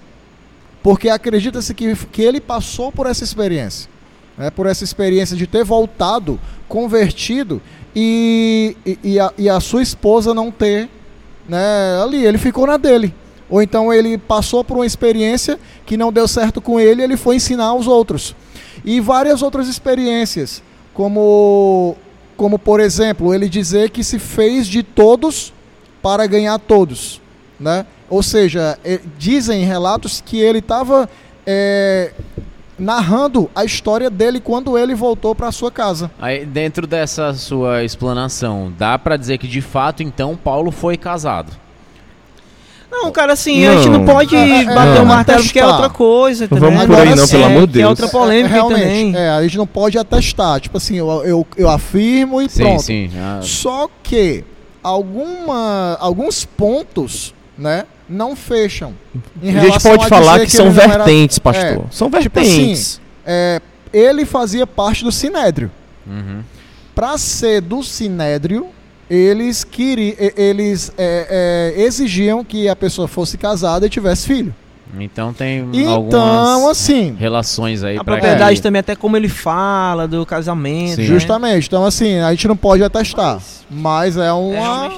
S3: Porque acredita-se que, que ele passou por essa experiência. Né? Por essa experiência de ter voltado, convertido, e, e, e a, e a sua esposa não ter né, ali. Ele ficou na dele. Ou então ele passou por uma experiência que não deu certo com ele, ele foi ensinar aos outros. E várias outras experiências, como, como por exemplo, ele dizer que se fez de todos para ganhar todos. Né? Ou seja, eh, dizem relatos que ele estava narrando a história dele quando ele voltou para sua casa.
S1: Aí, dentro dessa sua explanação, dá pra dizer que de fato, então, Paulo foi casado.
S2: Não, cara, assim, a gente não
S4: Não.
S2: pode
S3: É, é,
S2: bater
S3: é,
S2: o martelo porque é outra coisa, entendeu?
S4: vamos
S3: por aí, não,
S2: É,
S3: pelo
S4: amor de
S2: Que é
S4: Deus.
S2: outra polêmica
S3: realmente,
S2: também.
S3: é, a gente não pode atestar. Tipo assim, eu, eu, eu afirmo e
S1: Sim,
S3: pronto.
S1: sim. ah,
S3: Só que alguma, alguns pontos, né, não fecham. Em
S4: A gente pode
S3: a
S4: falar
S3: dizer
S4: que, são
S3: não era-
S4: vertentes, pastor.
S3: É,
S4: São
S3: Tipo assim,
S4: vertentes.
S3: é, ele fazia parte do Sinédrio.
S1: uhum.
S3: Para ser do Sinédrio, eles queriam, eles é, é, exigiam que a pessoa fosse casada e tivesse filho.
S1: Então tem
S3: Então,
S1: algumas
S3: assim,
S1: relações aí
S2: A propriedade
S1: que-
S2: também, até como ele fala do casamento.
S1: Sim.
S2: né?
S3: justamente. Então, assim, a gente não pode atestar. Mas é
S2: É,
S3: uma.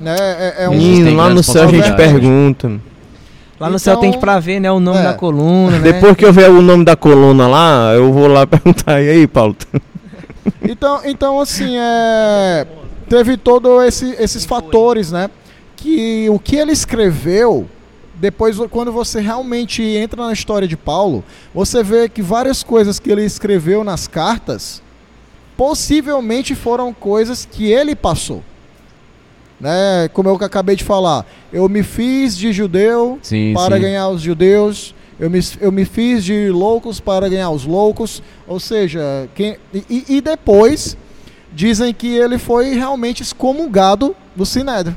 S3: né, é, é um.
S4: Menino, lá no céu a gente pergunta.
S2: Lá no céu
S3: Então,
S2: tem pra ver, né? O nome
S3: é.
S2: da coluna, né?
S4: Depois que eu ver o nome da coluna lá, eu vou lá perguntar. E aí, Paulo?
S3: Então, então assim, é, teve todos esse, esses fatores, né? Que o que ele escreveu, depois quando você realmente entra na história de Paulo, você vê que várias coisas que ele escreveu nas cartas, possivelmente foram coisas que ele passou. Né? Como eu acabei de falar, eu me fiz de judeu
S1: Sim,
S3: para
S1: sim.
S3: ganhar os judeus. Eu me, eu me fiz de loucos para ganhar os loucos. Ou seja, quem, e, e depois dizem que ele foi realmente excomungado do Sinédrio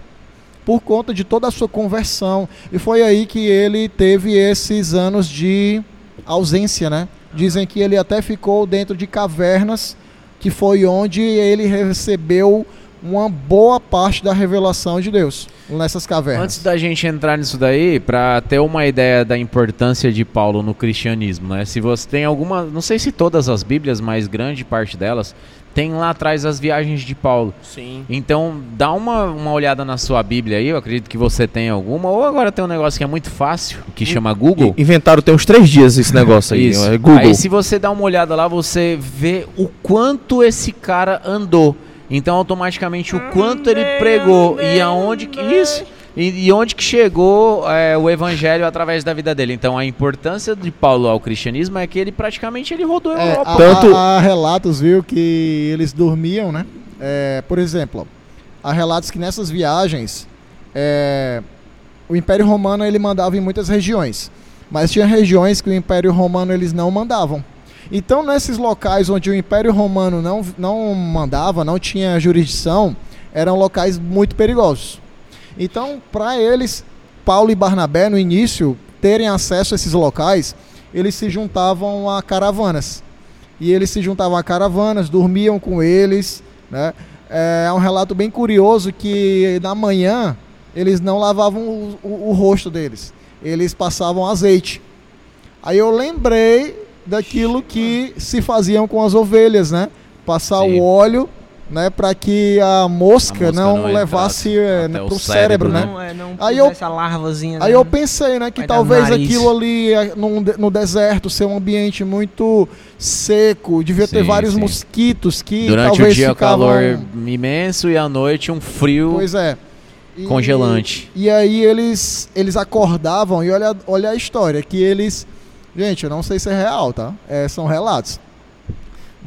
S3: por conta de toda a sua conversão. E foi aí que ele teve esses anos de ausência, né? Dizem que ele até ficou dentro de cavernas, que foi onde ele recebeu uma boa parte da revelação de Deus, nessas cavernas.
S1: Antes da gente entrar nisso daí, pra ter uma ideia da importância de Paulo no cristianismo, né? Se você tem alguma, não sei se todas as Bíblias, mas grande parte delas tem lá atrás as viagens de Paulo.
S4: Sim.
S1: Então, dá uma, uma olhada na sua Bíblia aí, eu acredito que você tem alguma, ou agora tem um negócio que é muito fácil, que chama Google.
S4: Inventaram tem uns três dias esse negócio aí.
S1: Isso.
S4: é Google.
S1: Aí se você dá uma olhada lá, você vê o quanto esse cara andou. Então automaticamente o quanto ele pregou e aonde que isso e, e onde que chegou é, o evangelho através da vida dele. Então a importância de Paulo ao cristianismo é que ele praticamente ele rodou a
S3: É,
S1: Europa.
S3: há,
S4: Tanto-
S3: há- há relatos, viu, que eles dormiam, né? É, por exemplo, há relatos que nessas viagens é, o Império Romano ele mandava em muitas regiões, mas tinha regiões que o Império Romano eles não mandavam. Então, nesses locais onde o Império Romano não, não mandava, não tinha jurisdição, eram locais muito perigosos. Então, para eles, Paulo e Barnabé, no início, terem acesso a esses locais, eles se juntavam a caravanas. E eles se juntavam a caravanas, dormiam com eles. Né? É um relato bem curioso que na manhã eles não lavavam o, o- o rosto deles, eles passavam azeite. Aí eu lembrei daquilo que se faziam com as ovelhas, né? Passar
S1: Sim.
S3: o óleo, né, para que a mosca,
S1: A mosca
S3: não,
S1: não
S3: levasse é,
S1: até
S3: né,
S1: o
S3: pro
S1: cérebro,
S3: cérebro, né?
S2: Não, é, não
S3: Aí eu-
S2: pusesse a larvazinha.
S3: Aí
S2: né?
S3: eu pensei, né, que
S2: Vai
S3: talvez aquilo ali num de- no deserto ser um ambiente muito seco, devia ter
S1: Sim,
S3: vários
S1: sim.
S3: mosquitos que
S1: Durante
S3: talvez
S1: o dia
S3: ficavam...
S1: o calor imenso e à noite um frio
S3: Pois é. E-
S1: congelante.
S3: E aí eles eles acordavam e olha, olha a história que eles, gente, eu não sei se é real, tá? É, são relatos.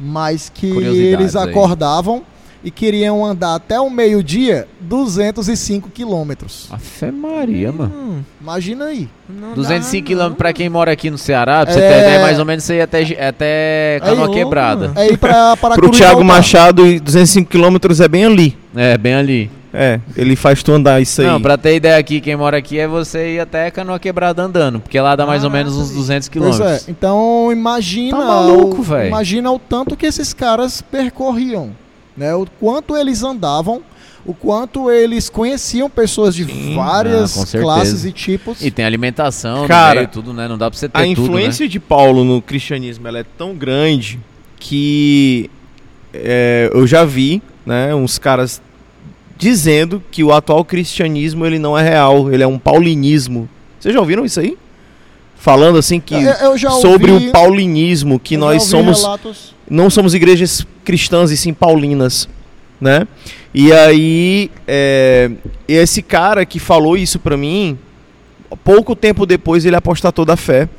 S3: Mas que eles
S1: aí.
S3: acordavam e queriam andar até o meio-dia 205 quilômetros.
S1: A fé Maria, mano.
S2: Hum,
S3: Imagina aí.
S2: não
S1: 205
S2: dá,
S1: quilômetros pra quem mora aqui no Ceará, pra você
S3: É.
S1: ter ideia, mais ou menos você ia até, até Canoa
S2: louco,
S1: Quebrada.
S2: mano.
S3: É ir pra, para
S4: Pro Thiago Machado, e 205 quilômetros é bem ali.
S1: É, bem ali.
S4: É, ele faz tu andar isso aí.
S1: Não, pra ter ideia aqui, quem mora aqui é você ir até Canoa Quebrada andando, porque lá dá mais ou menos uns 200
S3: Pois
S1: quilômetros.
S3: é, então imagina,
S1: Tá maluco,
S3: o,
S1: véi.
S3: imagina o tanto que esses caras percorriam, né? O quanto eles andavam, o quanto eles conheciam pessoas de
S4: Sim.
S3: várias
S1: Ah,
S3: classes e tipos.
S1: E tem alimentação,
S4: Cara,
S1: no meio, tudo, né? Não dá pra você ter
S4: a
S1: tudo,
S4: influência de Paulo no cristianismo ela é tão grande que é, eu já vi né, uns caras dizendo que o atual cristianismo ele não é real, ele é um paulinismo. Vocês já ouviram isso aí? Falando assim que
S3: Eu- eu
S4: sobre
S3: ouvi-
S4: o paulinismo, que nós somos
S3: relatos-
S4: não somos igrejas cristãs e sim paulinas, né? E aí, é, esse cara que falou isso pra mim, pouco tempo depois ele apostatou da fé,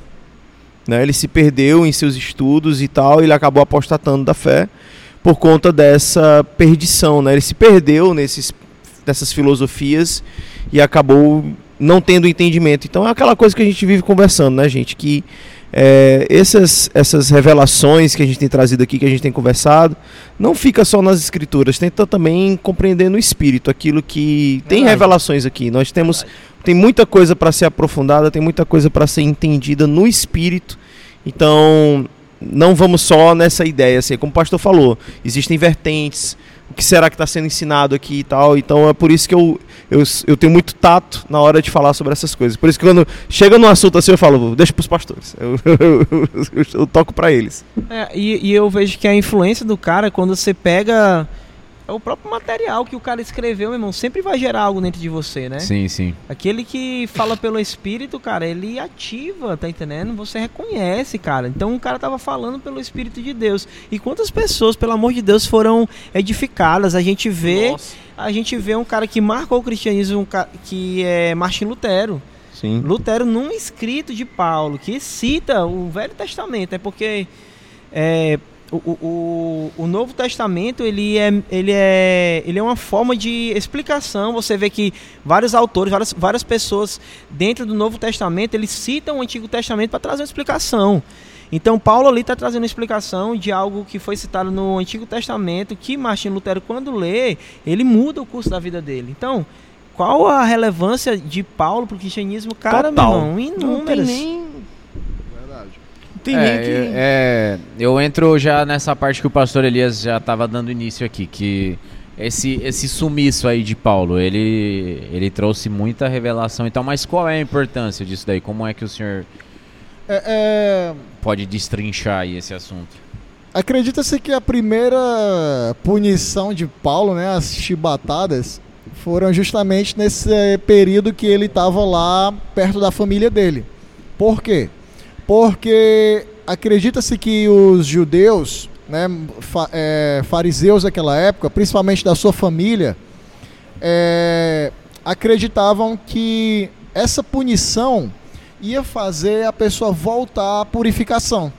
S4: né? Ele se perdeu em seus estudos e tal, ele acabou apostatando da fé por conta dessa perdição, né? Ele se perdeu nesses dessas filosofias e acabou não tendo entendimento. Então é aquela coisa que a gente vive conversando, né, gente? Que é, essas, essas revelações que a gente tem trazido aqui, que a gente tem conversado, não fica só nas escrituras, tenta também compreender no espírito aquilo que tem
S3: Verdade.
S4: revelações aqui. Nós temos tem muita coisa para ser aprofundada, tem muita coisa para ser entendida no espírito. Então, não vamos só nessa ideia, assim, como o pastor falou, existem vertentes, o que será que está sendo ensinado aqui e tal. Então é por isso que eu, eu, eu tenho muito tato na hora de falar sobre essas coisas. Por isso que quando chega num assunto assim, eu falo, deixa pros pastores. Eu, eu, eu- eu toco para eles.
S2: É, e, e eu vejo que a influência do cara, quando você pega é o próprio material que o cara escreveu, meu irmão, sempre vai gerar algo dentro de você, né?
S1: Sim, sim.
S2: Aquele que fala pelo Espírito, cara, ele ativa, tá entendendo? Você reconhece, cara. Então o cara tava falando pelo Espírito de Deus. E quantas pessoas, pelo amor de Deus, foram edificadas? A gente vê,
S4: Nossa.
S2: a gente vê um cara que marcou o cristianismo, um que é Martin Lutero.
S4: Sim.
S2: Lutero, num escrito de Paulo, que cita o Velho Testamento, é porque é, o, o, o- Novo Testamento ele é, ele, é, ele é uma forma de explicação. Você vê que vários autores, várias, várias pessoas dentro do Novo Testamento, eles citam o Antigo Testamento para trazer uma explicação. Então, Paulo ali está trazendo uma explicação de algo que foi citado no Antigo Testamento, que Martin Lutero, quando lê, ele muda o curso da vida dele. Então, qual a relevância de Paulo para o cristianismo? Cara,
S4: Total.
S2: meu irmão, inúmeras.
S4: Não tem nem. Tem
S1: é,
S4: que.
S1: é, é, eu entro já nessa parte que o pastor Elias já estava dando início aqui, que esse, esse sumiço aí de Paulo, ele, ele trouxe muita revelação. Então, mas qual é a importância disso daí? Como é que o senhor
S3: É, é,
S1: pode destrinchar aí esse assunto?
S3: Acredita-se que a primeira punição de Paulo, né, as chibatadas, foram justamente nesse período que ele estava lá perto da família dele. Por quê? Porque acredita-se que os judeus, né, fa- eh, fariseus daquela época, principalmente da sua família, eh, acreditavam que essa punição ia fazer a pessoa voltar à purificação.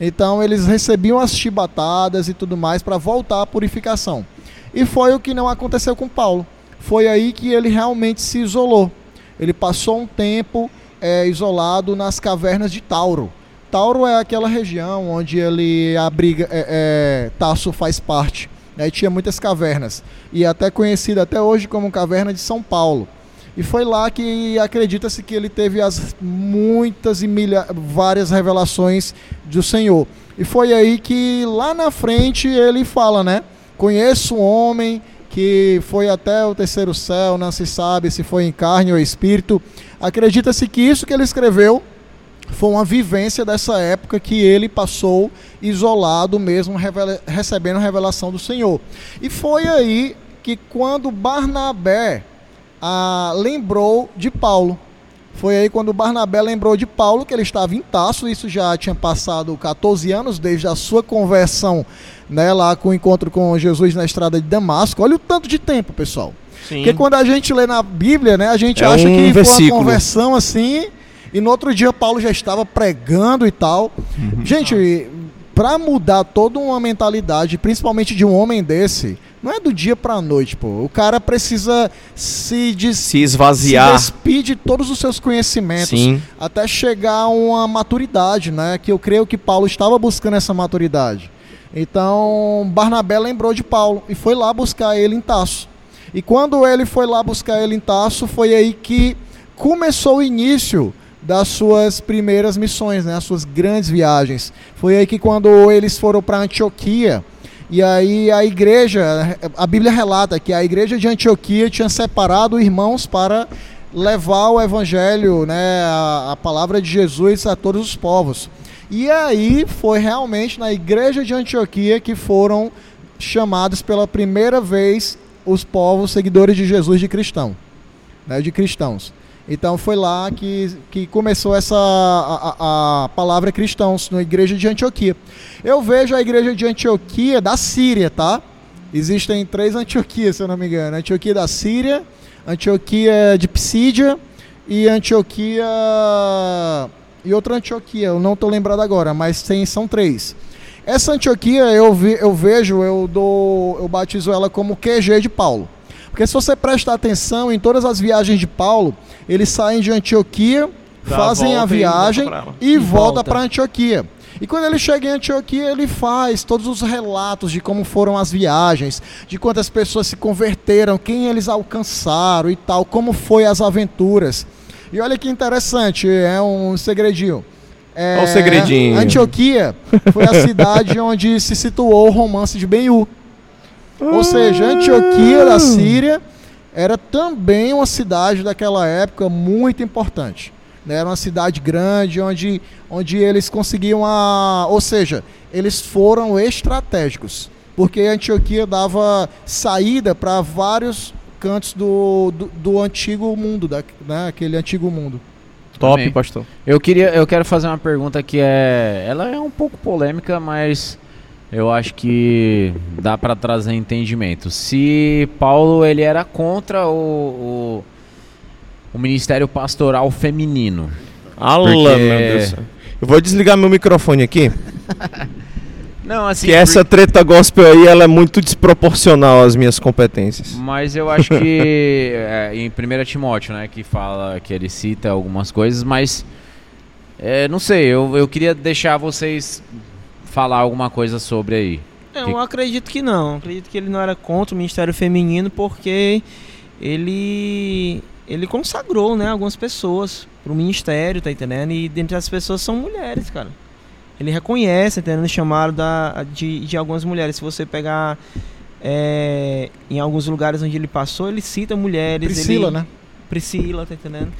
S3: Então eles recebiam as chibatadas e tudo mais para voltar à purificação. E foi o que não aconteceu com Paulo. Foi aí que ele realmente se isolou. Ele passou um tempo eh, isolado nas cavernas de Tauro. Tauro é aquela região onde ele abriga, é, é, Tasso faz parte. Aí tinha muitas cavernas. E é até conhecida até hoje como Caverna de São Paulo. E foi lá que acredita-se que ele teve as muitas e milha, várias revelações do Senhor. E foi aí que lá na frente ele fala, né? Conheço um homem que foi até o terceiro céu, não se sabe se foi em carne ou espírito. Acredita-se que isso que ele escreveu foi uma vivência dessa época que ele passou isolado mesmo, recebendo a revelação do Senhor. E foi aí que quando Barnabé ah, lembrou de Paulo. Foi aí quando Barnabé lembrou de Paulo que ele estava em Taço, isso já tinha passado 14 anos desde a sua conversão, né, lá com o encontro com Jesus na estrada de Damasco. Olha o tanto de tempo, pessoal.
S4: Sim.
S3: Porque quando a gente lê na Bíblia, né, a gente
S4: É
S3: acha
S4: um
S3: que foi uma
S4: versículo.
S3: conversão assim, e no outro dia Paulo já estava pregando e tal. Gente, para mudar toda uma mentalidade, principalmente de um homem desse, não é do dia pra noite, pô. O cara precisa se, des
S4: Se
S3: se
S4: esvaziar.
S3: despir de todos os seus conhecimentos
S4: Sim.
S3: até chegar a uma maturidade, né? Que eu creio que Paulo estava buscando essa maturidade. Então, Barnabé lembrou de Paulo e foi lá buscar ele em Taço. E quando ele foi lá buscar ele em Taço, foi aí que começou o início das suas primeiras missões, né? As suas grandes viagens. Foi aí que quando eles foram para Antioquia, e aí a igreja, a Bíblia relata que a igreja de Antioquia tinha separado irmãos para levar o evangelho, né, a, a palavra de Jesus a todos os povos. E aí foi realmente na igreja de Antioquia que foram chamados pela primeira vez os povos seguidores de Jesus de cristão, né, de cristãos. Então foi lá que, que começou essa a, a- palavra cristãos na igreja de Antioquia. Eu vejo a igreja de Antioquia da Síria, tá? Existem três Antioquias, se eu não me engano. Antioquia da Síria, Antioquia de Psídia e Antioquia e outra Antioquia. Eu não estou lembrado agora, mas tem, são três. Essa Antioquia eu, vi, eu vejo, eu dou, eu batizo ela como QG de Paulo. Porque se você prestar atenção em todas as viagens de Paulo, eles saem de Antioquia,
S4: Dá a
S3: fazem a
S4: e
S3: viagem e,
S2: E
S3: volta
S2: volta.
S3: para Antioquia. E quando ele chega em Antioquia, ele faz todos os relatos de como foram as viagens, de quantas pessoas se converteram, quem eles alcançaram e tal, como foi as aventuras. E olha que interessante, é um segredinho. É,
S4: Olha o segredinho.
S3: Antioquia foi a cidade onde se situou o romance de Ben-Hur. Ou seja, Antioquia da Síria era também uma cidade daquela época muito importante. né? Era uma cidade grande onde, onde eles conseguiam a. Ou seja, eles foram estratégicos. porque Antioquia dava saída para vários cantos do, do, do antigo mundo, da, né, aquele antigo mundo.
S4: Top,
S1: Amém.
S4: pastor.
S1: Eu queria, eu quero fazer uma pergunta que é, ela é um pouco polêmica, mas eu acho que dá para trazer entendimento. Se Paulo ele era contra o, o, o ministério pastoral feminino,
S4: Alá,
S1: Porque-
S4: meu Deus. Eu vou desligar meu microfone aqui,
S1: não assim,
S4: que essa treta gospel aí ela é muito desproporcional às minhas competências.
S1: Mas eu acho que é, em 1 Timóteo, né, que fala que ele cita algumas coisas, mas é, não sei, eu, eu queria deixar vocês falar alguma coisa sobre aí.
S2: Eu
S1: Que-
S2: acredito que não. Acredito que ele não era contra o Ministério Feminino porque ele ele consagrou, né, algumas pessoas pro ministério, tá entendendo? E dentre as pessoas são mulheres, cara. Ele reconhece, entendendo? O chamado da, de, de algumas mulheres. Se você pegar é, em alguns lugares onde ele passou, ele cita mulheres.
S3: Priscila,
S2: ele,
S3: né?
S2: Priscila, tá entendendo?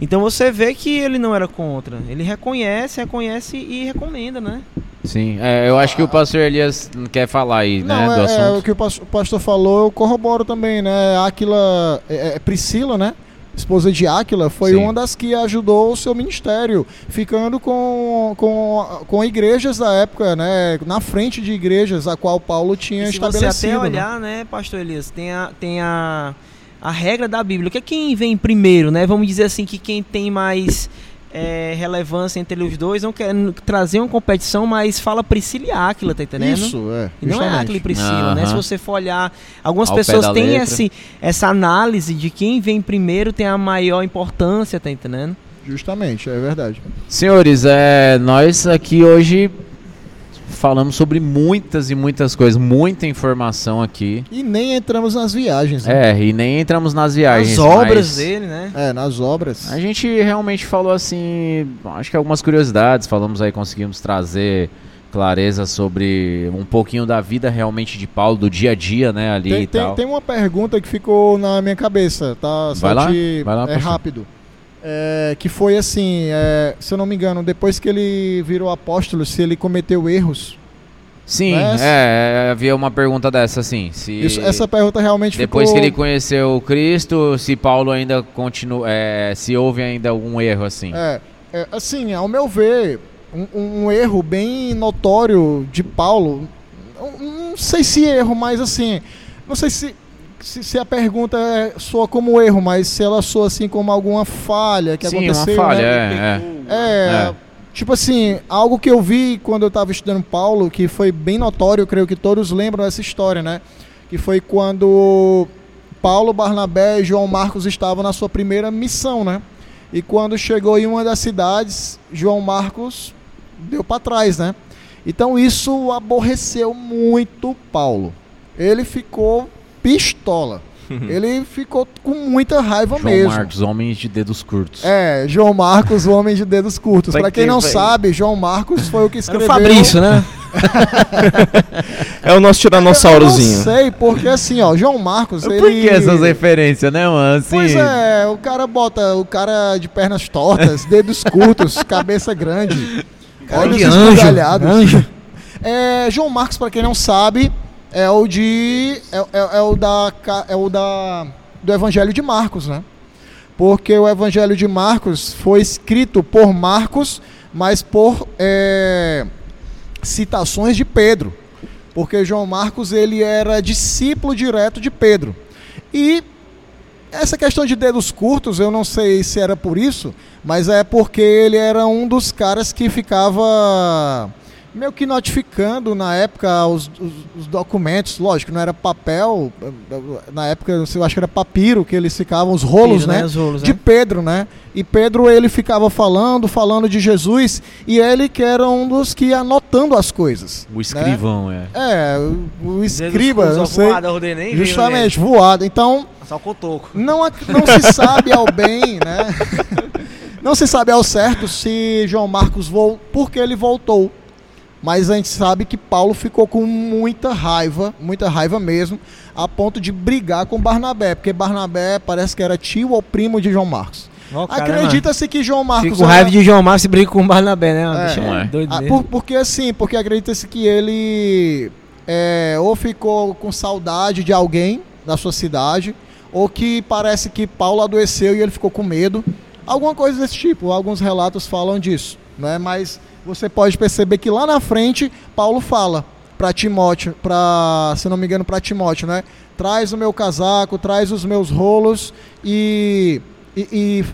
S2: Então você vê que ele não era contra. Ele reconhece, reconhece e recomenda, né?
S1: Sim, é, eu acho que o pastor Elias quer falar aí, né,
S3: Não,
S1: do
S3: é, é,
S1: assunto.
S3: o que o pas- o pastor falou, eu corroboro também, né? Aquila, é, é, Priscila, né? Esposa de Áquila, foi
S1: Sim.
S3: uma das que ajudou o seu ministério, ficando com, com, com igrejas da época, né? Na frente de igrejas a qual Paulo tinha
S2: E se você
S3: estabelecido.
S2: até
S3: né?
S2: olhar, né, pastor Elias, tem a, tem a, a regra da Bíblia, que é quem vem primeiro, né? Vamos dizer assim que quem tem mais é, relevância entre os dois, não quer n- trazer uma competição, mas fala Priscila e Áquila, tá entendendo?
S3: Isso, é.
S2: E não é. Áquila e Priscila, né? Se você for olhar, algumas
S1: Ao
S2: pessoas têm esse, essa análise de quem vem primeiro tem a maior importância, tá entendendo?
S3: Justamente, é verdade.
S1: Senhores, é, nós aqui hoje falamos sobre muitas e muitas coisas, muita informação aqui.
S3: E nem entramos nas viagens, né?
S1: É, e nem entramos nas viagens.
S2: As obras
S1: mas
S2: dele, né?
S3: É, nas obras.
S1: A gente realmente falou assim, acho que algumas curiosidades, falamos aí, conseguimos trazer clareza sobre um pouquinho da vida realmente de Paulo, do dia a dia, né, ali
S3: Tem,
S1: e
S3: tem,
S1: tal.
S3: tem uma pergunta que ficou na minha cabeça, tá? Só
S1: Vai lá,
S3: te-
S1: vai lá,
S3: é
S1: pastor.
S3: rápido. É, que foi assim, é, se eu não me engano, depois que ele virou apóstolo, se ele cometeu erros.
S1: Sim,
S3: Mas-
S1: é, havia uma pergunta dessa, assim, se
S3: Isso, essa pergunta realmente
S1: depois
S3: ficou...
S1: que ele conheceu Cristo, se Paulo ainda continua, é, se houve ainda algum erro, assim.
S3: É, é, assim, ao meu ver, um, um erro bem notório de Paulo, não, não sei se erro, mas assim, não sei se, se, se a pergunta é, soa como erro, mas se ela soa assim como alguma falha que
S1: Sim,
S3: aconteceu.
S1: uma falha,
S3: né?
S1: é, é.
S3: É,
S1: É.
S3: tipo assim, algo que eu vi quando eu estava estudando Paulo, que foi bem notório, creio que todos lembram essa história, né? Que foi quando Paulo, Barnabé e João Marcos estavam na sua primeira missão, né? E quando chegou em uma das cidades, João Marcos deu para trás, né? Então isso aborreceu muito Paulo. Ele ficou pistola. Ele ficou com muita raiva
S1: João
S3: mesmo.
S1: Marcos, homens de dedos curtos.
S3: É, João Marcos, o homem de dedos curtos.
S4: Pra
S3: Pra quem
S4: quem
S3: não sabe, João Marcos foi o que
S2: Era o
S3: escreveu.
S2: Fabrício, né?
S4: É o nosso
S3: Eu
S4: tiranossaurozinho.
S3: não sei, porque assim, ó, João Marcos, ele...
S1: Por que essas referências, né, mano? Assim,
S3: Pois é, o cara bota o cara de pernas tortas, dedos curtos, cabeça grande, olhos esbugalhados.
S2: anjo.
S3: É, João Marcos, pra quem não sabe, é o de é, é- é o da é o da do Evangelho de Marcos, né? Porque o Evangelho de Marcos foi escrito por Marcos, mas por é, citações de Pedro, porque João Marcos ele era discípulo direto de Pedro. E essa questão de dedos curtos, eu não sei se era por isso, mas é porque ele era um dos caras que ficava meio que notificando na época os, os- os documentos, lógico, não era papel, na época eu acho que era papiro que eles ficavam, os rolos,
S2: Filho,
S3: né?
S2: Os rolos,
S3: de
S2: né?
S3: Pedro, né? E Pedro ele ficava falando, falando de Jesus, e ele que era um dos que ia anotando as coisas.
S1: O escrivão, é.
S3: É, o, o escriba, não sei.
S2: voado, eu rodei nem vi, né?
S3: Justamente, voado. Então,
S2: Só cotoco.
S3: não, não se sabe ao bem, né? Não se sabe ao certo se João Marcos voltou, porque ele voltou. Mas a gente sabe que Paulo ficou com muita raiva, muita raiva mesmo, a ponto de brigar com Barnabé, porque Barnabé parece que era tio ou primo de João Marcos.
S2: Mano.
S3: Acredita-se que João Marcos.
S2: Fico com
S3: era-
S2: raiva de João Marcos e briga com o Barnabé, né?
S3: É.
S2: Bicho
S1: Não é.
S2: doido
S3: Ah,
S2: mesmo.
S3: por- porque assim, porque acredita-se que ele é, ou ficou com saudade de alguém da sua cidade, ou que parece que Paulo adoeceu e ele ficou com medo. Alguma coisa desse tipo, alguns relatos falam disso, né? Mas você pode perceber que lá na frente Paulo fala para Timóteo, para, se não me engano, para Timóteo, né? Traz o meu casaco, traz os meus rolos e e,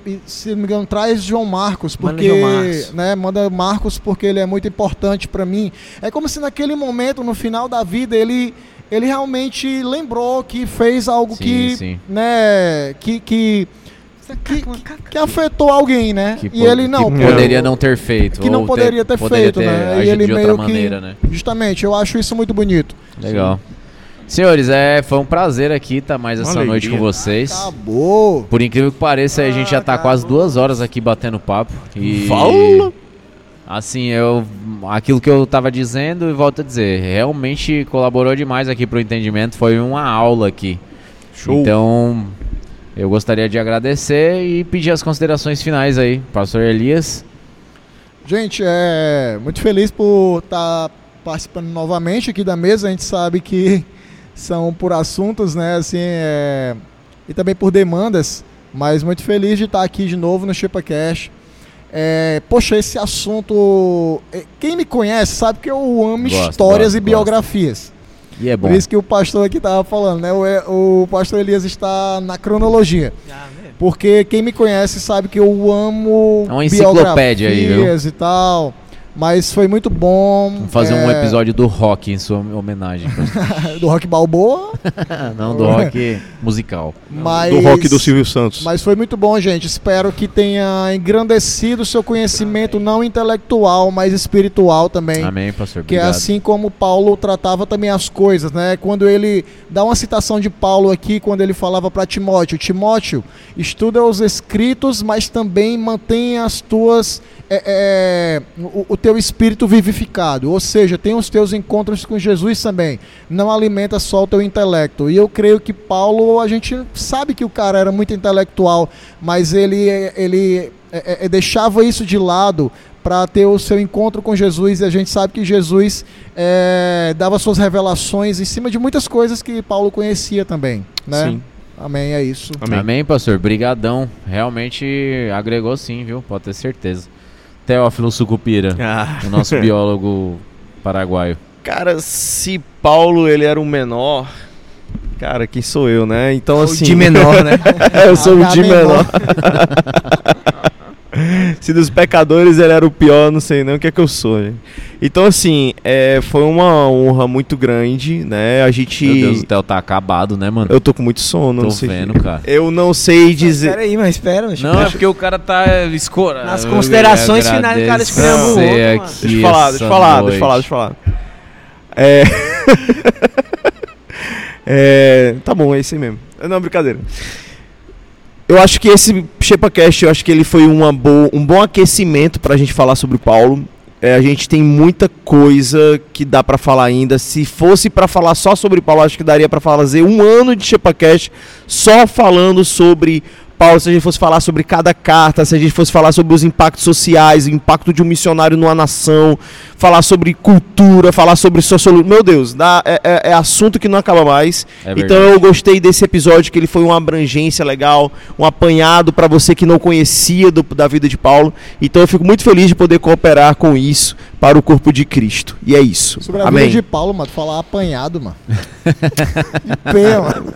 S3: e, e, se não me engano, traz João Marcos, porque. Manda, Marcos. Né, manda Marcos porque ele é muito importante para mim. É como se naquele momento, no final da vida, ele, ele realmente lembrou que fez algo sim, que. Sim. Né, que, que que, que, afetou alguém, né?
S1: Que e ele não. Que poderia não ter feito.
S3: Que não poderia ter, ter feito, ter né? E ele meio que. Maneira, né? Justamente, eu acho isso muito bonito.
S1: Legal. Sim. Senhores, é, foi um prazer aqui estar tá mais essa Alegria. noite com vocês.
S3: Acabou!
S1: Por incrível que pareça, a gente já está quase duas horas aqui batendo papo. E.
S4: Fala!
S1: Assim, eu. Aquilo que eu estava dizendo e volto a dizer, realmente colaborou demais aqui para o entendimento. Foi uma aula aqui. Show! Então, eu gostaria de agradecer e pedir as considerações finais aí, pastor Elias.
S3: Gente, é muito feliz por estar tá participando novamente aqui da mesa. A gente sabe que são por assuntos, né? Assim, é... e também por demandas. Mas muito feliz de estar aqui de novo no ChipaCast. É, poxa, esse assunto. É, quem me conhece sabe que eu amo gosto, histórias gosto, e biografias.
S1: E é bom.
S3: Por isso que o pastor aqui estava falando, né? O, o pastor Elias está na cronologia. Ah, porque quem me conhece sabe que eu amo
S1: é uma enciclopédia aí, viu?
S3: e tal. Mas foi muito bom.
S1: Vamos fazer é... um episódio do rock em sua homenagem.
S3: do rock balboa?
S1: Não, do rock musical.
S3: Mas...
S4: Do rock do Silvio Santos.
S3: Mas foi muito bom, gente. Espero que tenha engrandecido o seu conhecimento, Amém. não intelectual, mas espiritual também.
S1: Amém, pastor.
S3: Que é assim como Paulo tratava também as coisas, né? Quando ele dá uma citação de Paulo aqui, quando ele falava para Timóteo: Timóteo, estuda os escritos, mas também mantenha as tuas é, é, o, teu espírito vivificado, ou seja, tem os teus encontros com Jesus também. Não alimenta só o teu intelecto. E eu creio que Paulo, a gente sabe que o cara era muito intelectual, mas ele, ele é, é, é deixava isso de lado para ter o seu encontro com Jesus e a gente sabe que Jesus é, dava suas revelações em cima de muitas coisas que Paulo conhecia também, né? Sim. Amém, é isso.
S1: Amém, Amém pastor. Brigadão. Realmente agregou sim, viu? Pode ter certeza. Teófilo Sucupira, ah. o nosso biólogo paraguaio?
S4: Cara, se Paulo ele era um menor, cara, quem sou eu, né? Então assim,
S2: o de menor, né?
S4: eu sou o de menor. Se dos pecadores ele era o pior, não sei nem o que é que eu sou. Gente. Então, assim, é, foi uma honra muito grande, né? A gente.
S1: Meu Deus, o Theo tá acabado, né, mano?
S4: Eu tô com muito sono,
S1: tô
S4: não sei.
S1: vendo, cara.
S4: Eu não sei dizer.
S2: Pera aí, mas espera.
S1: Não, é porque o cara tá escuro.
S2: Nas considerações finais, o cara escreveu o outro.
S4: Deixa eu falar, deixa eu falar, deixa eu falar, deixa eu falar. É. é. Tá bom, é isso aí mesmo. Não, brincadeira. Eu acho que esse ShepaCast, eu acho que ele foi uma bo um bom aquecimento para a gente falar sobre o Paulo. É, a gente tem muita coisa que dá para falar ainda. Se fosse para falar só sobre Paulo, acho que daria para fazer um ano de ShepaCast só falando sobre Paulo, se a gente fosse falar sobre cada carta, se a gente fosse falar sobre os impactos sociais, o impacto de um missionário numa nação, falar sobre cultura, falar sobre sociologia. Meu Deus, dá, é, é, é, assunto que não acaba mais. É então eu gostei desse episódio, que ele foi uma abrangência legal, um apanhado para você que não conhecia do, da vida de Paulo. Então eu fico muito feliz de poder cooperar com isso para o corpo de Cristo. E é isso.
S3: Sobre a Amém. vida de Paulo, mano, falar apanhado, mano. de
S4: pé, mano.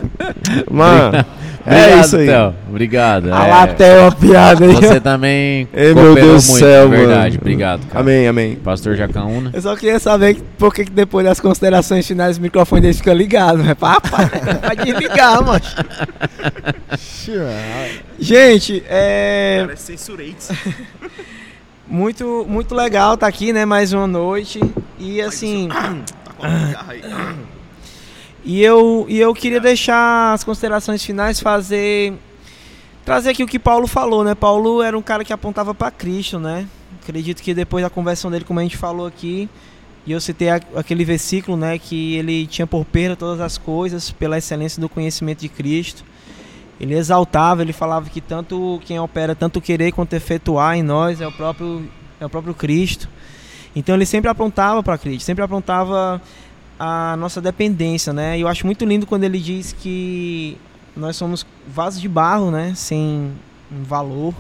S4: Mano. É isso aí.
S1: Theo. Obrigado.
S2: A lá é uma piada aí.
S1: Você também
S4: Ei, meu Deus
S1: muito,
S4: céu,
S1: verdade.
S4: Mano.
S1: Obrigado,
S4: cara. Amém, amém.
S1: Pastor Jacaúna.
S2: Eu só queria saber por que depois das considerações finais o microfone dele fica ligado. Né? Papai, pode desligar, mano. Gente, é... Cara, censurei muito, muito legal estar tá aqui, né? Mais uma noite. E assim... Tá e eu, e eu queria deixar as considerações finais, fazer. Trazer aqui o que Paulo falou, né? Paulo era um cara que apontava para Cristo, né? Acredito que depois da conversão dele, como a gente falou aqui, e eu citei aquele versículo, né? Que ele tinha por perda todas as coisas pela excelência do conhecimento de Cristo. Ele exaltava, ele falava que tanto quem opera, tanto querer quanto efetuar em nós é o próprio, é o próprio Cristo. Então ele sempre apontava para Cristo, sempre apontava a nossa dependência, né? E eu acho muito lindo quando ele diz que nós somos vasos de barro, né? Sem valor,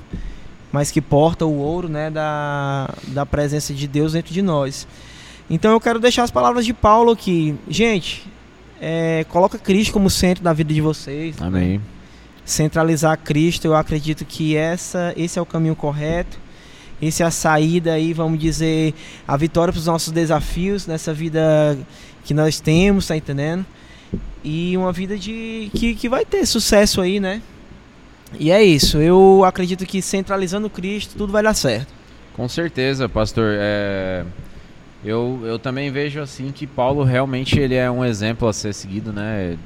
S2: mas que porta o ouro, né? Da, da presença de Deus dentro de nós. Então eu quero deixar as palavras de Paulo aqui. Gente, é, coloca Cristo como centro da vida de vocês. né? Centralizar Cristo, eu acredito que essa, esse é o caminho correto. Esse é a saída aí, vamos dizer, a vitória para os nossos desafios nessa vida que nós temos, tá entendendo? E uma vida de que, que vai ter sucesso aí, né? E é isso. Eu acredito que centralizando Cristo, tudo vai dar certo.
S1: Com certeza, pastor. É, Eu, eu também vejo assim que Paulo realmente ele é um exemplo a ser seguido, né?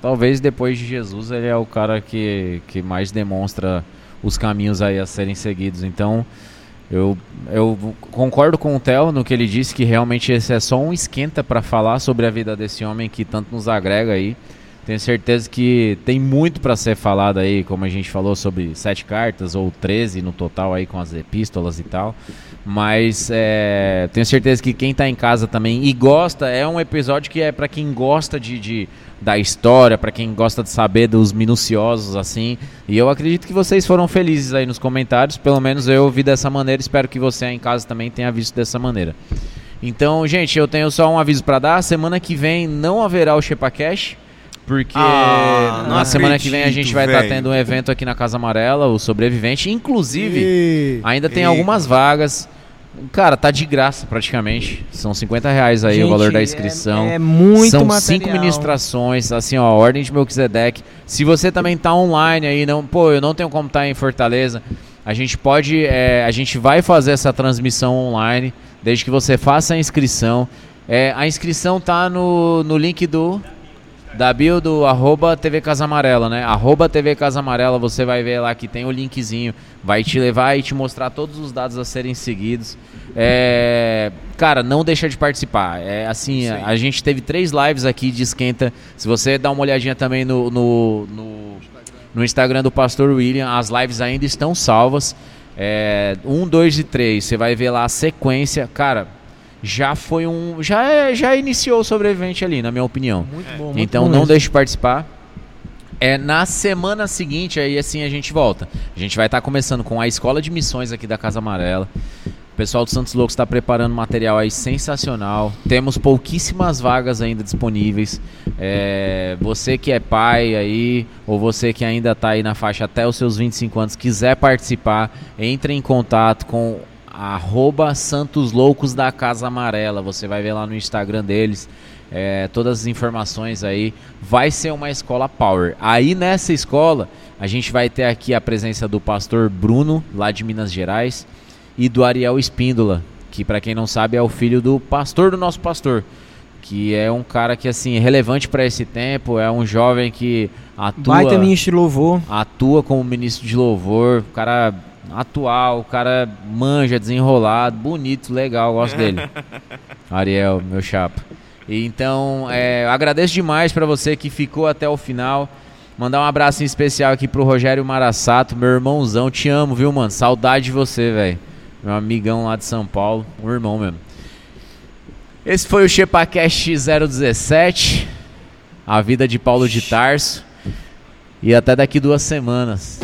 S1: Talvez depois de Jesus ele é o cara que, que mais demonstra os caminhos aí a serem seguidos. Então eu, eu concordo com o Theo no que ele disse que realmente esse é só um esquenta para falar sobre a vida desse homem que tanto nos agrega aí. Tenho certeza que tem muito para ser falado aí, como a gente falou sobre sete cartas ou 13 no total aí com as epístolas e tal. Mas é, tenho certeza que quem tá em casa também e gosta, é um episódio que é para quem gosta de, de da história, para quem gosta de saber dos minuciosos assim. E eu acredito que vocês foram felizes aí nos comentários, pelo menos eu vi dessa maneira, espero que você aí em casa também tenha visto dessa maneira. Então, gente, eu tenho só um aviso para dar, semana que vem não haverá o Shepa Cash. Porque
S4: Ah,
S1: na semana que vem a gente vai estar
S4: velho.
S1: tendo um evento aqui na Casa Amarela, o Sobrevivente. Inclusive,
S3: E-
S1: ainda tem
S4: E-
S1: algumas vagas. Cara, tá de graça praticamente. São 50 reais aí o
S2: Gente,
S1: valor da
S2: é-
S1: inscrição.
S2: É, muito
S1: São
S2: material.
S1: cinco ministrações, assim, ó, ordem de Melquisedeque. Se você também tá online aí, não, pô, eu não tenho como estar em Fortaleza, a gente pode, é, a gente vai fazer essa transmissão online, desde que você faça a inscrição. É, a inscrição tá no, no link do da bio do arroba TV Casa Amarela, né? Arroba TV Casa Amarela, você vai ver lá que tem o linkzinho, vai te levar e te mostrar todos os dados a serem seguidos. É, cara, não deixa de participar. É assim, a, a gente teve três lives aqui de esquenta. Se você dá uma olhadinha também no, no, no, no Instagram do Pastor William, as lives ainda estão salvas. É, um, dois e três, você vai ver lá a sequência. Cara, já foi um. Já, é- já iniciou o sobrevivente ali, na minha opinião.
S2: Muito bom. muito
S1: Então
S2: bom
S1: não deixe de participar. É na semana seguinte aí assim a gente volta. A gente vai estar começando com a escola de missões aqui da Casa Amarela. O pessoal do Santos Loucos está preparando material aí sensacional. Temos pouquíssimas vagas ainda disponíveis. É, você que é pai aí, ou você que ainda está aí na faixa até os seus 25 anos, quiser participar, entre em contato com arroba Santos Loucos da Casa Amarela. Você vai ver lá no Instagram deles. é, todas as informações aí. Vai ser uma escola Power. Aí nessa escola, a gente vai ter aqui a presença do pastor Bruno, lá de Minas Gerais, e do Ariel Espíndola, que para quem não sabe é o filho do pastor do nosso pastor, que é um cara que assim, é relevante para esse tempo, é um jovem que atua
S2: Baita ministro de louvor.
S1: atua como ministro de louvor, o cara atual, o cara manja, desenrolado, bonito, legal, gosto dele. Ariel, meu chapa. E Então, é, agradeço demais pra você que ficou até o final. Mandar um abraço especial aqui pro Rogério Marassato, meu irmãozão. Te amo, viu, mano? Saudade de você, velho. Meu amigão lá de São Paulo, um irmão mesmo. Esse foi o ChepaCast 017, a vida de Paulo de Tarso. E até daqui duas semanas.